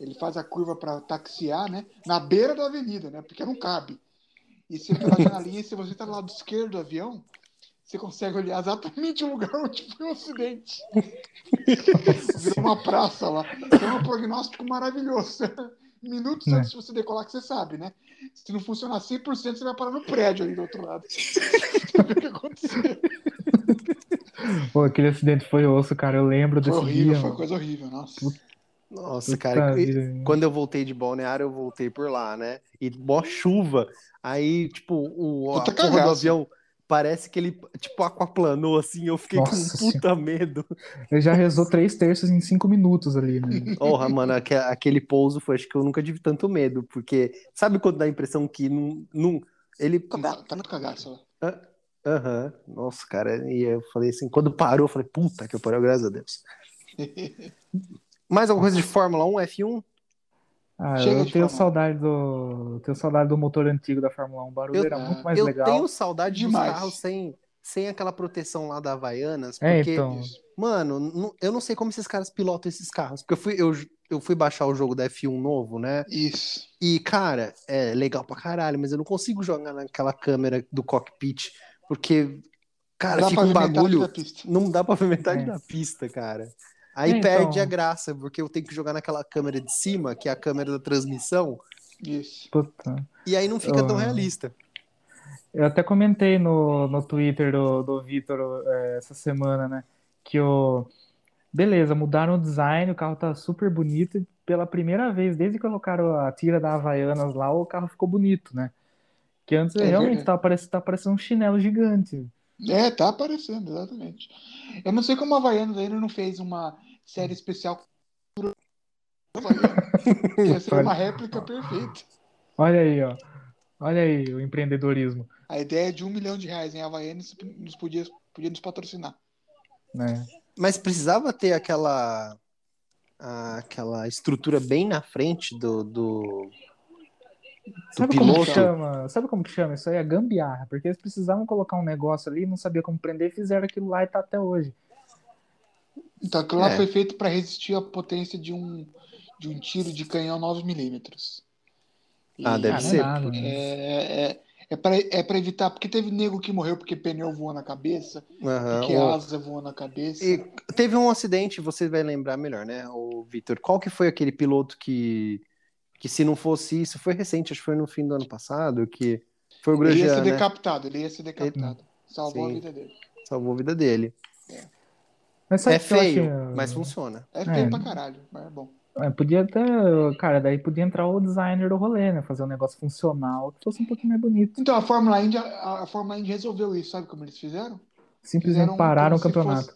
ele faz a curva para taxiar, né? Na beira da avenida, né? Porque não cabe. E você janelinha, se você está do lado esquerdo do avião, você consegue olhar exatamente o lugar onde foi o acidente. Virou uma praça lá. É um prognóstico maravilhoso. Minutos É. antes de você decolar, que você sabe, né? Se não funcionar 100%, você vai parar no prédio ali do outro lado. O que aconteceu. Pô, aquele acidente foi osso, cara. Eu lembro Foi desse horrível, dia. foi mano. coisa horrível, nossa. Nossa, Puta cara. e-. Quando eu voltei de Balneário, eu voltei por lá, né? E mó chuva. Aí, tipo, o, a do avião parece que ele, tipo, aquaplanou, assim. Eu fiquei Nossa com um puta medo. Ele já rezou três terços em cinco minutos ali, né? Porra, mano, aque- aquele pouso foi, acho que eu nunca tive tanto medo, porque sabe quando dá a impressão que não. não ele. Tá, tá muito cagaço lá. Aham, nossa, cara, e eu falei assim, quando parou, eu falei, puta que pariu, graças a Deus. Mais alguma coisa de Fórmula 1, F1? Ah, Chega eu de tenho saudade do. Tenho saudade do motor antigo da Fórmula 1. O barulho Eu- era muito mais eu legal. tenho saudade Demais. dos carros sem, sem aquela proteção lá da Havaianas, É, porque, então. Isso. mano, eu não sei como esses caras pilotam esses carros, porque eu fui, eu, eu fui baixar o jogo da F1 novo, né? Isso. E, cara, é legal pra caralho, mas eu não consigo jogar naquela câmera do cockpit, porque, cara, Dá fica pra um ver metade bagulho. da pista. Não dá pra ver metade É. da pista, cara. Aí É, então. perde a graça, porque eu tenho que jogar naquela câmera de cima, que é a câmera da transmissão, Isso. Puta. e aí não fica tão Ah. realista. Eu até comentei no, no Twitter do, do Vitor é, essa semana, né? Que o. Beleza, mudaram o design, o carro tá super bonito. E pela primeira vez, desde que colocaram a tira da Havaianas lá, o carro ficou bonito, né? Que antes É realmente verdade. tava parecendo, tá parecendo um chinelo gigante. É, tá aparecendo, exatamente. Eu não sei como a Havaianas ainda não fez uma série especial. Ia ser uma réplica perfeita. Olha aí, ó. Olha aí o empreendedorismo, A ideia é de um milhão de reais em Havaianas nos podia, podia nos patrocinar. né? Mas precisava ter aquela aquela estrutura bem na frente do, do, Sabe como que piloto. chama? Sabe como que chama? Isso aí é gambiarra, porque eles precisavam colocar um negócio ali, não sabia como prender, fizeram aquilo lá e tá até hoje. Então aquilo lá É. foi feito para resistir à potência de um, de um tiro de canhão 9mm. Ah, deve Ah, é ser. nada, né? É, é, é para é pra evitar, porque teve nego que morreu porque pneu voou na cabeça, Aham, porque o- asa voou na cabeça. E teve um acidente, você vai lembrar melhor, né, o Vitor? Qual que foi aquele piloto que, que se não fosse isso, foi recente, acho que foi no fim do ano passado, que foi o Ele ia Grosjean, ser né? decapitado, ele ia ser decapitado. Salvou Sim. a vida dele. Salvou a vida dele. Mas É que eu feio, acho- mas funciona. É feio É. pra caralho, mas é bom. É, podia ter, cara, daí podia entrar o designer do rolê, né? Fazer um negócio funcional que fosse um pouquinho mais bonito. Então a Fórmula Indy, a, a Fórmula Indy resolveu isso, sabe como eles fizeram? Simplesmente Fizeram pararam o campeonato.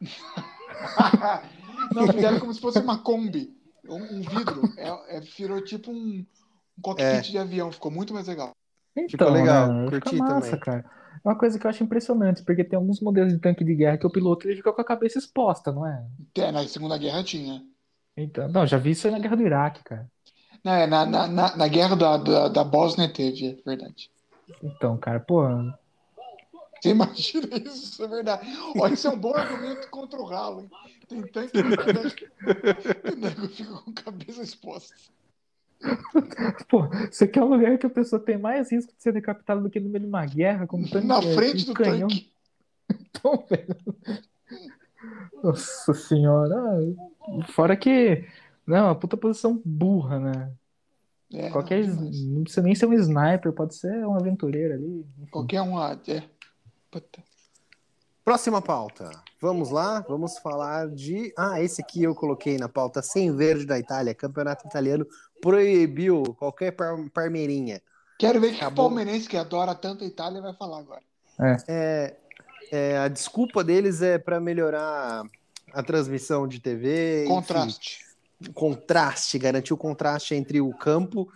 Não, fizeram como se fosse uma Kombi, um, um vidro. É, é, virou tipo um, um cockpit É. de avião, ficou muito mais legal. Então, legal, né? Fica curti massa, também. cara. É uma coisa que eu acho impressionante, porque tem alguns modelos de tanque de guerra que o piloto ele fica com a cabeça exposta, não é? É, na Segunda Guerra tinha. Então, não, já vi isso aí na guerra do Iraque, cara. Não, é, na, na, na, na guerra da, da, da Bósnia teve, é verdade. Então, cara, pô, Você imagina isso, isso é verdade. Olha, isso é um bom argumento contra o ralo, hein? Tem tanque que o nego fica com a cabeça exposta. pô, você quer um lugar que a pessoa tem mais risco de ser decapitada do que no meio de uma guerra, como tanque Na é, frente com do canhão. tanque. Então, velho. Nossa senhora. Fora que, não, é uma puta posição burra, né? É, Qualquer, não, não precisa nem ser um sniper, pode ser um aventureiro ali. enfim. Qualquer um, ah, é. Puta. Próxima pauta. Vamos lá, vamos falar de. Ah, esse aqui eu coloquei na pauta sem verde da Itália. Campeonato italiano proibiu qualquer par parmeirinha. Quero ver que o palmeirense que adora tanto a Itália vai falar agora. É, é, a desculpa deles é para melhorar a transmissão de TV. enfim, Contraste. contraste, garantir o contraste entre o campo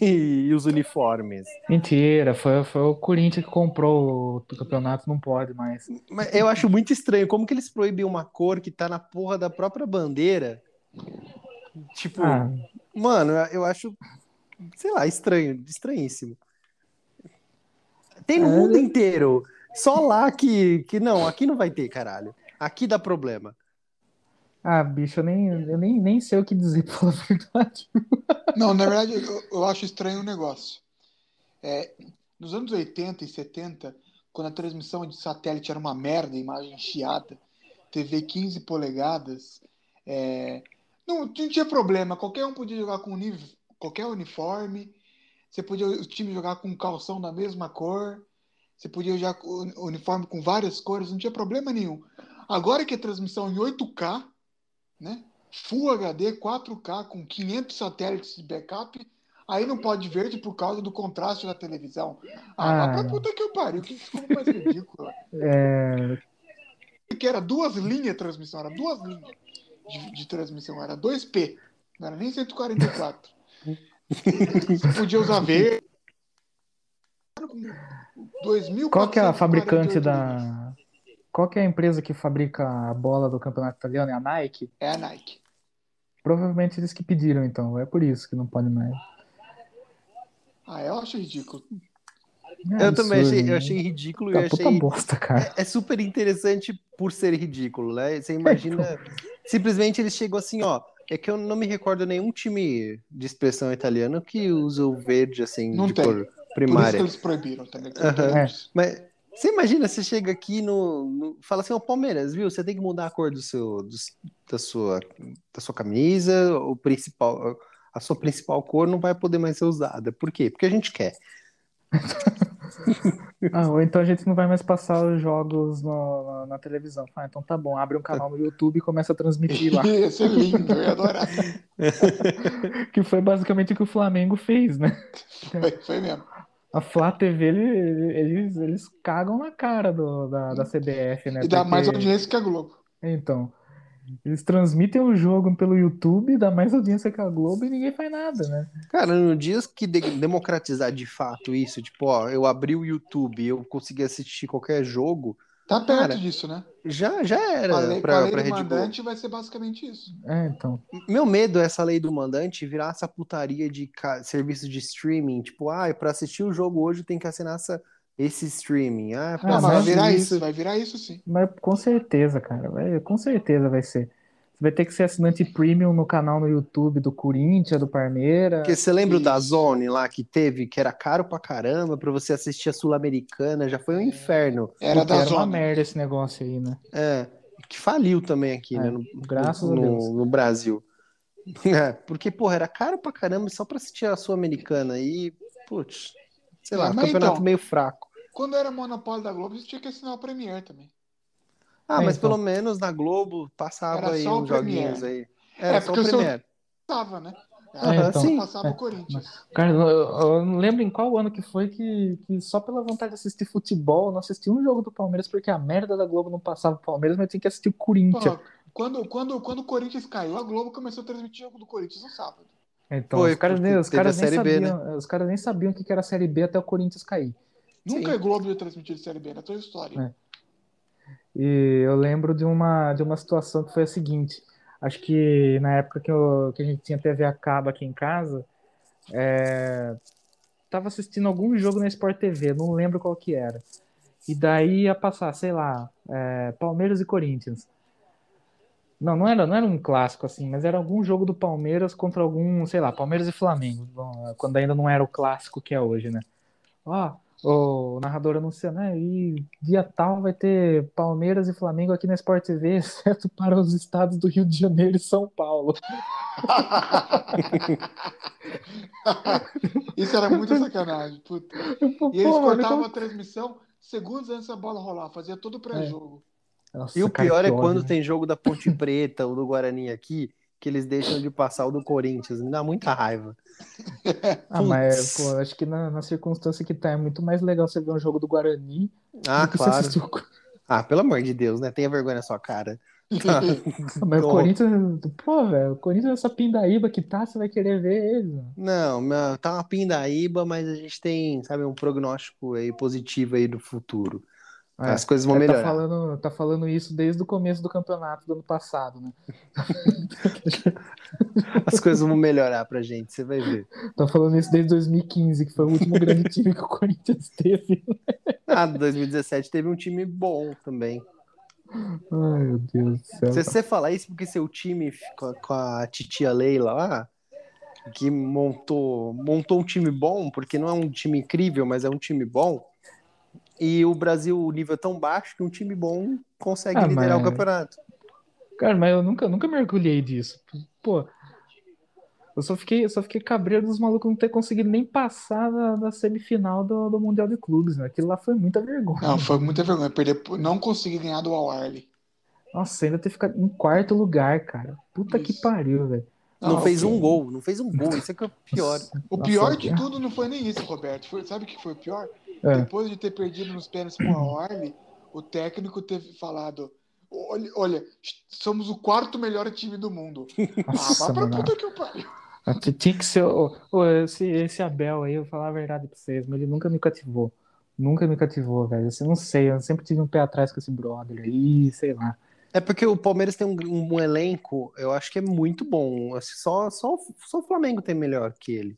e os uniformes. Mentira, foi, foi o Corinthians que comprou o campeonato, não pode mais. Mas eu acho muito estranho como que eles proíbem uma cor que tá na porra da própria bandeira. Tipo, Ah, mano, eu acho, sei lá, estranho, estranhíssimo. Tem no É. mundo inteiro. Só lá que, que não, aqui não vai ter, caralho. Aqui dá problema. Ah, bicho, eu nem, eu nem, nem sei o que dizer, pra falar a verdade. Não, na verdade, eu, eu acho estranho o negócio. É, nos anos 80 e 70, quando a transmissão de satélite era uma merda, imagem chiada, TV 15 polegadas, é, não, não tinha problema, qualquer um podia jogar com uni- qualquer uniforme, você podia o time jogar com calção da mesma cor, você podia jogar uniforme com várias cores, não tinha problema nenhum. Agora que é transmissão em 8K, né? Full HD, 4K, com 500 satélites de backup, aí não pode verde por causa do contraste da televisão. Ah, Ah. pra puta que eu pariu, que desculpa mais ridícula. É, Que era duas linhas de transmissão, era duas linhas de, de transmissão, era 2P, não era nem 144. Você podia usar verde. qual que é a 2.448 fabricante linhas. Qual que é a empresa que fabrica a bola do campeonato italiano? É a Nike? É a Nike. Provavelmente eles que pediram, então. É por isso que não pode mais. Ah, eu acho ridículo. É eu também achei, né? eu achei ridículo e Tá eu achei. bosta, cara. É, é super interessante por ser ridículo, né? Você imagina. Simplesmente eles chegam assim, ó. É que eu não me recordo nenhum time de expressão italiano que usa o verde assim Não de tem. cor Por isso que primária. eles proibiram também. Aham. É. Mas você imagina, você chega aqui no, no- fala assim, ó, Palmeiras, viu? Você tem que mudar a cor do seu, do- da sua, da sua camisa, o principal, a sua principal cor não vai poder mais ser usada. Por quê? Porque a gente quer. Ah, ou então a gente não vai mais passar os jogos no- na, na televisão. Ah, então tá bom, abre um canal no YouTube e começa a transmitir lá. Ia ser lindo, eu ia adorar. Que foi basicamente o que o Flamengo fez, né? Foi, foi mesmo. A Flá TV, ele- eles, eles cagam na cara do, da, da CBF, né? E dá mais Porque- audiência que a Globo. Então, eles transmitem o jogo pelo YouTube, dá mais audiência que a Globo e ninguém faz nada, né? Cara, no dias que de- democratizar de fato isso, tipo, ó, eu abri o YouTube e eu consegui assistir qualquer jogo, Tá perto Cara, disso, né? já, já era A lei, com a pra, lei pra do mandante vai ser basicamente isso. É, então. Meu medo é essa lei do mandante virar essa putaria de serviço de streaming. Tipo, ah, pra assistir o jogo hoje tem que assinar essa, esse streaming. Ah, pra Ah, vai virar isso- isso, vai virar isso sim. Mas com certeza, cara. Vai, com certeza vai ser. Você vai ter que ser assinante premium no canal no YouTube do Corinthians, do Palmeiras. Porque você lembra o da. Zone lá que teve, que era caro pra caramba pra você assistir a Sul-Americana? Já foi um inferno. Era da era uma merda esse negócio aí, né? É, que faliu também aqui, É, né? No, graças a no, Deus. no Brasil. É, porque, porra, era caro pra caramba só pra assistir a Sul-Americana. E, putz, sei É, lá, mas campeonato então- meio fraco. Quando era monopólio da Globo, você tinha que assinar o Premier também. Ah, É, mas então. pelo menos na Globo passava Era aí só o uns joguinhos aí. Era É, só porque o Premiere. passava, né? É, então. Sim. passava É. o Corinthians. Cara, eu, eu não lembro em qual ano que foi que, que só pela vontade de assistir futebol, eu não assisti um jogo do Palmeiras porque a merda da Globo não passava o Palmeiras, mas tinha que assistir o Corinthians. Pô, quando, quando, quando o Corinthians caiu, a Globo começou a transmitir o jogo do Corinthians no sábado. Então, Foi, os caras, nem, os caras a nem Série B, né? sabiam, os caras nem sabiam o que era a Série B até o Corinthians cair. Nunca Sim. a Globo ia transmitir Série B na tua história. É. E eu lembro de uma, de uma situação que foi a seguinte. Acho que na época que, eu, que a gente tinha TV a cabo aqui em casa, é, tava assistindo algum jogo na Sport TV, não lembro qual que era. E daí ia passar, sei lá, é, Palmeiras e Corinthians. Não, não era, não era um clássico assim, mas era algum jogo do Palmeiras contra algum, sei lá, Palmeiras e Flamengo, quando ainda não era o clássico que é hoje, né? Ó, o narrador anunciando, né? E dia tal vai ter Palmeiras e Flamengo aqui na Sport TV, exceto para os estados do Rio de Janeiro e São Paulo. Isso era muita sacanagem. Puta. Pô, E eles cortavam como- a transmissão segundos antes da bola rolar, fazia todo o pré-jogo. Nossa, E o pior é quando né? tem jogo da Ponte Preta ou do Guarani aqui, que eles deixam de passar o do Corinthians. Me dá muita raiva. Ah, mas, pô, acho que na, na circunstância que tá, é muito mais legal você ver um jogo do Guarani Ah, do que você claro. assistir o Ah, pelo amor de Deus, né? Tenha vergonha na sua cara. Tá. Mas o. Corinthians, pô, velho, o Corinthians, essa pindaíba que tá, você vai querer ver ele. mano. Não, tá uma pindaíba, mas a gente tem, sabe, um prognóstico aí positivo aí do futuro. É, As coisas vão é, tá melhorar. falando, tá falando isso desde o começo do campeonato do ano passado, né? As coisas vão melhorar pra gente, você vai ver. Tá falando isso desde 2015, que foi o último grande time que o Corinthians teve. Ah, 2017 teve um time bom também. Ai, meu Deus do céu. Se você falar isso porque seu time com a, com a titia Leila lá, que montou, montou um time bom, porque não é um time incrível, mas é um time bom. E o Brasil, o nível é tão baixo que um time bom consegue Ah, liderar mas- o campeonato. Cara, mas eu nunca, nunca me orgulhei disso. Pô, eu só fiquei, eu só fiquei cabreiro dos malucos não ter conseguido nem passar da, da semifinal do, do Mundial de Clubes, né? Aquilo lá foi muita vergonha. Não, foi muita vergonha. Perder, não consegui ganhar do Al-Arli. Nossa, ainda ter ficado em quarto lugar, cara. Puta que Isso. pariu, velho. Não, Não, fez um gol, não fez um gol, isso é que é o pior. O Nossa, pior de é. tudo não foi nem isso, Roberto. Foi- sabe o que foi o pior? É. Depois de ter perdido nos pênaltis pro Al-Arli, o técnico teve falado: olha, olha, somos o quarto melhor time do mundo. Ah, Nossa, vá pra mano. puta que eu pariu. Ah, Tinha que ser. esse, esse Abel aí, eu vou falar a verdade pra vocês, mas ele nunca me cativou. Nunca me cativou, velho. Assim, não sei, eu sempre tive um pé atrás com esse brother aí, sei lá. É porque o Palmeiras tem um, um elenco, eu acho que é muito bom. Assim, Só, só, só o Flamengo tem melhor que ele.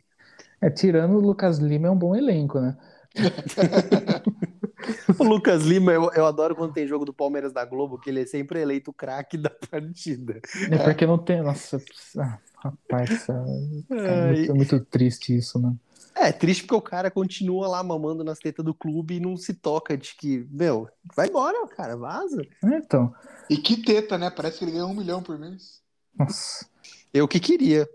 É, tirando o Lucas Lima, é um bom elenco, né? O Lucas Lima, eu, eu adoro quando tem jogo do Palmeiras da Globo, que ele é sempre eleito o craque da partida. É porque não tem. Nossa, ah, rapaz, é, cara, é Ai. muito, é muito triste isso, né? É, triste porque o cara continua lá mamando nas tetas do clube e não se toca de que, meu, vai embora, cara, vaza. É, Então, E que teta, né? Parece que ele ganha um milhão por mês. nossa. Eu que queria.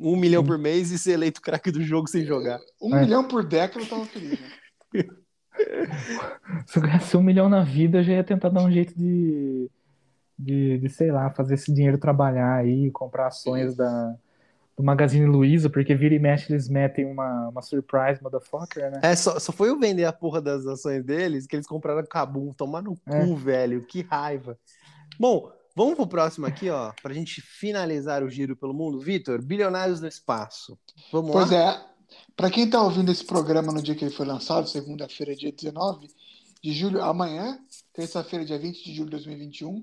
Um milhão por mês e ser eleito craque do jogo sem jogar. Um É. milhão por década eu tava feliz, né? Se eu ganhasse um milhão na vida, eu já ia tentar dar um jeito de, de, de, sei lá, fazer esse dinheiro trabalhar aí, comprar ações da, do Magazine Luiza, porque vira e mexe eles metem uma, uma surprise motherfucker, né? É, só, só foi eu vender a porra das ações deles que eles compraram Cabum. Tomar no É. cu, velho. Que raiva. Bom, vamos pro próximo aqui, ó, pra gente finalizar o giro pelo mundo. Vitor, Bilionários no Espaço. Vamos Pois lá? é. Pra quem tá ouvindo esse programa no dia que ele foi lançado, segunda-feira, dia 19 de julho, amanhã, terça-feira, dia 20 de julho de 2021,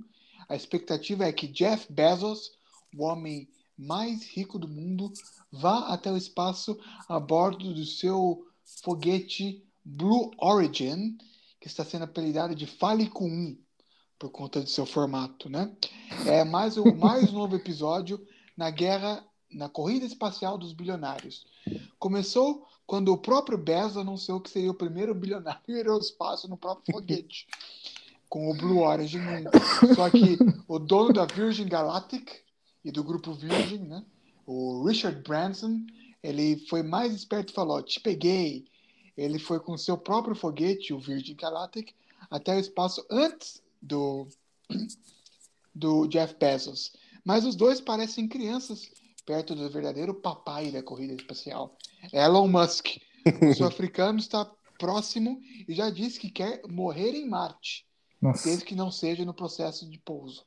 a expectativa é que Jeff Bezos, o homem mais rico do mundo, vá até o espaço a bordo do seu foguete Blue Origin, que está sendo apelidado de Fálico 1 por conta do seu formato, né? É mais o mais novo episódio na guerra, na corrida espacial dos bilionários. Começou quando o próprio Bezos anunciou que seria o primeiro bilionário a ir ao espaço no próprio foguete, com o Blue Origin 1. Só que o dono da Virgin Galactic e do grupo Virgin, né, o Richard Branson, ele foi mais esperto e falou: Te peguei. Ele foi com seu próprio foguete, o Virgin Galactic, até o espaço antes do, do Jeff Bezos. Mas os dois parecem crianças perto do verdadeiro papai da corrida espacial, Elon Musk. O sul-africano está próximo e já disse que quer morrer em Marte, Nossa. desde que não seja no processo de pouso.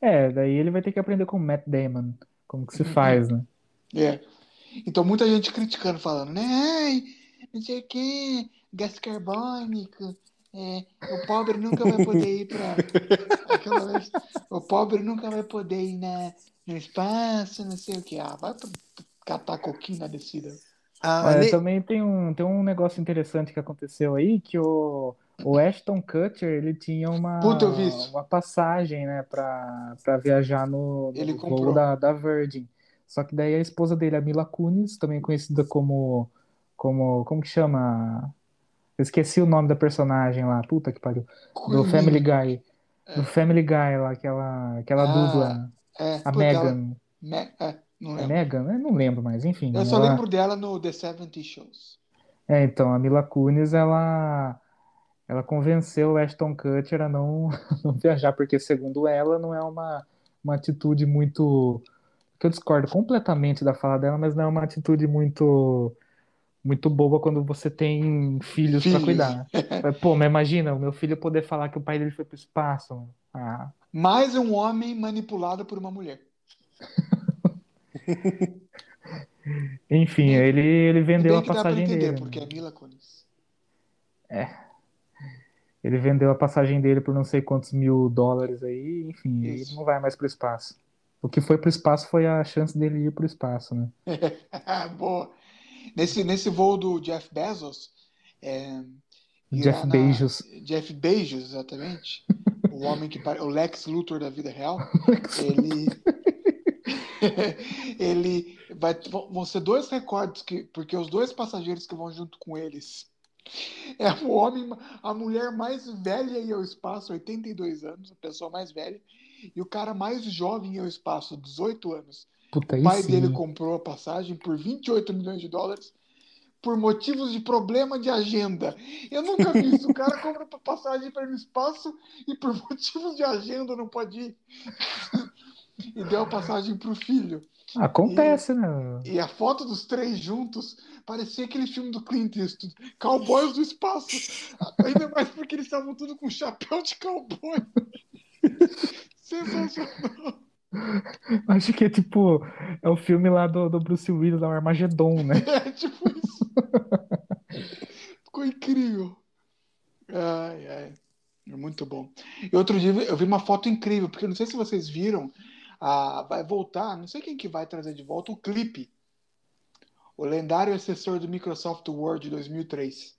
É, daí ele vai ter que aprender com o Matt Damon, como que se faz, né? É. Então muita gente criticando, falando, né? Ai, não sei o gás carbônico, é, o pobre nunca vai poder ir para o pobre nunca vai poder ir na, no espaço, não sei o que. Ah, vai pra- catar coquinho na descida. Ah, Olha, ne- também tem um, tem um negócio interessante que aconteceu aí, que o, o Ashton Kutcher, ele tinha uma, Puta, eu vi isso. uma passagem, né, pra, pra viajar no, no Ele voo comprou. da, da Virgin. Só que daí a esposa dele, a Mila Kunis, também conhecida como, como, como que chama? Eu esqueci o nome da personagem lá, puta que pariu. Do. Family Guy. Do Family Guy lá, aquela, aquela Ah, dupla, É, a Megan. Me- é, não É lembro. Megan? Eu não lembro mais, enfim. Eu só ela- lembro dela no The 70 Shows. É, então, a Mila Kunis, ela, ela convenceu o Ashton Kutcher a não, não viajar, porque, segundo ela, não é uma, uma atitude muito. Que eu discordo completamente da fala dela, mas não é uma atitude muito, muito boa quando você tem filhos para Filhos. cuidar. Pô, mas imagina o meu filho poder falar que o pai dele foi pro espaço. mano. Ah, Mais um homem manipulado por uma mulher. enfim, ele, ele vendeu a passagem entender, dele. porque é? Mila Kunis. Ele vendeu a passagem dele por não sei quantos mil dólares aí, enfim, ele Isso. não vai mais pro espaço. O que foi pro espaço foi a chance dele ir pro espaço, né? Boa. Nesse, nesse voo do Jeff Bezos, é, Jeff Bezos. Jeff Bezos, exatamente. o homem que o Lex Luthor da vida real. Ele ele vai vão ser dois recordes que porque os dois passageiros que vão junto com eles é o homem, a mulher mais velha em ao espaço, 82 anos, a pessoa mais velha, e o cara mais jovem em ao espaço, 18 anos. Puta, O pai sim. dele comprou a passagem por 28 milhões de dólares por motivos de problema de agenda. Eu nunca vi isso. O cara compra a passagem para ir no espaço e por motivos de agenda não pode ir. E deu a passagem pro filho. Acontece, né? E a foto dos três juntos parecia aquele filme do Clint Eastwood, Cowboys do Espaço. Ainda mais porque eles estavam tudo com chapéu de cowboy. Sensacional. Acho que é tipo, é o filme lá do, do Bruce Willis, lá, o Armagedon, né? É tipo isso. Ficou incrível. Ai, ai. É muito bom. E outro dia eu vi uma foto incrível, porque eu não sei se vocês viram, ah, vai voltar, não sei quem que vai trazer de volta o clipe. O lendário assessor do Microsoft Word de 2003.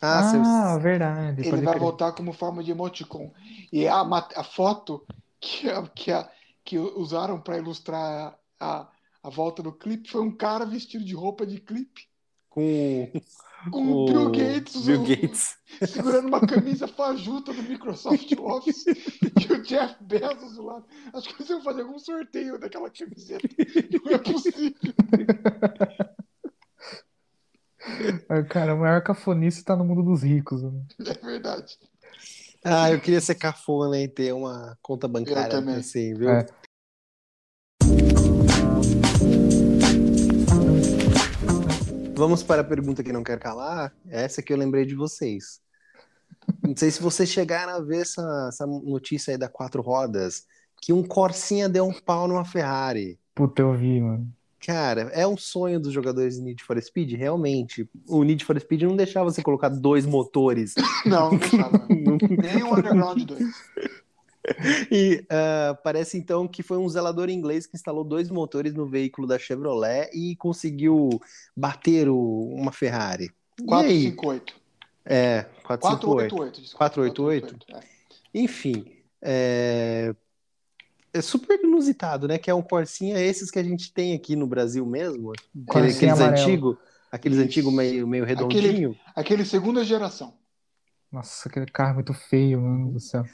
Ah, Ah, seus- verdade, Ele vai crer. voltar como forma de emoticon. E a, a foto que, a- que, a- que usaram para ilustrar a, a volta do clipe foi um cara vestido de roupa de clipe. com Com o Bill Gates, Bill o- Gates. segurando uma camisa fajuta do Microsoft Office e o Jeff Bezos do lado. Acho que eles iam fazer algum sorteio daquela camiseta. Não é possível. Cara, o maior cafonice tá no mundo dos ricos. né? É verdade. Ah, eu queria ser cafona e ter uma conta bancária também. assim, viu? É. Vamos para a pergunta que não quer calar. Essa que eu lembrei de vocês. Não sei se vocês chegaram a ver essa, essa notícia aí da quatro rodas, que um Corsinha deu um pau numa Ferrari. Puta, eu vi, mano. Cara, é um sonho dos jogadores de Need for Speed, realmente. O Need for Speed não deixava você colocar dois motores. Não, não deixava. Nem o Underground 2. E ah, parece então que foi um zelador inglês que instalou dois motores no veículo da Chevrolet e conseguiu bater o- uma Ferrari. E aí? 458. É, 458. 488. desculpa. 488? 488, Enfim, é... é super inusitado, né? Que é um Corsinha esses que a gente tem aqui no Brasil mesmo. Aquele- Corsinha aqueles antigos, aqueles antigos meio, meio Aquele- redondinho. é. Aquele segunda geração. Nossa, aquele carro é muito feio, mano do céu.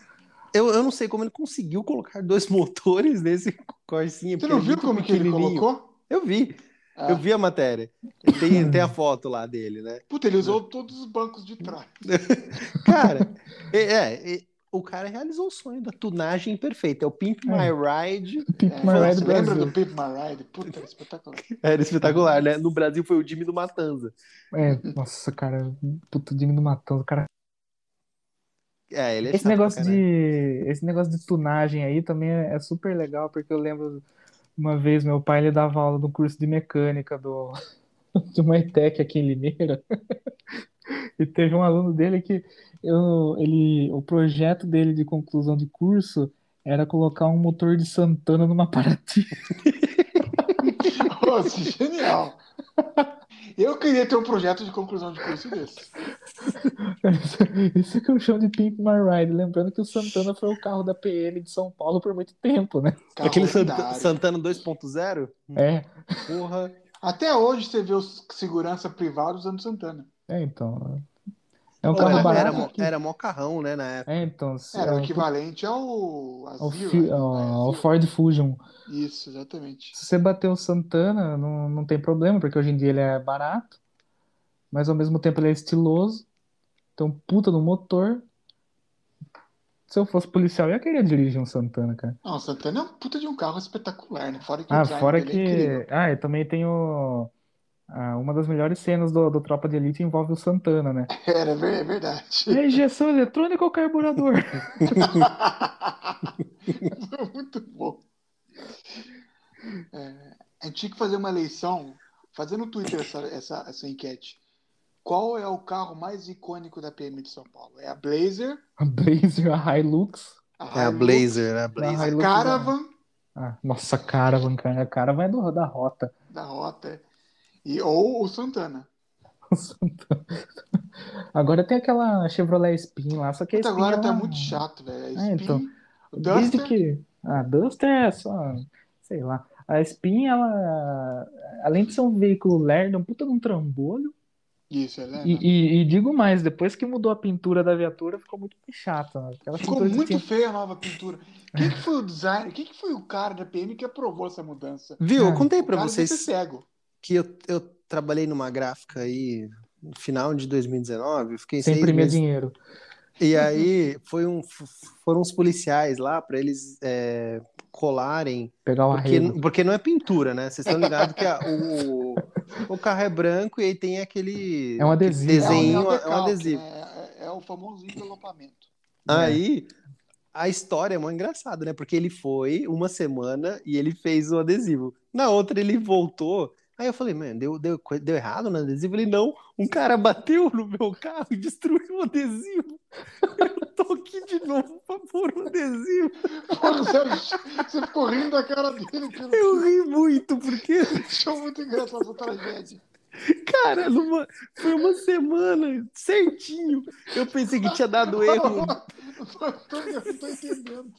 Eu, eu não sei como ele conseguiu colocar dois motores nesse Corsinha. Você não é viu muito como que ele colocou? Eu vi, Ah. eu vi a matéria. Tem, tem a foto lá dele, né? Puta, ele usou todos os bancos de trás. Cara, é, é, é, o cara realizou o sonho da tunagem perfeita. É o Pimp É. My Ride. Pimp É, My Ride você lembra do Pimp My Ride? Puta, era espetacular. Era espetacular, né? No Brasil foi o Jimmy do Matanza. É, nossa, cara, puto Digno do Matando, cara. É, ele é Esse negócio de, esse negócio de tunagem aí também é, é super legal, porque eu lembro uma vez meu pai ele dava aula no curso de mecânica do, de uma ETEC aqui em Limeira. E teve um aluno dele que eu, ele, o projeto dele de conclusão de curso era colocar um motor de Santana numa Paraty. Nossa, genial. Eu queria ter um projeto de conclusão de curso desse. Isso que eu chamo de Pimp My Ride. Lembrando que o Santana foi o carro da PM de São Paulo por muito tempo, né? Carro Aquele Sant- lendário. Santana 2.0? É, Porra. Até hoje você vê os segurança privado usando Santana. É então. É um Pô, carro era, barato. era, mó- que- era mó carrão, né, na época. É, então. Era é o um- equivalente ao ao, né? ao-. Ford Fusion. Isso, exatamente. Se você bater o Santana, não, não tem problema, porque hoje em dia ele é barato, mas ao mesmo tempo ele é estiloso, tem um puta no motor. Se eu fosse policial, eu ia querer dirigir um Santana, cara. Não, o Santana é um puta de um carro espetacular, né? Fora que o Ah, fora é que. Ah, e também tem o. ah, uma das melhores cenas do, do Tropa de Elite envolve o Santana, né? Era, é verdade. É injeção eletrônica ou carburador? Foi muito bom. É, a gente tinha que fazer uma eleição, fazer no Twitter essa, essa, essa enquete. Qual é o carro mais icônico da PM de São Paulo? É a Blazer, A Blazer, a Hilux. a É a Blazer, a a Blazer. a Hilux Caravan Ah, nossa, Caravan, cara. A Caravan é do, da rota. da Rota e, ou o Santana. O Santana. Agora tem aquela Chevrolet Spin lá, só que a Spin agora tá ela- muito chato, velho. A É, Spin, então. o Desde Duster, que. A Duster é só. Sei lá. A Spin, ela. Além de ser um veículo lerdo, é um puta de um trambolho. Isso, é, né? E, e- e digo mais, depois que mudou a pintura da viatura, ficou muito chata. né? Aquela Ficou muito tinha- feia a nova pintura. Quem que foi o designer? Quem que foi o cara da PM que aprovou essa mudança? Viu? Eu Ah, contei O pra cara devia vocês ser cego. Que eu, eu trabalhei numa gráfica aí no final de 2019. Eu fiquei sem seis imprimir meses dinheiro. E aí foi um, foram os policiais lá para eles é, colarem, Pegar o porque, porque não é pintura, né? Vocês estão ligados que a- o, o carro é branco e aí tem aquele É um adesivo. desenho, é, um é um decalque, adesivo. né? É, é o famoso envelopamento. Aí a história é muito engraçada, né? Porque ele foi uma semana e ele fez o adesivo. Na outra ele voltou. Aí eu falei, mano, deu, deu, deu errado no adesivo? Ele, não, um cara bateu no meu carro e destruiu o adesivo. Eu tô aqui de novo pra pôr o adesivo. Porra, você, você ficou rindo da cara dele, que Eu ri muito, porque, achou muito engraçado essa tragédia. cara, numa- foi uma semana certinho. Eu pensei que tinha dado erro. Não tô, não tô- entendendo.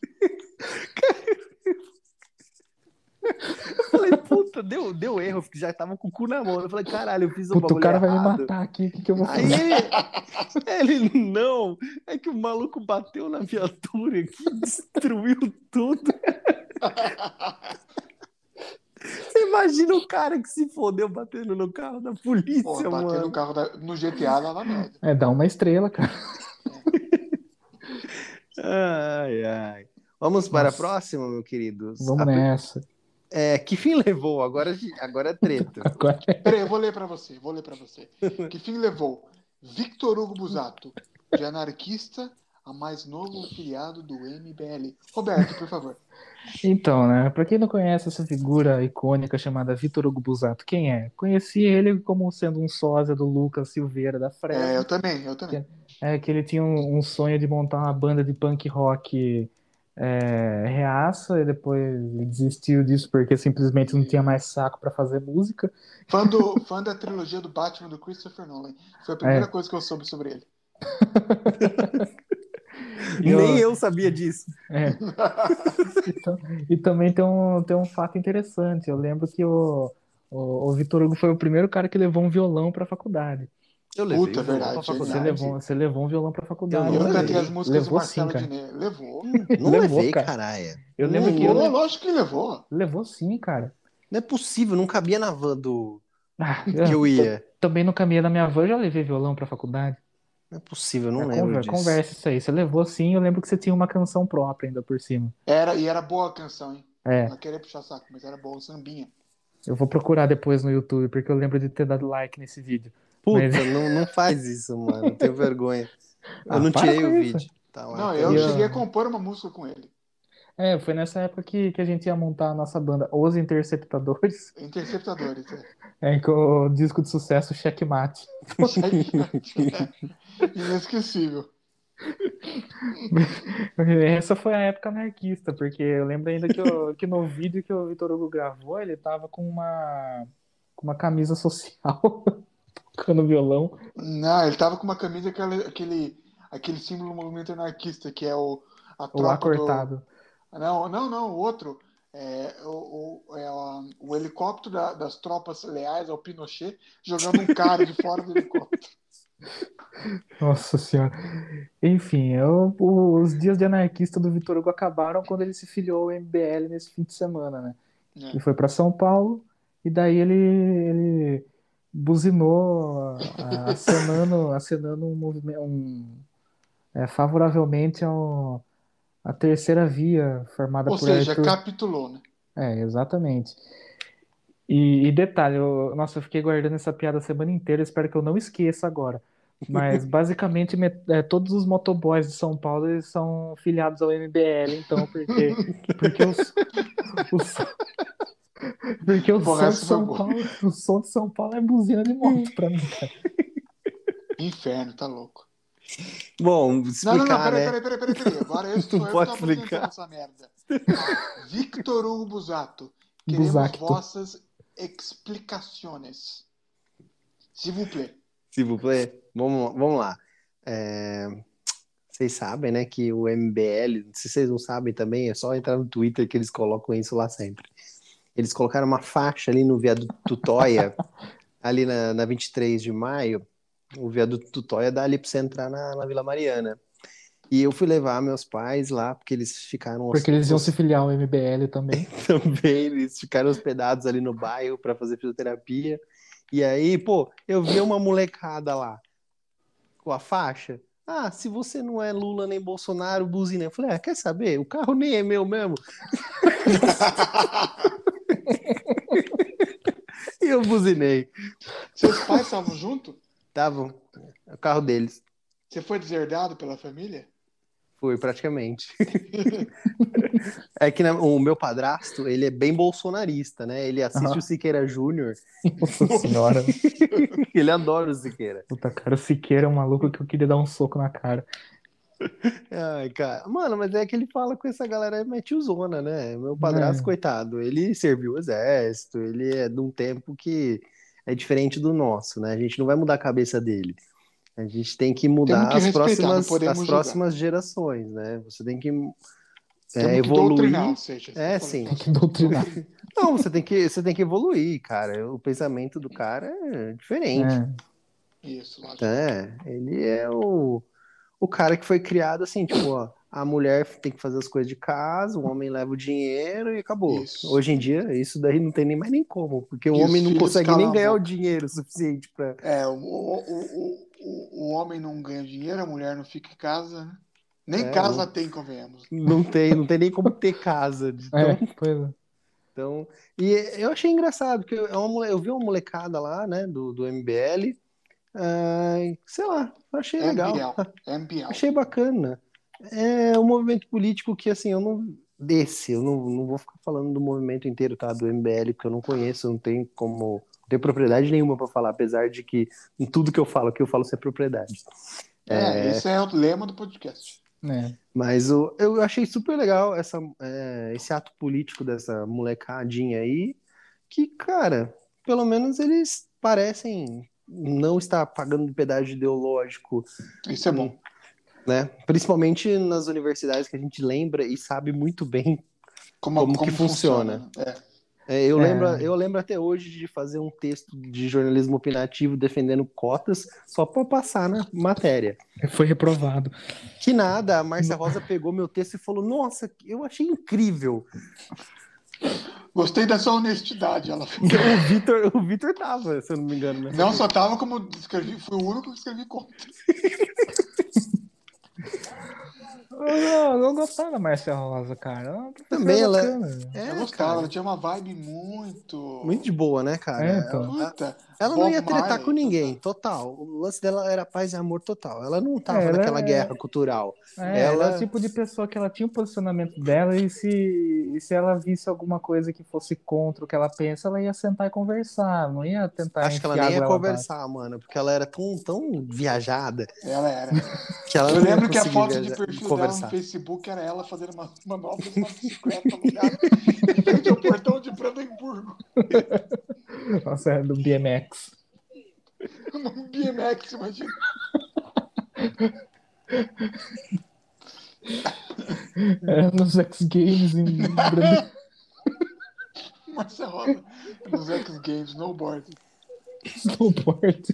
Eu falei, puta, deu, deu erro, eu já tava com o cu na mão. Eu falei, caralho, eu fiz um Puta, o cara vai me errado. matar aqui. O que, que eu vou Aí fazer? ele, ele, não, é que o maluco bateu na viatura aqui, destruiu tudo. Você imagina o cara que se fodeu batendo no carro da polícia, Pô, bater no mano. carro da- no GTA dava merda. É, dá uma estrela, cara. Ai, ai. Vamos para a próxima, meu querido. Vamos A- nessa. É, que fim levou? Agora, agora é treta. Agora é Peraí, eu vou ler pra você, vou ler pra você. Que fim levou Victor Hugo Busato, de anarquista a mais novo filiado do MBL? Roberto, por favor. Então, né? Pra quem não conhece essa figura icônica chamada Vitor Hugo Busato, quem é? Conheci ele como sendo um sósia do Lucas Silveira da É, Fresno. eu também, eu também. É que ele tinha um, um sonho de montar uma banda de punk rock é, reaça e depois desistiu disso porque simplesmente não tinha mais saco pra fazer música. Fã, do, fã da trilogia do Batman do Christopher Nolan. Foi a primeira É. coisa que eu soube sobre ele. Eu- Nem eu sabia disso. É. E, e também tem um, tem um fato interessante. Eu lembro que o, o, o Vitor Hugo foi o primeiro cara que levou um violão pra faculdade. Eu levei Puta, o violão verdade, pra faculdade. Você levou, você levou um violão pra faculdade. Eu Eu não nunca cantei as músicas do Levou sim, Marcelo cara. Diné. Levou. Não Levou, levei, cara. caralho. Eu lembro que Levou, eu, lógico que levou. levou sim, cara. Não é possível, não cabia na van do Ah, que eu ia. também no caminho da minha avó eu já levei violão pra faculdade. Não é possível, eu não É, lembro conver- disso. Conversa isso aí. Você levou sim, eu lembro que você tinha uma canção própria ainda por cima. Era, e era boa a canção, hein? É, Não queria puxar saco, mas era boa, o sambinha. eu vou procurar depois no YouTube, porque eu lembro de ter dado like nesse vídeo. Puta, Mas- não, não faz isso, mano. Tenho vergonha. Eu Ah, não tirei o isso. vídeo. Tá lá. Não, eu E eu- cheguei a compor uma música com ele. É, foi nessa época que, que a gente ia montar a nossa banda, Os Interceptadores, Interceptadores, é. é, com o disco de sucesso Checkmate. Inesquecível. Essa foi a época anarquista, porque eu lembro ainda que, eu- que no vídeo que o Vitor Hugo gravou, ele tava com uma, com uma camisa social, tocando violão. Não, ele tava com uma camisa, aquele, aquele, aquele símbolo do movimento anarquista, que é o, a O lá cortado. do... Não, não, não, o outro. É, o, o, é o, helicóptero da- das tropas leais ao Pinochet jogando um cara de fora do helicóptero. Nossa senhora. Enfim, eu- os dias de anarquista do Vitor Hugo acabaram quando ele se filiou ao MBL nesse fim de semana, né? É. Ele foi para São Paulo e daí ele, ele buzinou, a- acenando, acenando um movimento, um, é, favoravelmente ao, à terceira via formada Ou por seja, Arthur. capitulou, né? É, exatamente. E, e detalhe, eu, nossa, eu fiquei guardando essa piada a semana inteira, espero que eu não esqueça agora. Mas basicamente é, todos os motoboys de São Paulo eles são filiados ao MBL, então, porque, porque os, os- porque o som de São. Paulo, o som de São Paulo é buzina de moto pra mim, cara. Inferno, tá louco. Bom, Não, não, não, explicar, peraí, né? peraí, peraí, peraí, peraí. Agora eu Não eu pode apresentando explicar. essa merda. Victor Hugo Busato, queremos Busacto. vossas explicações. S'il vous plaît. S'il vous plaît. Vamos, vamos lá. É, Vocês sabem, né, que o MBL, se vocês não sabem também, é só entrar no Twitter que eles colocam isso lá sempre. Eles colocaram uma faixa ali no viaduto Toia, ali na, na 23 de maio. O viaduto Toia dá ali pra você entrar na, na Vila Mariana. E eu fui levar meus pais lá, porque eles ficaram Porque eles iam se filiar ao MBL também. também, eles ficaram hospedados ali no bairro para fazer fisioterapia. E aí, pô, eu vi uma molecada lá com a faixa. Ah, se você não é Lula nem Bolsonaro, buzina. Eu falei, ah, quer saber? O carro nem é meu mesmo. Buzinei. Seus pais estavam junto? Tava o carro deles. Você foi deserdado pela família? Foi, praticamente. É que né, o meu padrasto, ele é bem bolsonarista, né? Ele assiste o Siqueira Júnior. Nossa senhora. Ele adora o Siqueira. Puta, cara, o Siqueira é um maluco que eu queria dar um soco na cara. Ai, cara. Mano, mas é que ele fala com essa galera é tiozona, né? Meu padrasto, É. coitado, ele serviu o exército, ele é de um tempo que é diferente do nosso, né? A gente não vai mudar a cabeça dele. A gente tem que mudar que as próximas, as julgar. próximas gerações, né? Você tem que é, que evoluir. seja, É, sim. Tem que doutrinar. Não, você tem que, você tem que evoluir, cara. O pensamento do cara é diferente. É. Isso, lógico. É, ele é o, o cara que foi criado assim, tipo, ó, a mulher tem que fazer as coisas de casa, o homem leva o dinheiro e acabou. Isso. Hoje em dia, isso daí não tem nem mais nem como, porque o E os homem não consegue nem ganhar o dinheiro suficiente pra. É, o, o, o, o, o homem não ganha dinheiro, a mulher não fica em casa, né? Nem É, casa não- tem, convenhamos. Não tem, não tem nem como ter casa. de É, pois é. Então, e eu achei engraçado, porque é uma mole- eu vi uma molecada lá, né, do, do MBL, sei lá, eu achei legal. MBL. MBL. Achei bacana. É um movimento político que, assim, eu não. Desse, eu não, não vou ficar falando do movimento inteiro, tá? Do MBL, porque eu não conheço, eu não tenho como. Não tenho propriedade nenhuma para falar, apesar de que em tudo que eu falo aqui eu falo sem propriedade. É, esse é o lema do podcast. É. Mas o, eu achei super legal essa, é, esse ato político dessa molecadinha aí, que, cara, pelo menos eles parecem não estar pagando pedágio ideológico Isso é bom. né? Principalmente nas universidades que a gente lembra e sabe muito bem. Como, Como como que funciona. né? É. É, eu, É. lembro, eu lembro até hoje de fazer um texto de jornalismo opinativo defendendo cotas só para passar na matéria. Foi reprovado. Que nada, a Márcia Rosa pegou meu texto e falou: Nossa, eu achei incrível. Gostei da sua honestidade, ela. O Vitor, o Vitor tava, se eu não me engano. Né? Não só tava como escrevi, fui o único que escrevi contra. Eu, eu gostava da Márcia Rosa, cara. Ela é Também ela-. É, eu gostava, cara, ela tinha uma vibe muito. muito de boa, né, cara? É, então. Puta. Ela não ia tretar Marley, com ninguém, total. O lance dela era paz e amor total. Ela não tava ela naquela é- guerra cultural. É, Ela- ela é o tipo de pessoa que ela tinha o posicionamento dela e se, e se ela visse alguma coisa que fosse contra o que ela pensa, ela ia sentar e conversar, não ia tentar Acho que ela nem ia conversar, mano, porque ela era tão, tão viajada Ela era. que ela Eu lembro que a foto de viajar- perfil dela conversar. no Facebook era ela fazendo uma manobras numa bicicleta no lugar em frente ao portão de Brandemburgo. Nossa, é do BMX. No BMX, imagina. É, nos X Games em Brand- Marcia Rosa nos X Games, snowboard. Snowboard.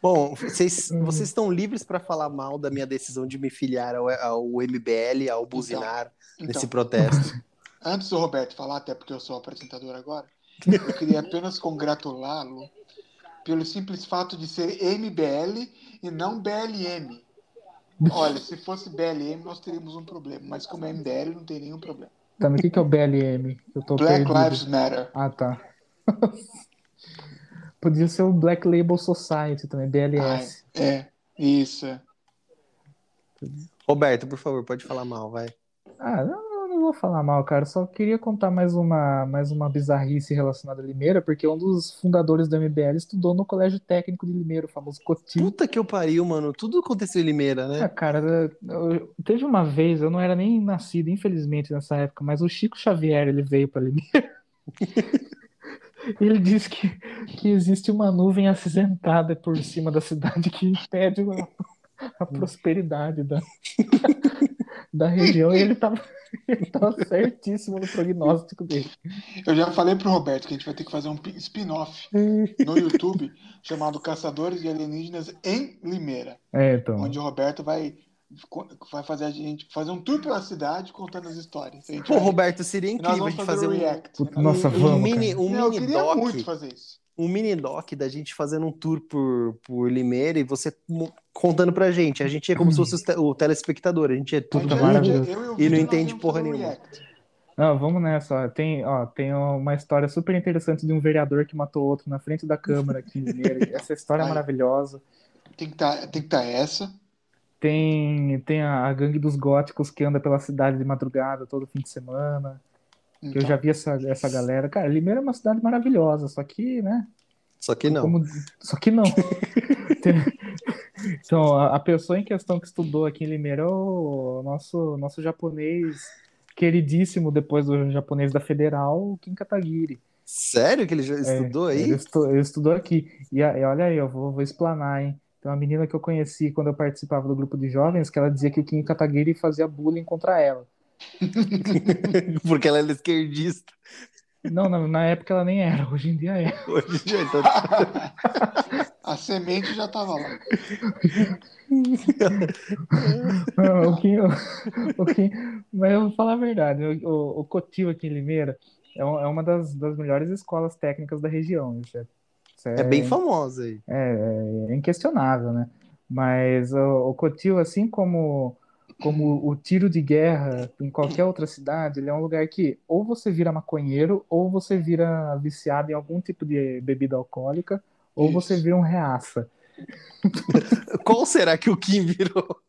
Bom, vocês, Uhum. vocês estão livres para falar mal da minha decisão de me filiar ao, ao MBL, ao buzinar Então, nesse protesto. antes do Roberto falar, até porque eu sou apresentador agora, eu queria apenas congratulá-lo pelo simples fato de ser MBL e não BLM. Olha, se fosse BLM, nós teríamos um problema, mas como é MBL, não tem nenhum problema. Tá, mas o que, é o BLM? Eu tô Black perdido. Lives Matter. Ah, tá. Podia ser o Black Label Society também, BLS. É, isso. é. Roberto, por favor, pode falar mal, vai. Ah, não, não vou falar mal, cara. Só queria contar mais uma, mais uma bizarrice relacionada a Limeira, porque um dos fundadores do MBL estudou no Colégio Técnico de Limeira, o famoso Cotil. Puta que eu pariu, mano. Tudo aconteceu em Limeira, Ah, né? cara, eu- teve uma vez, eu não era nem nascido, infelizmente, nessa época, mas o Chico Xavier, ele veio para Limeira. Ele disse que, que existe uma nuvem acinzentada por cima da cidade que impede a, a prosperidade da, da região. E ele estava ele tava certíssimo no prognóstico dele. Eu já falei pro Roberto que a gente vai ter que fazer um pi- spin-off no YouTube chamado Caçadores de Alienígenas em Limeira, É, então. onde o Roberto vai, vai fazer a gente fazer um tour pela cidade contando as histórias. Pô, vai- Roberto, seria incrível a gente fazer fazer o um, react. Nossa, um vamos, mini, cara. um Não, eu mini queria doc, muito fazer isso. Um mini doc da gente fazendo um tour por, por Limeira e você contando pra gente. A gente é como se fosse o telespectador, a gente é tudo maravilhoso. eu o E não entende porra um nenhuma. Não, vamos nessa. Ó. Tem, ó, tem uma história super interessante de um vereador que matou outro na frente da Câmara aqui em Limeira. Essa história é Aí. maravilhosa. Tem que estar tem que tá essa. Tem, tem a, a gangue dos góticos que anda pela cidade de madrugada todo fim de semana. Então, eu já vi essa, essa galera. Cara, Limeira é uma cidade maravilhosa, só que, né? Só que não. Como- só que não. Então, a, a pessoa em questão que estudou aqui em Limeira é o nosso, nosso japonês queridíssimo depois do japonês da Federal, o Kim Kataguiri. Sério que ele já É, estudou aí? Ele, estu- ele estudou aqui. E, e olha aí, eu vou, vou explanar, hein? Tem uma menina que eu conheci quando eu participava do grupo de jovens que ela dizia que o Kim Kataguiri fazia bullying contra ela. Porque ela é esquerdista. Não, na, na época ela nem era, hoje em dia é. Hoje já então, a semente já estava lá. Não, o Kim, o, o Kim- mas eu vou falar a verdade, o, o, o Cotil aqui em Limeira é, um- é uma das, das melhores escolas técnicas da região. Isso é, isso é bem famosa aí. é, é inquestionável, né? Mas o, o Cotil, assim como, como o tiro de guerra em qualquer outra cidade, ele é um lugar que ou você vira maconheiro, ou você vira viciado em algum tipo de bebida alcoólica, ou Isso. você vira um reaça. Qual será que o Kim virou?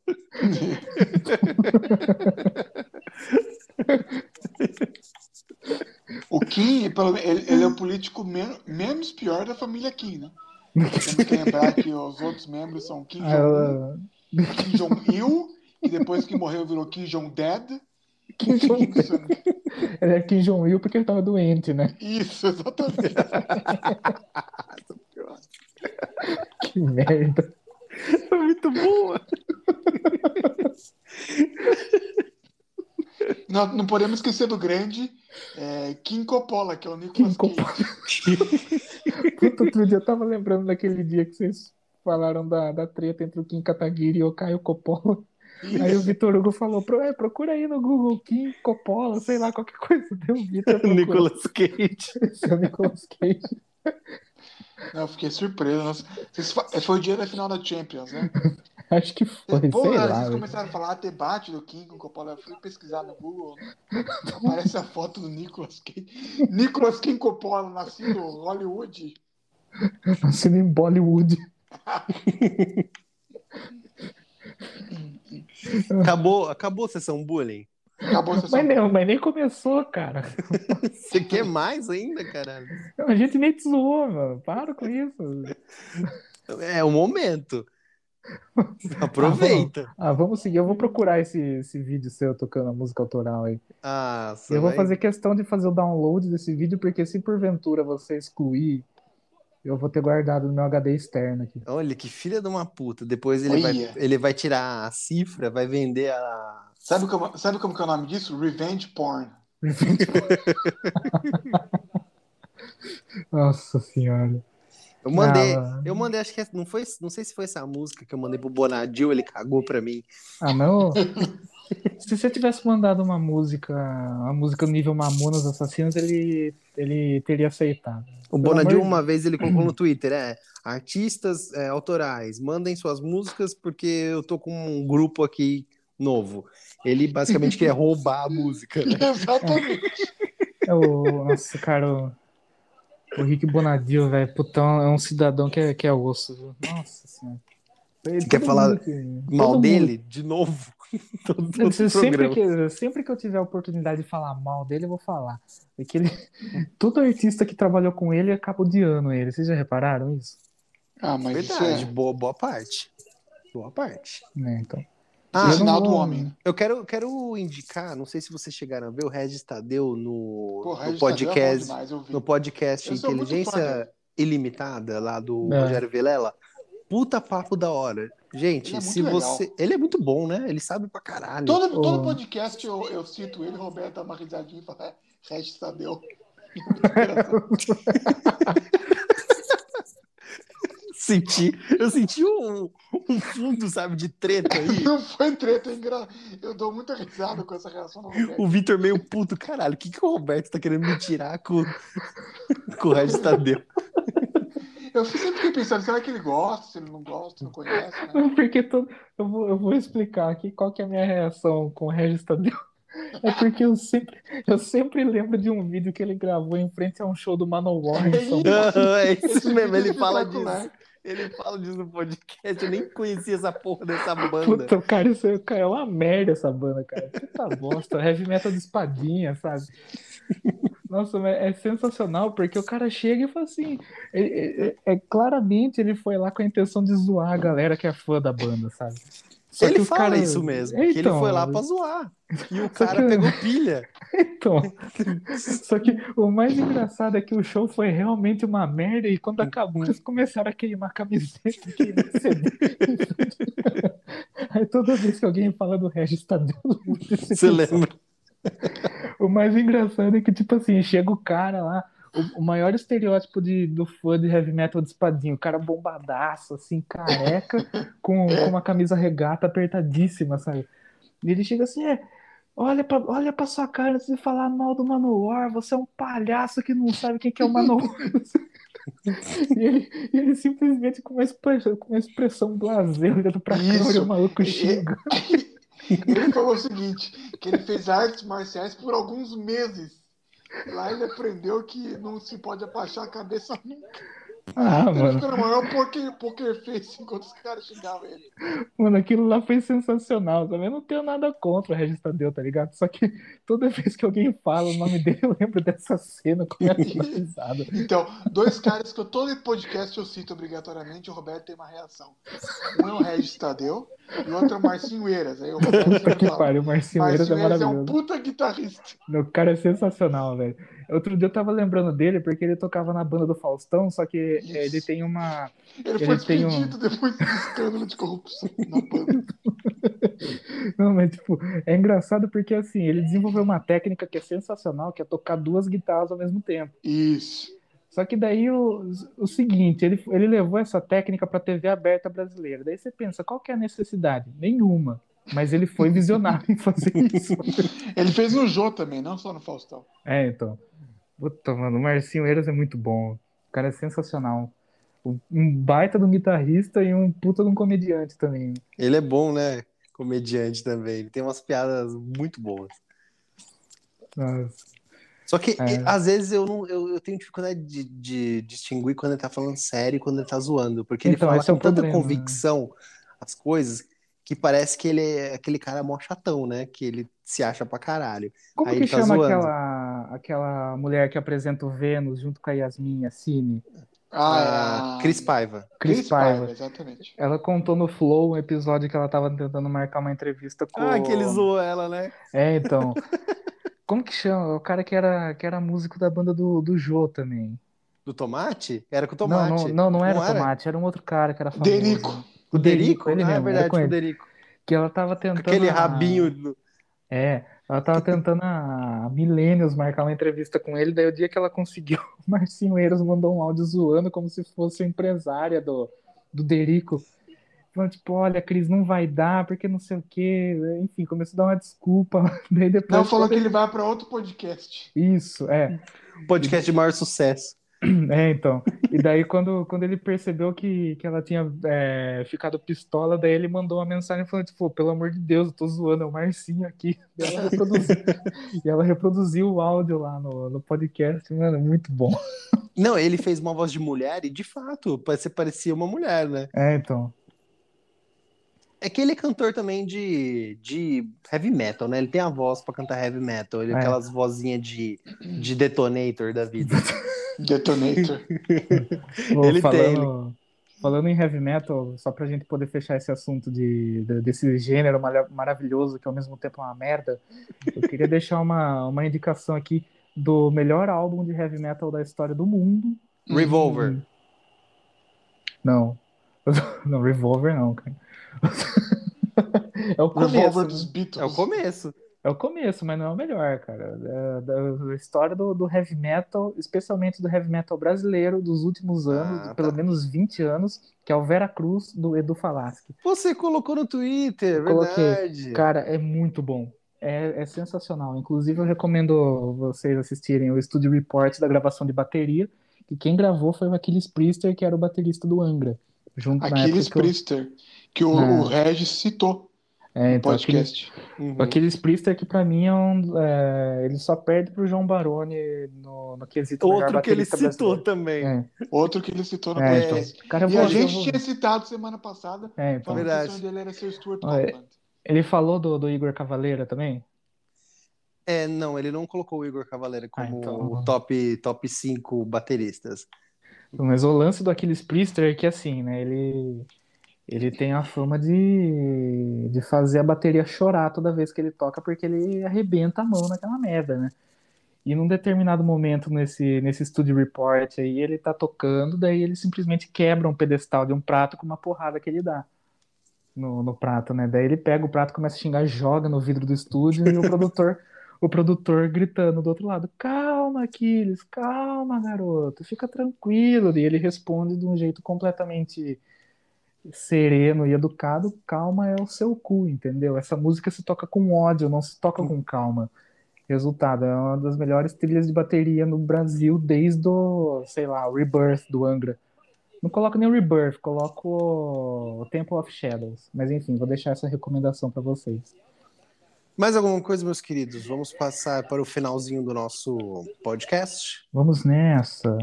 O Kim, pelo ele, ele é o político men- menos pior da família Kim, né? Temos que lembrar que os outros membros são Kim Jong-un, Kim Jong-il, e depois que morreu virou Kim Jong-dad. Kim Jong- Ele é Kim Jong-il porque ele tava doente, né? Isso, exatamente. Que merda. É muito boa. Não, não podemos esquecer do grande é, Kim Coppola, que é o Nicolas Kim Cage. Puta, outro dia eu tava lembrando daquele dia que vocês falaram da, da treta entre o Kim Kataguiri e o Caio Coppola. Aí o Vitor Hugo falou, Pro, é, procura aí no Google Kim, Coppola, sei lá, qualquer coisa. Deu Vitor. Nicolas Cage. Esse é o Nicolas Cage. Não, eu fiquei surpreso. Nossa. Vocês fa- Foi o dia da final da Champions, né? Acho que foi, Pô, sei vocês lá. velho. começaram a falar debate do King com o Coppola. Eu fui pesquisar no Google. né? Aparece a foto do Nicolas Cage. Nicolas King Coppola, nascido em Hollywood. Nascendo em Bollywood. Acabou, acabou a sessão bullying. Acabou a sessão. Mas, não, mas nem começou, cara. Você quer mais ainda, caralho? A gente nem te zoou, mano. Para com isso. É o momento. Aproveita. Ah, vamos seguir. Eu vou procurar esse, esse vídeo seu tocando a música autoral aí. Ah, E eu vou fazer questão de fazer o download desse vídeo, porque se porventura você excluir, eu vou ter guardado no meu HD externo aqui. Olha, que filha de uma puta. Depois ele vai, ele vai tirar a cifra, vai vender a. Sabe como, sabe como que é o nome disso? Revenge porn. Nossa senhora. Eu mandei, Ah, eu mandei, acho que é- não foi, não sei se foi essa música que eu mandei pro Bonadil, ele cagou pra mim. Ah, não? Se você tivesse mandado uma música, uma música no nível Mamonas Assassinos, ele, ele teria aceitado. O Bonadil, uma vez, ele colocou no Twitter, é, artistas é, autorais, mandem suas músicas porque eu tô com um grupo aqui novo. Ele basicamente quer roubar a música, né? Exatamente. É o, nossa, cara, o, o Rick Bonadil, velho, putão, é um cidadão que é, que é osso, viu? Nossa senhora. Ele- Você quer falar mundo que- Mal todo dele, de novo. Todo, sempre, que, sempre que eu tiver a oportunidade de falar mal dele, eu vou falar. Porque ele, todo artista que trabalhou com ele acaba odiando ele. Vocês já repararam isso? Ah, mas Verdade, isso boa, boa parte. Boa parte. Né, então. é Ah, Eu não sinal do homem. né? Eu quero, quero indicar, não sei se vocês chegaram a ver o Regis Tadeu no, Pô, no Regis Tadeu é podcast, demais, no podcast Inteligência. Ilimitada, lá do É. Rogério Vilela. Puta papo da hora. Gente, é se legal. você. Ele é muito bom, né? Ele sabe pra caralho. Todo, todo Ô. podcast eu, eu cito ele, Roberto dá uma risadinha e fala, é, Regis Tadeu. Senti, eu senti um, um fundo, sabe, de treta aí. Não foi treta, é engra... eu dou muita risada com essa reação do Roberto. O Vitor meio puto, caralho. O que, que o Roberto tá querendo me tirar com, com o Regis Tadeu? Eu sempre fiquei pensando, será que ele gosta, se ele não gosta, não conhece, né? Não, Porque todo... eu, vou, eu vou explicar aqui qual que é a minha reação com o Regis Tadeu. É porque eu sempre, eu sempre lembro de um vídeo que ele gravou em frente a um show do Manowar São Paulo. Aham, é isso mesmo, ele é fala disso. Ele fala disso no podcast. Eu nem conhecia essa porra dessa banda. Puta, cara, isso é, cara, é uma merda essa banda, cara. Puta bosta, heavy metal de espadinha, sabe? Nossa, mas é sensacional, porque o cara chega e fala assim, é, é- é- claramente ele foi lá com a intenção de zoar a galera que é fã da banda, sabe? Só ele fala cara- isso mesmo, É, que ele então, foi lá pra zoar. E o cara que- pegou pilha. Então, só que o mais engraçado é que o show foi realmente uma merda e quando acabou eles começaram a queimar camiseta, queimar CD. Aí toda vez que alguém fala do Regis Tadeu, Você lembra? O mais engraçado é que, tipo assim, chega o cara lá, o, o maior estereótipo de, do fã de heavy metal de espadinho, o cara bombadaço, assim, careca, com, com uma camisa regata apertadíssima, sabe? E ele chega assim, é, olha pra, olha pra sua cara antes de falar mal do Manowar, você é um palhaço que não sabe quem que é o Manowar. E ele, e ele simplesmente com uma expressão, com uma expressão blasé olhando pra câmera, o maluco xinga. Ele falou o seguinte, que ele fez artes marciais por alguns meses. Lá ele aprendeu que não se pode abaixar a cabeça nunca. Ah, Ele mano. ficou no maior poker, poker face enquanto os caras xingavam ele. Mano, aquilo lá foi sensacional. Também não tenho nada contra o Regis Tadeu, tá ligado? Só que toda vez que alguém fala o nome dele, eu lembro dessa cena com a risada. Então, dois caras que eu todo podcast eu cito obrigatoriamente, o Roberto tem uma reação. Um é o Regis Tadeu e o outro é o Marcinho Eiras. Aí o que pariu, o Marcinho Eiras é Marcinho Eiras é um maravilhoso. puta guitarrista. O cara é sensacional, velho. Outro dia eu tava lembrando dele porque ele tocava na banda do Faustão, só que Isso. ele tem uma. Ele, Ele foi tem um- despedido depois do escândalo de corrupção na banda. Não, mas tipo, é engraçado porque assim, ele desenvolveu uma técnica que é sensacional, que é tocar duas guitarras ao mesmo tempo. Isso. Só que daí o, o seguinte, ele, ele levou essa técnica para TV aberta brasileira. Daí você pensa, qual que é a necessidade? Nenhuma. mas ele foi visionário em fazer isso. Ele fez no Jô também, não só no Faustão. É, então. Puta, mano, o Marcinho Eiras é muito bom. O cara é sensacional. Um baita de um guitarrista e um puta de um comediante também. Ele é bom, né? Comediante também. Ele tem umas piadas muito boas. Nossa. Só que É. às vezes eu não eu, eu tenho dificuldade de, de distinguir quando ele tá falando sério e quando ele tá zoando. Porque ele Então, fala esse é com o tanta problema. convicção as coisas que parece que ele é aquele cara mó chatão, né? Que ele se acha pra caralho. Como Aí que ele tá chama zoando. aquela, aquela mulher que apresenta o Vênus junto com a Yasmin, a Cine? Ah, Ah, Cris Paiva. Cris Paiva. exatamente. Ela contou no Flow um episódio que ela tava tentando marcar uma entrevista com. Ah, que ele zoou ela, né? É, então. Como que chama? O cara que era, que era músico da banda do, do Jô também. Do tomate? Era com Não, tomate. não, não, não era Não era? Tomate, era um outro cara que era famoso. Derico. O Derico, ele ah, é mesmo, verdade, era com o. Derico. Que ela tava tentando. Aquele a- rabinho. do- É, ela tava tentando há milênios marcar uma entrevista com ele, daí o dia que ela conseguiu, o Marcinho Eiras mandou um áudio zoando como se fosse a empresária do, do Derico. Falando, tipo, olha, Cris, não vai dar, porque não sei o quê. Enfim, começou a dar uma desculpa. Daí depois. Não, falou que ele vai para outro podcast. Isso, é. Podcast de maior sucesso. É, então. E daí, quando, quando ele percebeu que, que ela tinha é, ficado pistola, daí ele mandou uma mensagem falando, tipo, pelo amor de Deus, eu tô zoando, é o Marcinho aqui. E ela reproduziu, e ela reproduziu o áudio lá no, no podcast, mano, muito bom. Não, ele fez uma voz de mulher e, de fato, você parecia uma mulher, né? É, então. É que ele é cantor também de, de heavy metal, né? Ele tem a voz pra cantar heavy metal. Ele É. aquelas vozinhas de, de detonator da vida. Detonator. Ele tem, falando, falando em heavy metal, só pra gente poder fechar esse assunto de, de- desse gênero mara- maravilhoso que ao mesmo tempo é uma merda, eu queria deixar uma, uma indicação aqui do melhor álbum de heavy metal da história do mundo. Revolver. Não. Não, Revolver não, cara. É o começo. dos Beatles. É o começo. É o começo, mas não é o melhor, cara. É da, da história do, do heavy metal, especialmente do heavy metal brasileiro dos últimos anos, Ah, de pelo tá. menos 20 anos, que é o Vera Cruz do Edu Falaschi. Você colocou no Twitter, Coloquei. verdade. Cara, é muito bom. É, é sensacional. Inclusive, eu recomendo vocês assistirem o Studio Report da gravação de bateria, que quem gravou foi o Aquiles Priester, que era o baterista do Angra. Junto Aquiles eu- Priester, que o, É. o Regis citou É, no então, podcast. Uhum. O Aquiles Priester, que pra mim é um. é, ele só perde pro João Baroni no, no quesito Outro que ele citou brasileiro. também. É, Outro que ele citou no é, podcast. então. Cara E a voa- gente voa- tinha citado semana passada, É, então. Verdade. dele era Stuart Olha. Ele falou do, do Igor Cavaleira também? É, não, ele não colocou o Igor Cavaleira como Ah, então- o top, top 5 bateristas. Mas o lance do Aquiles Priester é que assim, né? Ele, ele tem a fama de, de fazer a bateria chorar toda vez que ele toca, porque ele arrebenta a mão naquela merda, né? E num determinado momento nesse, nesse Studio Report aí, ele tá tocando, daí ele simplesmente quebra um pedestal de um prato com uma porrada que ele dá no, no prato, né? Daí ele pega o prato, começa a xingar, joga no vidro do estúdio e o produtor, o produtor gritando do outro lado: Calma, Aquiles, calma, garoto, fica tranquilo. E ele responde de um jeito completamente sereno e educado: Calma é o seu cu, entendeu? Essa música se toca com ódio, não se toca com calma. Resultado, é uma das melhores trilhas de bateria no Brasil desde o, sei lá, o Rebirth do Angra. Não coloco nem o Rebirth, coloco o Temple of Shadows. Mas enfim, vou deixar essa recomendação pra vocês. Mais alguma coisa, meus queridos? Vamos passar para o finalzinho do nosso podcast. Vamos nessa.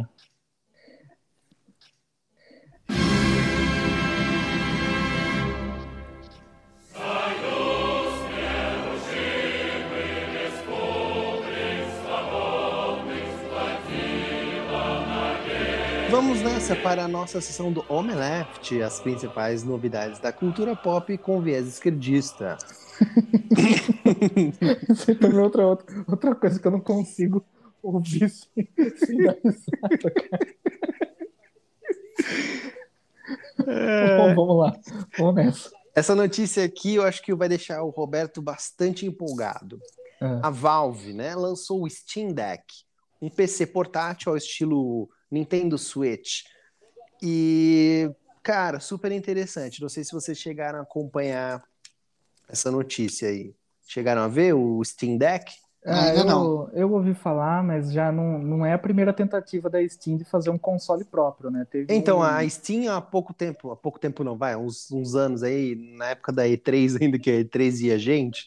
Para a nossa sessão do Omeleft, as principais novidades da cultura pop com viés esquerdista. Também é outra, outra, outra coisa que eu não consigo ouvir sem, sem dar risada, cara. Bom, vamos lá. Vamos nessa. Essa notícia aqui eu acho que vai deixar o Roberto bastante empolgado. É. A Valve, né, lançou o Steam Deck, um PC portátil ao estilo Nintendo Switch. E, cara, super interessante. Não sei se vocês chegaram a acompanhar essa notícia aí. Chegaram a ver o Steam Deck? Ah, eu, não. eu ouvi falar, mas já não, não é a primeira tentativa da Steam de fazer um console próprio, né? Teve Então, um- a Steam há pouco tempo, há pouco tempo não, vai, uns, uns anos aí, na época da E3 ainda, que a E3 ia gente,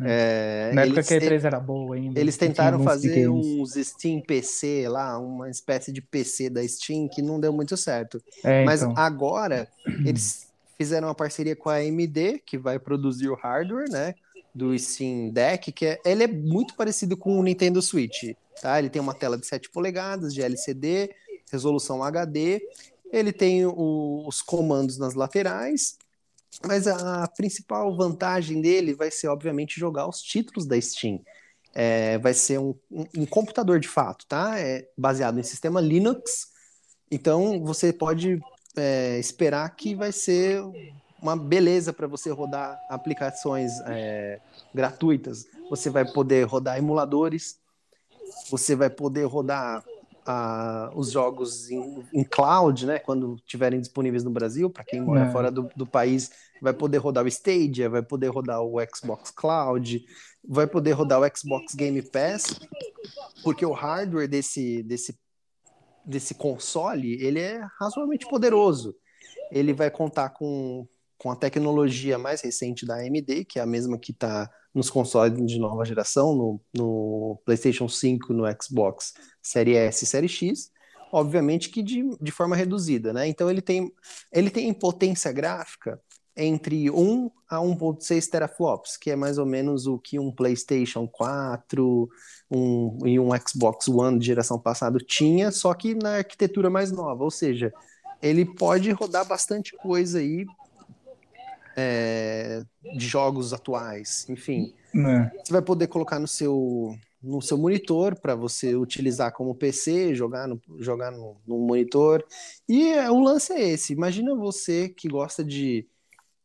é, na época que a E3 era boa ainda. eles tentaram fazer uns Steam PC lá, uma espécie de PC da Steam que não deu muito certo. É, Mas então. agora eles fizeram uma parceria com a AMD, que vai produzir o hardware, né? Do Steam Deck, que é, ele é muito parecido com o Nintendo Switch, tá? Ele tem uma tela de 7 polegadas de LCD, resolução HD, ele tem o- os comandos nas laterais, mas a principal vantagem dele vai ser, obviamente, jogar os títulos da Steam. É, vai ser um, um- um computador de fato, tá? É baseado em sistema Linux, então você pode é, esperar que vai ser uma beleza para você rodar aplicações é, gratuitas. Você vai poder rodar emuladores, você vai poder rodar ah, os jogos em, em cloud, né? Quando estiverem disponíveis no Brasil, para quem mora É. fora do, do país, vai poder rodar o Stadia, vai poder rodar o Xbox Cloud, vai poder rodar o Xbox Game Pass, porque o hardware desse, desse, desse console ele é razoavelmente poderoso. Ele vai contar com, com a tecnologia mais recente da AMD, que é a mesma que está nos consoles de nova geração, no, no PlayStation 5, no Xbox Série S e Série X, obviamente que de, de forma reduzida, né? Então ele tem, ele tem potência gráfica entre 1 a 1.6 teraflops, que é mais ou menos o que um PlayStation 4 um, e um Xbox One de geração passada tinha, só que na arquitetura mais nova, ou seja, ele pode rodar bastante coisa aí é, de jogos atuais, enfim. né? Você vai poder colocar no seu, no seu monitor para você utilizar como PC, jogar no, jogar no, no monitor. E é, o lance é esse. Imagina você que gosta de,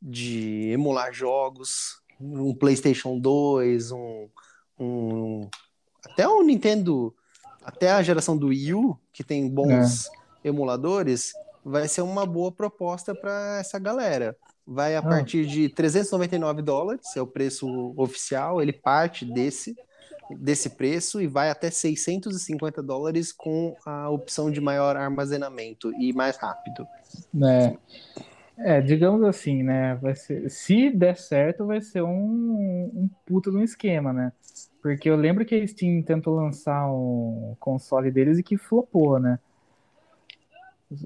de emular jogos, um PlayStation 2, um, um até o Nintendo, até a geração do Wii U, que tem bons emuladores, vai ser uma boa proposta para essa galera. Vai a Ah. partir de 399 dólares, é o preço oficial, ele parte desse desse preço e vai até 650 dólares com a opção de maior armazenamento e mais rápido. É, é, digamos assim, né? Vai ser, se der certo, vai ser um, um de um esquema, né? Porque eu lembro que a Steam tentou lançar um console deles e que flopou, né?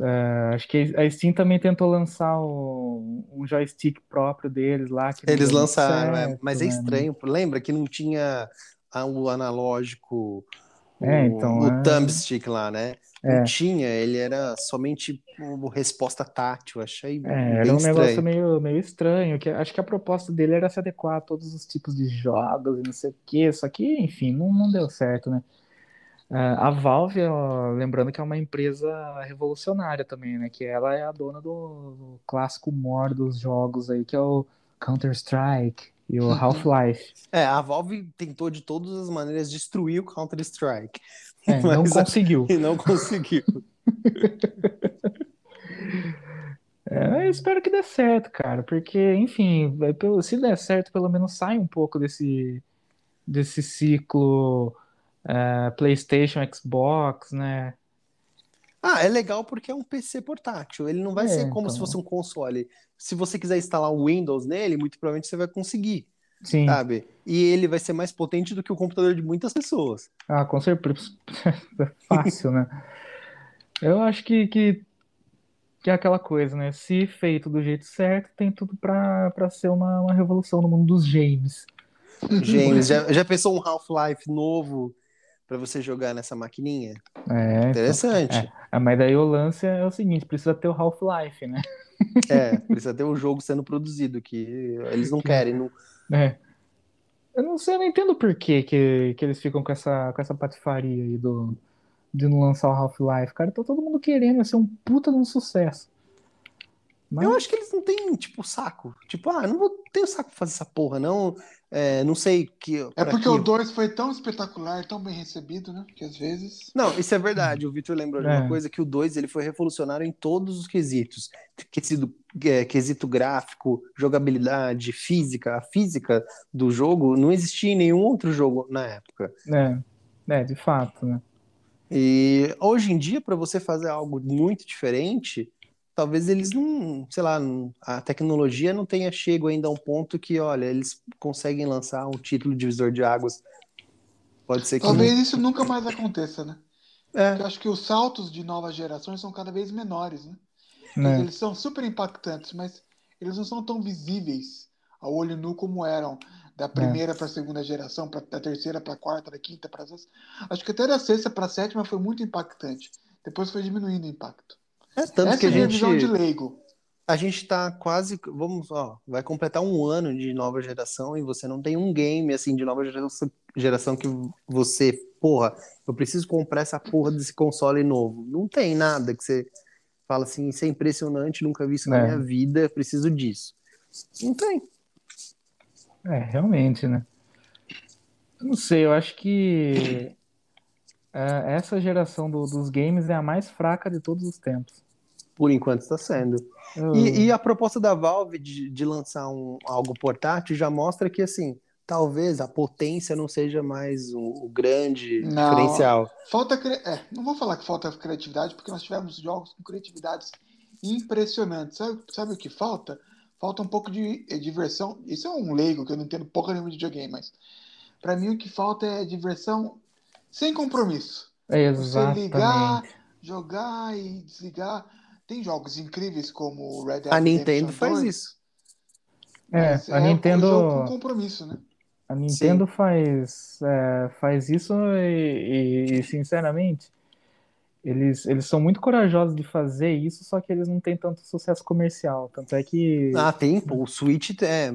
É, acho que a Steam também tentou lançar um, um joystick próprio deles lá. Que Eles lançaram, é, certo, mas é né? estranho. Lembra que não tinha a- o analógico, o, É, então, o é. thumbstick lá, né? É. Não tinha, ele era somente uma resposta tátil. Achei É, era um negócio estranho. meio, meio estranho, que acho que a proposta dele era se adequar a todos os tipos de jogos e não sei o quê, só que, enfim, não, não deu certo, né? Ah, a Valve, lembrando que é uma empresa revolucionária também, né? Que ela é a dona do, do clássico mor dos jogos aí, que é o Counter-Strike e o Half-Life. É, a Valve tentou de todas as maneiras destruir o Counter-Strike É, não conseguiu. e não conseguiu. É, eu espero que dê certo, cara, porque, enfim, se der certo, pelo menos sai um pouco desse, desse ciclo é, PlayStation, Xbox, né? Ah, é legal porque é um PC portátil. Ele não vai É, ser como se então. fosse um console. Se você quiser instalar o Windows nele, muito provavelmente você vai conseguir, Sim, sabe? E ele vai ser mais potente do que o computador de muitas pessoas. ah, com certeza. Fácil, né? Eu acho que, que, que é aquela coisa, né? Se feito do jeito certo, tem tudo pra, pra ser uma, uma revolução no mundo dos games. James, já, já pensou um Half-Life novo pra você jogar nessa maquininha? É, então. Interessante. Ah, mas daí o lance é o seguinte, precisa ter o Half-Life, né? É, precisa ter o jogo sendo produzido, que eles não querem. Não... É. Eu não sei, eu não entendo por que, que, eles ficam com essa, com essa patifaria aí do, de não lançar o Half-Life. Cara, tá todo mundo querendo, vai ser um puta de um sucesso. Mas, Eu acho que eles não têm, tipo, saco. Tipo, ah, não vou tenho saco pra fazer essa porra, não. É, não sei que. É porque que- o 2 foi tão espetacular, tão bem recebido, né? Que às vezes. Não, isso é verdade. O Vitor lembrou de uma É. coisa que o 2 ele foi revolucionário em todos os quesitos. Quesito, é, quesito gráfico, jogabilidade, física. A física do jogo não existia em nenhum outro jogo na época. É, é, de fato, né? E hoje em dia, para você fazer algo muito diferente, talvez eles não, sei lá, não- a tecnologia não tenha chego ainda a um ponto que, olha, eles conseguem lançar um título divisor de águas. Pode ser que. Talvez isso nunca mais aconteça, né? É, Eu acho que os saltos de novas gerações são cada vez menores, né? Né? Eles são super impactantes, mas eles não são tão visíveis ao olho nu como eram da primeira para a segunda geração, pra, da terceira para a quarta, da quinta para a sexta. Acho que até da sexta para a sétima foi muito impactante. Depois foi diminuindo o impacto. É tanto Essa que a gente. visão de leigo. A gente tá quase, vamos, ó, vai completar um ano de nova geração e você não tem um game assim de nova geração, geração que você, porra, eu preciso comprar essa porra desse console novo. Não tem nada que você fala assim, isso é impressionante, nunca vi isso na É. minha vida, preciso disso. Não tem. É, realmente, né? Eu não sei, eu acho que é, essa geração do- dos games é a mais fraca de todos os tempos. Por enquanto está sendo. Eu- E, e a proposta da Valve de, de lançar um, algo portátil já mostra que, assim, talvez a potência não seja mais o, o grande Não. diferencial. Falta. cri- É, não vou falar que falta criatividade, porque nós tivemos jogos com criatividades impressionantes. Sabe, sabe o que falta? Falta um pouco de eh, diversão. Isso é um leigo, que eu não entendo porra nenhuma de videogame, mas. Pra mim o que falta é diversão sem compromisso. É, Você ligar, exatamente. jogar e desligar. Tem jogos incríveis como o Red Dead A Redemption Nintendo faz 2, isso. É, mas a um Nintendo, jogo com compromisso, né? a Nintendo faz, é, faz isso e, e, sinceramente, eles, eles são muito corajosos de fazer isso, só que eles não têm tanto sucesso comercial. Tanto é que. Ah, tem, pô. O Switch é.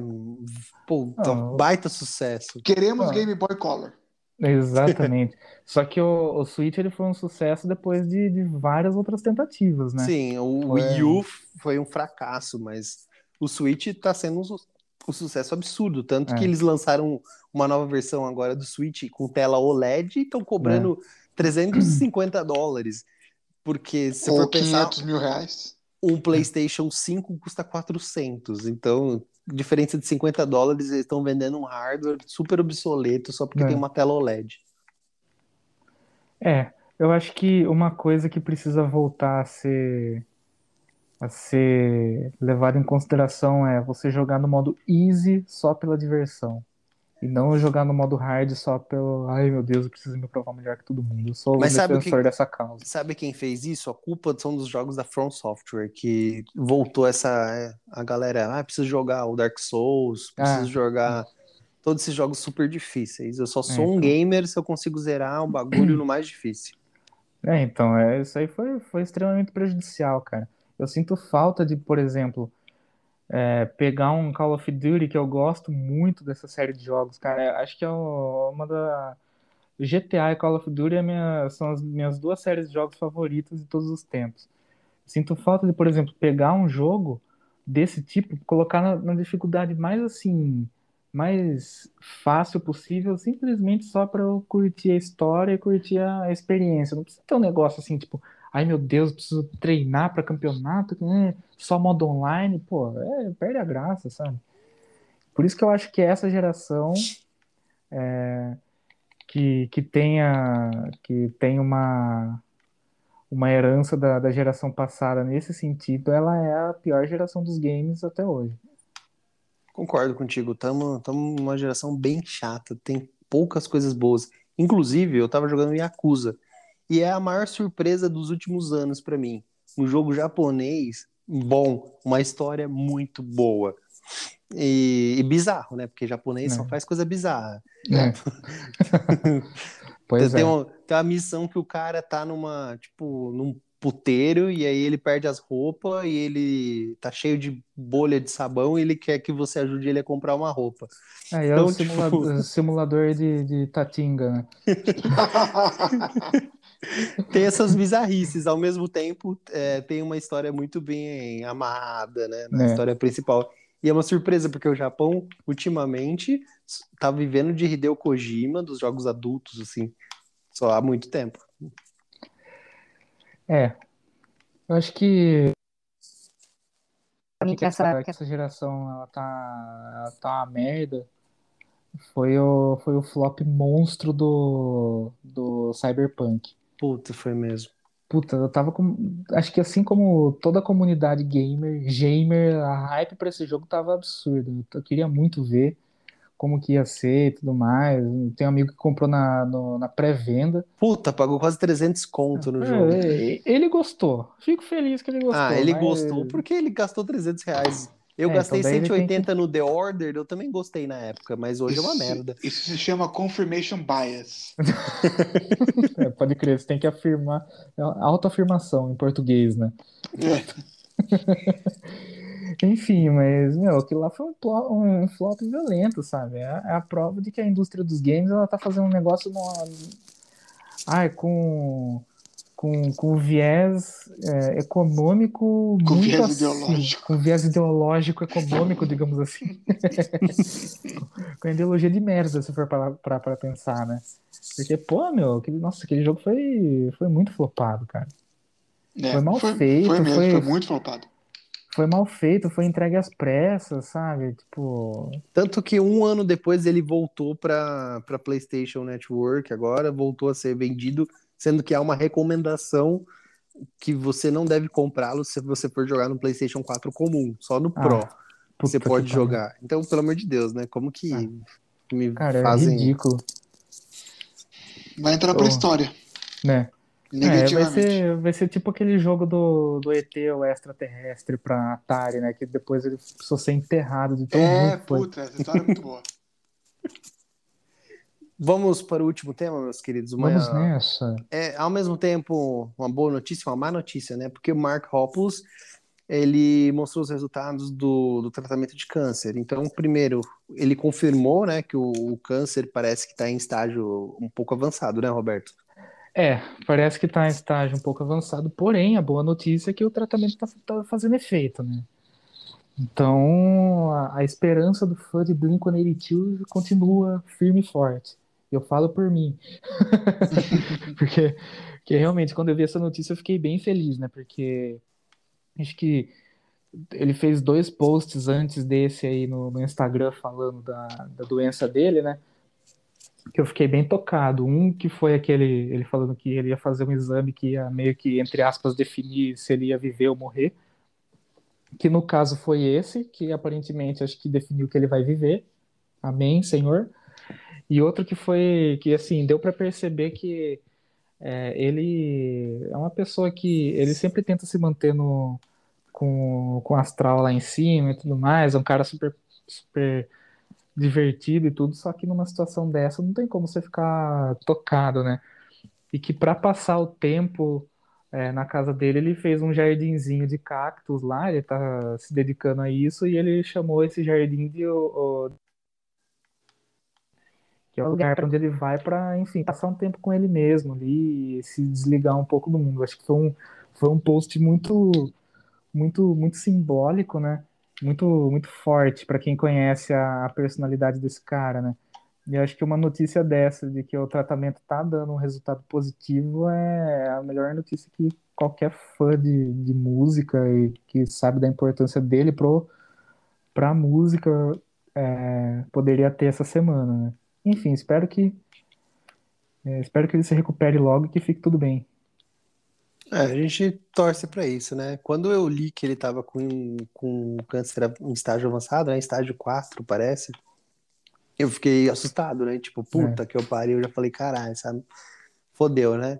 Pô, um Ah, baita sucesso. Queremos Ah. Game Boy Color. Exatamente. Só que o, o Switch ele foi um sucesso depois de, de várias outras tentativas, né? Sim, o Foi- Wii U foi um fracasso, mas o Switch tá sendo um, su- um sucesso absurdo. Tanto É. que eles lançaram uma nova versão agora do Switch com tela OLED e estão cobrando É. 350 dólares. Porque se Ou for pensar, 500 mil reais. um PlayStation 5 custa 400. Então, diferença de 50 dólares, eles estão vendendo um hardware super obsoleto só porque É. tem uma tela OLED. É, eu acho que uma coisa que precisa voltar a ser a ser levada em consideração é você jogar no modo easy só pela diversão. E não jogar no modo hard só pelo, ai meu Deus, eu preciso me provar melhor que todo mundo. Eu sou o Mas sabe o que- defensor dessa causa. Sabe quem fez isso? A culpa são dos jogos da From Software, que voltou essa. é, A galera, ah, preciso jogar o Dark Souls, preciso Ah. jogar todos esses jogos super difíceis. Eu só sou É, um então. gamer se eu consigo zerar um bagulho no mais difícil. É, então, é, isso aí foi, foi extremamente prejudicial, cara. Eu sinto falta de, por exemplo, é, pegar um Call of Duty que eu gosto muito dessa série de jogos, cara. Eu Acho que é uma da. GTA e Call of Duty é minha- são as minhas duas séries de jogos favoritas de todos os tempos. Sinto falta de, por exemplo, pegar um jogo desse tipo, colocar na, na dificuldade mais assim, mais fácil possível, simplesmente só para eu curtir a história e curtir a experiência. Não precisa ter um negócio assim, tipo, ai meu Deus, preciso treinar para campeonato, né? Só modo online, pô, é, perde a graça, sabe? Por isso que eu acho que essa geração é, que, que tenha que tem uma uma herança da, da geração passada nesse sentido, ela é a pior geração dos games até hoje. Concordo contigo, estamos numa geração bem chata, tem poucas coisas boas. Inclusive, eu tava jogando Yakuza, e é a maior surpresa dos últimos anos pra mim. Um jogo japonês bom, uma história muito boa. E, e bizarro, né? Porque japonês só É. faz coisa bizarra. É. Pois tem, é. uma, tem uma missão que o cara tá numa, tipo, num puteiro e aí ele perde as roupas e ele tá cheio de bolha de sabão e ele quer que você ajude ele a comprar uma roupa. É, e é Então, o tipo- simulador, simulador de, de Tatinga, né? Tem essas bizarrices, ao mesmo tempo é, tem uma história muito bem amarrada, né, na É. história principal. E é uma surpresa, porque o Japão, ultimamente, tá vivendo de Hideo Kojima, dos jogos adultos, assim, só há muito tempo. É. Eu acho que que essa, que essa geração ela tá, ela tá uma merda foi o, foi o flop monstro do, do Cyberpunk. Puta, foi mesmo. Puta, eu tava com. Acho que assim como toda a comunidade gamer, gamer, a hype pra esse jogo tava absurda. Eu queria muito ver como que ia ser e tudo mais. Tem um amigo que comprou na, no- na pré-venda. Puta, pagou quase 300 conto no É, jogo. ele gostou. Fico feliz que ele gostou. Ah, ele mas- gostou porque ele gastou 300 reais. Eu É, gastei então daí ele tem 180 no The Order, eu também gostei na época, mas hoje é uma Isso- merda. Isso se chama confirmation bias. É, pode crer, você tem que afirmar. É uma autoafirmação em português, né? É. Enfim, mas, meu, aquilo lá foi um, plo- um flop violento, sabe? É a, é a prova de que a indústria dos games, ela tá fazendo um negócio no, ai, com, com, com viés é, econômico Com muito viés assim, ideológico. com viés ideológico econômico, digamos assim. com a ideologia de merda, se for para para pensar, né? Porque, pô, meu, aquele, nossa, aquele jogo foi, foi muito flopado, cara. É, Foi mal foi, feito, Foi mesmo, foi- foi muito flopado. Foi mal feito, foi entregue às pressas, sabe? Tipo, Tanto que um ano depois ele voltou para para PlayStation Network, agora voltou a ser vendido, sendo que há uma recomendação que você não deve comprá-lo se você for jogar no PlayStation 4 comum, só no Ah, Pro você pode jogar. Então, pelo amor de Deus, né? Como que Ah. me Cara, é fazem ridículo, Vai entrar pra Oh. história. né? É, vai ser, vai ser tipo aquele jogo do, do ET, o extraterrestre pra Atari, né? Que depois ele precisou ser enterrado de tão É, ruim puta, essa história é muito boa. Vamos para o último tema, meus queridos. Uma, Vamos nessa. é, ao mesmo tempo, uma boa notícia uma má notícia, né? Porque o Mark Hoppus, ele mostrou os resultados do, do tratamento de câncer. Então, primeiro, ele confirmou, né, que o, o câncer parece que está em estágio um pouco avançado, né, Roberto? É, parece que tá em estágio um pouco avançado, porém, a boa notícia é que o tratamento tá, tá fazendo efeito, né? Então, a, a esperança do fã de Blink-182 continua firme e forte. Eu falo por mim. porque, porque realmente, quando eu vi essa notícia, eu fiquei bem feliz, né? Porque acho que ele fez dois posts antes desse aí no, no Instagram falando da, da doença dele, né? Que eu fiquei bem tocado. Um que foi aquele, ele falando que ele ia fazer um exame que ia meio que, entre aspas, definir se ele ia viver ou morrer. Que no caso foi esse, que aparentemente acho que definiu que ele vai viver. Amém, Senhor. E outro que foi, que assim, deu para perceber que é, ele é uma pessoa que ele sempre tenta se manter no, com, com astral lá em cima e tudo mais, é um cara super, super divertido e tudo, só que numa situação dessa não tem como você ficar tocado, né? E que para passar o tempo é, na casa dele, ele fez um jardinzinho de cactos lá, ele tá se dedicando a isso, e ele chamou esse jardim de que é o lugar para onde ele vai para, enfim, passar um tempo com ele mesmo ali e se desligar um pouco do mundo. Acho que foi um, foi um post muito, muito, muito simbólico, né? Muito, muito forte para quem conhece a, a personalidade desse cara, né? E acho que uma notícia dessa, de que o tratamento tá dando um resultado positivo, é a melhor notícia que qualquer fã de, de música e que sabe da importância dele pro, pra música é, poderia ter essa semana, né? Enfim, espero que é, espero que ele se recupere logo e que fique tudo bem. É, a gente torce para isso, né? Quando eu li que ele estava com, com câncer em estágio avançado, né? Em estágio 4, parece, eu fiquei assustado, né? Tipo, puta que eu pariu, eu já falei, caralho, sabe? Fodeu, né?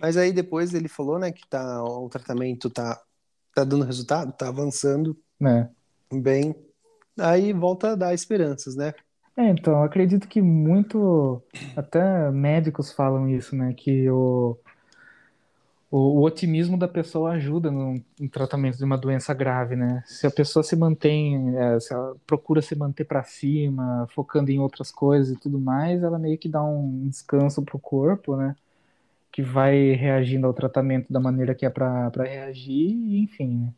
Mas aí depois ele falou, né, que tá, o tratamento tá, tá dando resultado, tá avançando né? bem. Aí volta a dar esperanças, né? É, então, acredito que muito, até médicos falam isso, né? Que o, o, o otimismo da pessoa ajuda no, no tratamento de uma doença grave, né? Se a pessoa se mantém, é, se ela procura se manter para cima, focando em outras coisas e tudo mais, ela meio que dá um descanso pro corpo, né? Que vai reagindo ao tratamento da maneira que é para reagir, enfim, né?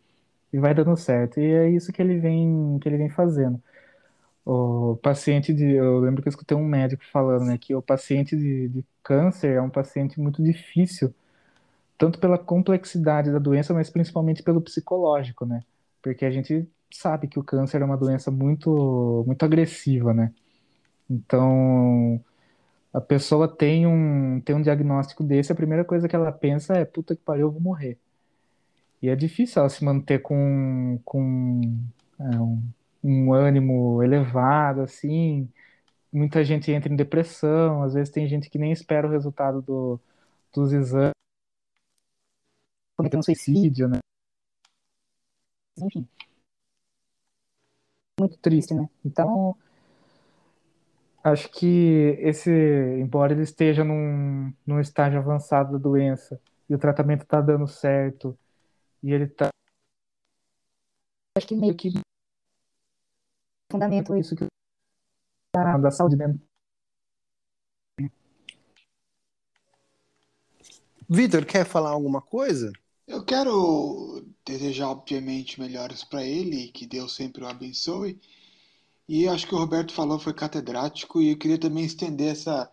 e vai dando certo. E é isso que ele vem, que ele vem fazendo. O paciente de. Eu lembro que eu escutei um médico falando, né, que o paciente de, de câncer é um paciente muito difícil, tanto pela complexidade da doença, mas principalmente pelo psicológico, né? Porque a gente sabe que o câncer é uma doença muito, muito agressiva, né? Então, a pessoa tem um, tem um diagnóstico desse, a primeira coisa que ela pensa é: puta que pariu, eu vou morrer. E é difícil ela se manter com, com é, um um ânimo elevado, assim. Muita gente entra em depressão, às vezes tem gente que nem espera o resultado do, dos exames, cometendo suicídio, né? Enfim. Muito triste, né? Então, acho que esse, embora ele esteja num, num estágio avançado da doença e o tratamento está dando certo e ele está acho que meio que fundamento isso que da, da saúde mental. Vitor, quer falar alguma coisa? Eu quero desejar, obviamente, melhores para ele, que Deus sempre o abençoe. E acho que o Roberto falou foi catedrático e eu queria também estender essa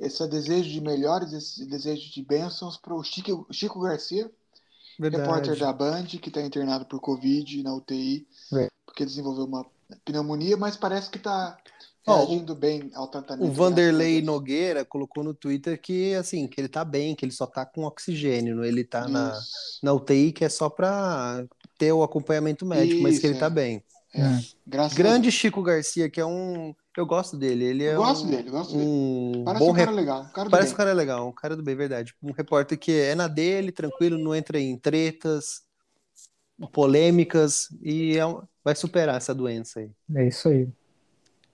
esse desejo de melhores, esse desejo de bênçãos para o Chico, Chico Garcia, Verdade. repórter da Band, que está internado por Covid na UTI, é. porque desenvolveu uma pneumonia, mas parece que está reagindo oh, bem ao tratamento. O Vanderlei Nogueira colocou no Twitter que assim, que ele tá bem, que ele só tá com oxigênio, ele tá na, na UTI, que é só para ter o acompanhamento médico, Isso, mas que ele tá é. tá bem. É. Grande Chico Garcia, que é um. Eu gosto dele. Ele é eu gosto um, dele, eu gosto um dele. Parece um cara legal. Um cara Parece bem. um cara legal, um cara do bem, verdade. Um repórter que é na dele, tranquilo, não entra em tretas, polêmicas e é um, vai superar essa doença aí. É isso aí.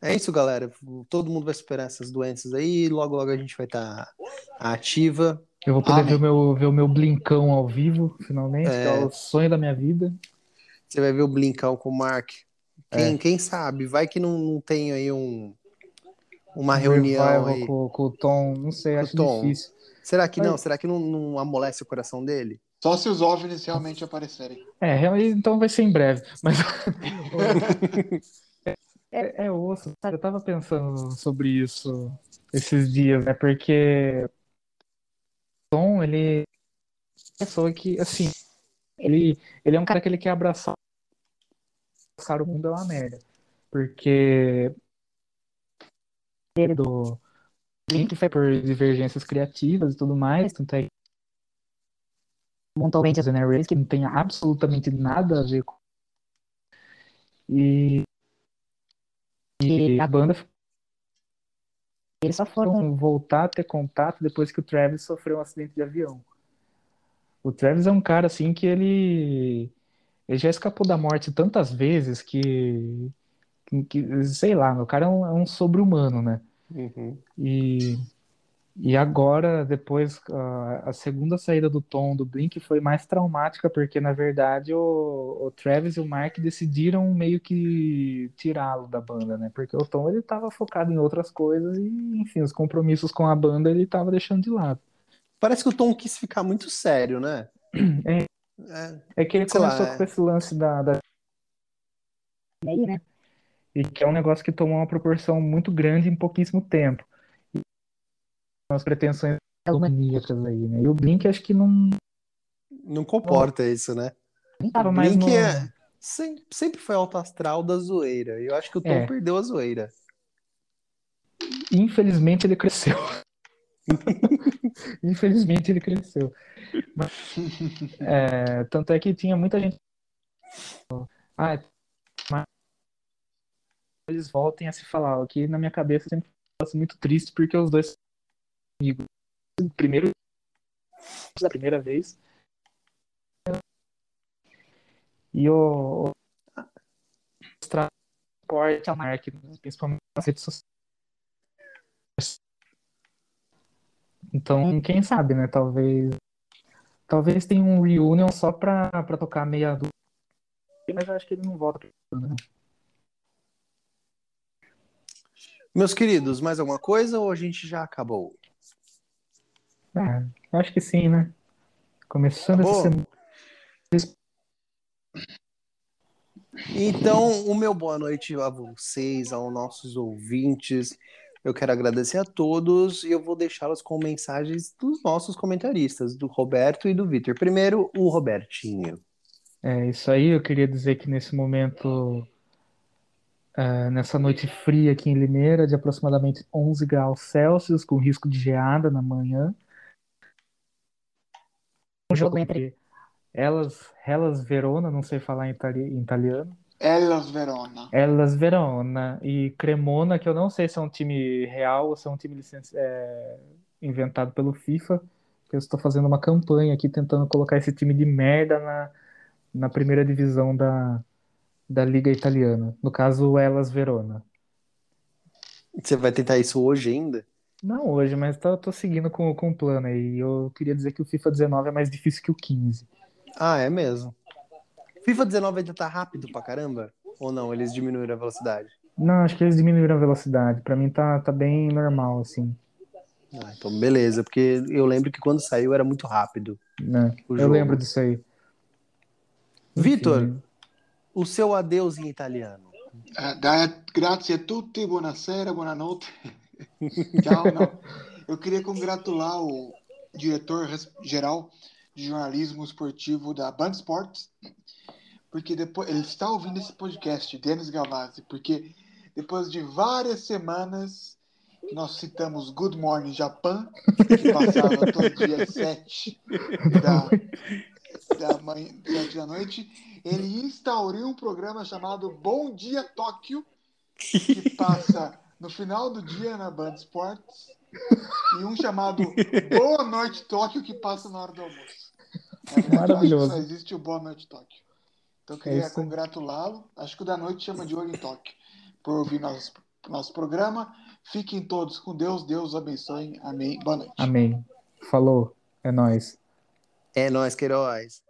É isso, galera. Todo mundo vai superar essas doenças aí. Logo, logo a gente vai estar tá ativa. Eu vou poder ver o, meu, ver o meu Blincão ao vivo, finalmente, é... é o sonho da minha vida. Você vai ver o Blincão com o Mark. Quem, é. quem sabe? Vai que não, não tem aí um, uma um reunião aí. Com, com, o Tom, não sei, com acho Tom. difícil. Será que Mas... não? Será que não, não amolece o coração dele? Só se os OVNIs realmente aparecerem. É, então vai ser em breve. Mas. é, é osso, sabe? Eu tava pensando sobre isso esses dias, né? Porque. Tom, ele. É pessoa que, assim. Ele, ele é um cara que ele quer abraçar. Abraçar o mundo é uma merda. Porque. Ele do. Link foi por divergências criativas e tudo mais, tanto é Montalmente a Race, que não tem absolutamente nada a ver com. E, e a banda. Eles só foram voltar a ter contato depois que o Travis sofreu um acidente de avião. O Travis é um cara assim que ele. Ele já escapou da morte tantas vezes que. que sei lá, o cara é um, é um sobre-humano, né? Uhum. E e agora, depois, a, a segunda saída do Tom do Blink foi mais traumática, porque na verdade o, o Travis e o Mark decidiram meio que tirá-lo da banda, né? Porque o Tom ele tava focado em outras coisas e, enfim, os compromissos com a banda ele tava deixando de lado. Parece que o Tom quis ficar muito sério, né? É, é, é que ele começou lá, é. com esse lance da, da. Né? E que é um negócio que tomou uma proporção muito grande em pouquíssimo tempo as pretensões maníacas aí, né? E o Blink acho que não. Não comporta não. isso, né? o Blink no... é... sempre, sempre foi alto astral da zoeira. Eu acho que o Tom é. perdeu a zoeira. Infelizmente ele cresceu. Infelizmente ele cresceu. Mas, é, tanto é que tinha muita gente. Ah, mas eles voltem a se falar. Aqui na minha cabeça sempre muito triste porque os dois comigo primeiro da primeira vez. E o transporte a marca, principalmente nas redes sociais. Então, quem sabe, né? Talvez talvez tenha um reunion só pra, pra tocar meia dúzia, mas eu acho que ele não volta né? Meus queridos, mais alguma coisa ou a gente já acabou? Ah, acho que sim, né? Começando essa semana. Então, o meu boa noite a vocês, aos nossos ouvintes. Eu quero agradecer a todos e eu vou deixá-los com mensagens dos nossos comentaristas, do Roberto e do Vitor. Primeiro, o Robertinho. É isso aí, eu queria dizer que nesse momento, é, nessa noite fria aqui em Limeira, de aproximadamente 11 graus Celsius, com risco de geada na manhã, um jogo entre Elas, Hellas Verona, não sei falar em, itali em italiano, Elas Verona. Hellas Verona e Cremona, que eu não sei se é um time real ou se é um time licenci... é, inventado pelo FIFA, que eu estou fazendo uma campanha aqui tentando colocar esse time de merda na, na primeira divisão da, da Liga Italiana. No caso, o Hellas Verona. Você vai tentar isso hoje ainda? Não hoje, mas tô, tô seguindo com, com o plano aí. Eu queria dizer que o FIFA 19 é mais difícil que o 15. Ah, é mesmo. FIFA 19 ainda tá rápido pra caramba? Ou não? Eles diminuíram a velocidade? Não, acho que eles diminuíram a velocidade. Pra mim tá, tá bem normal, assim. Ah, então beleza, porque eu lembro que quando saiu era muito rápido. Né? O Eu lembro disso aí. Vitor, o seu adeus em italiano. Dai- grazie a tutti, buonasera, buonanotte. Não. Eu queria congratular o diretor res- geral de jornalismo esportivo da Band Sports, porque depois ele está ouvindo esse podcast, Denis Gavazzi, porque depois de várias semanas nós citamos Good Morning Japan, que passava todo dia às sete da, da manhã, da noite, ele instaurou um programa chamado Bom Dia Tóquio, que passa no final do dia na Band Sports, e um chamado Boa Noite Tóquio, que passa na hora do almoço. Na verdade, eu Maravilhoso. acho que só existe o Boa Noite Tóquio. Então eu É queria aí. congratulá-lo. Acho que o da noite chama de Olho em Tóquio, por ouvir nosso, nosso programa. Fiquem todos com Deus. Deus abençoe. Amém. Boa noite. Amém. Falou. É nóis. É nóis, Queiroz.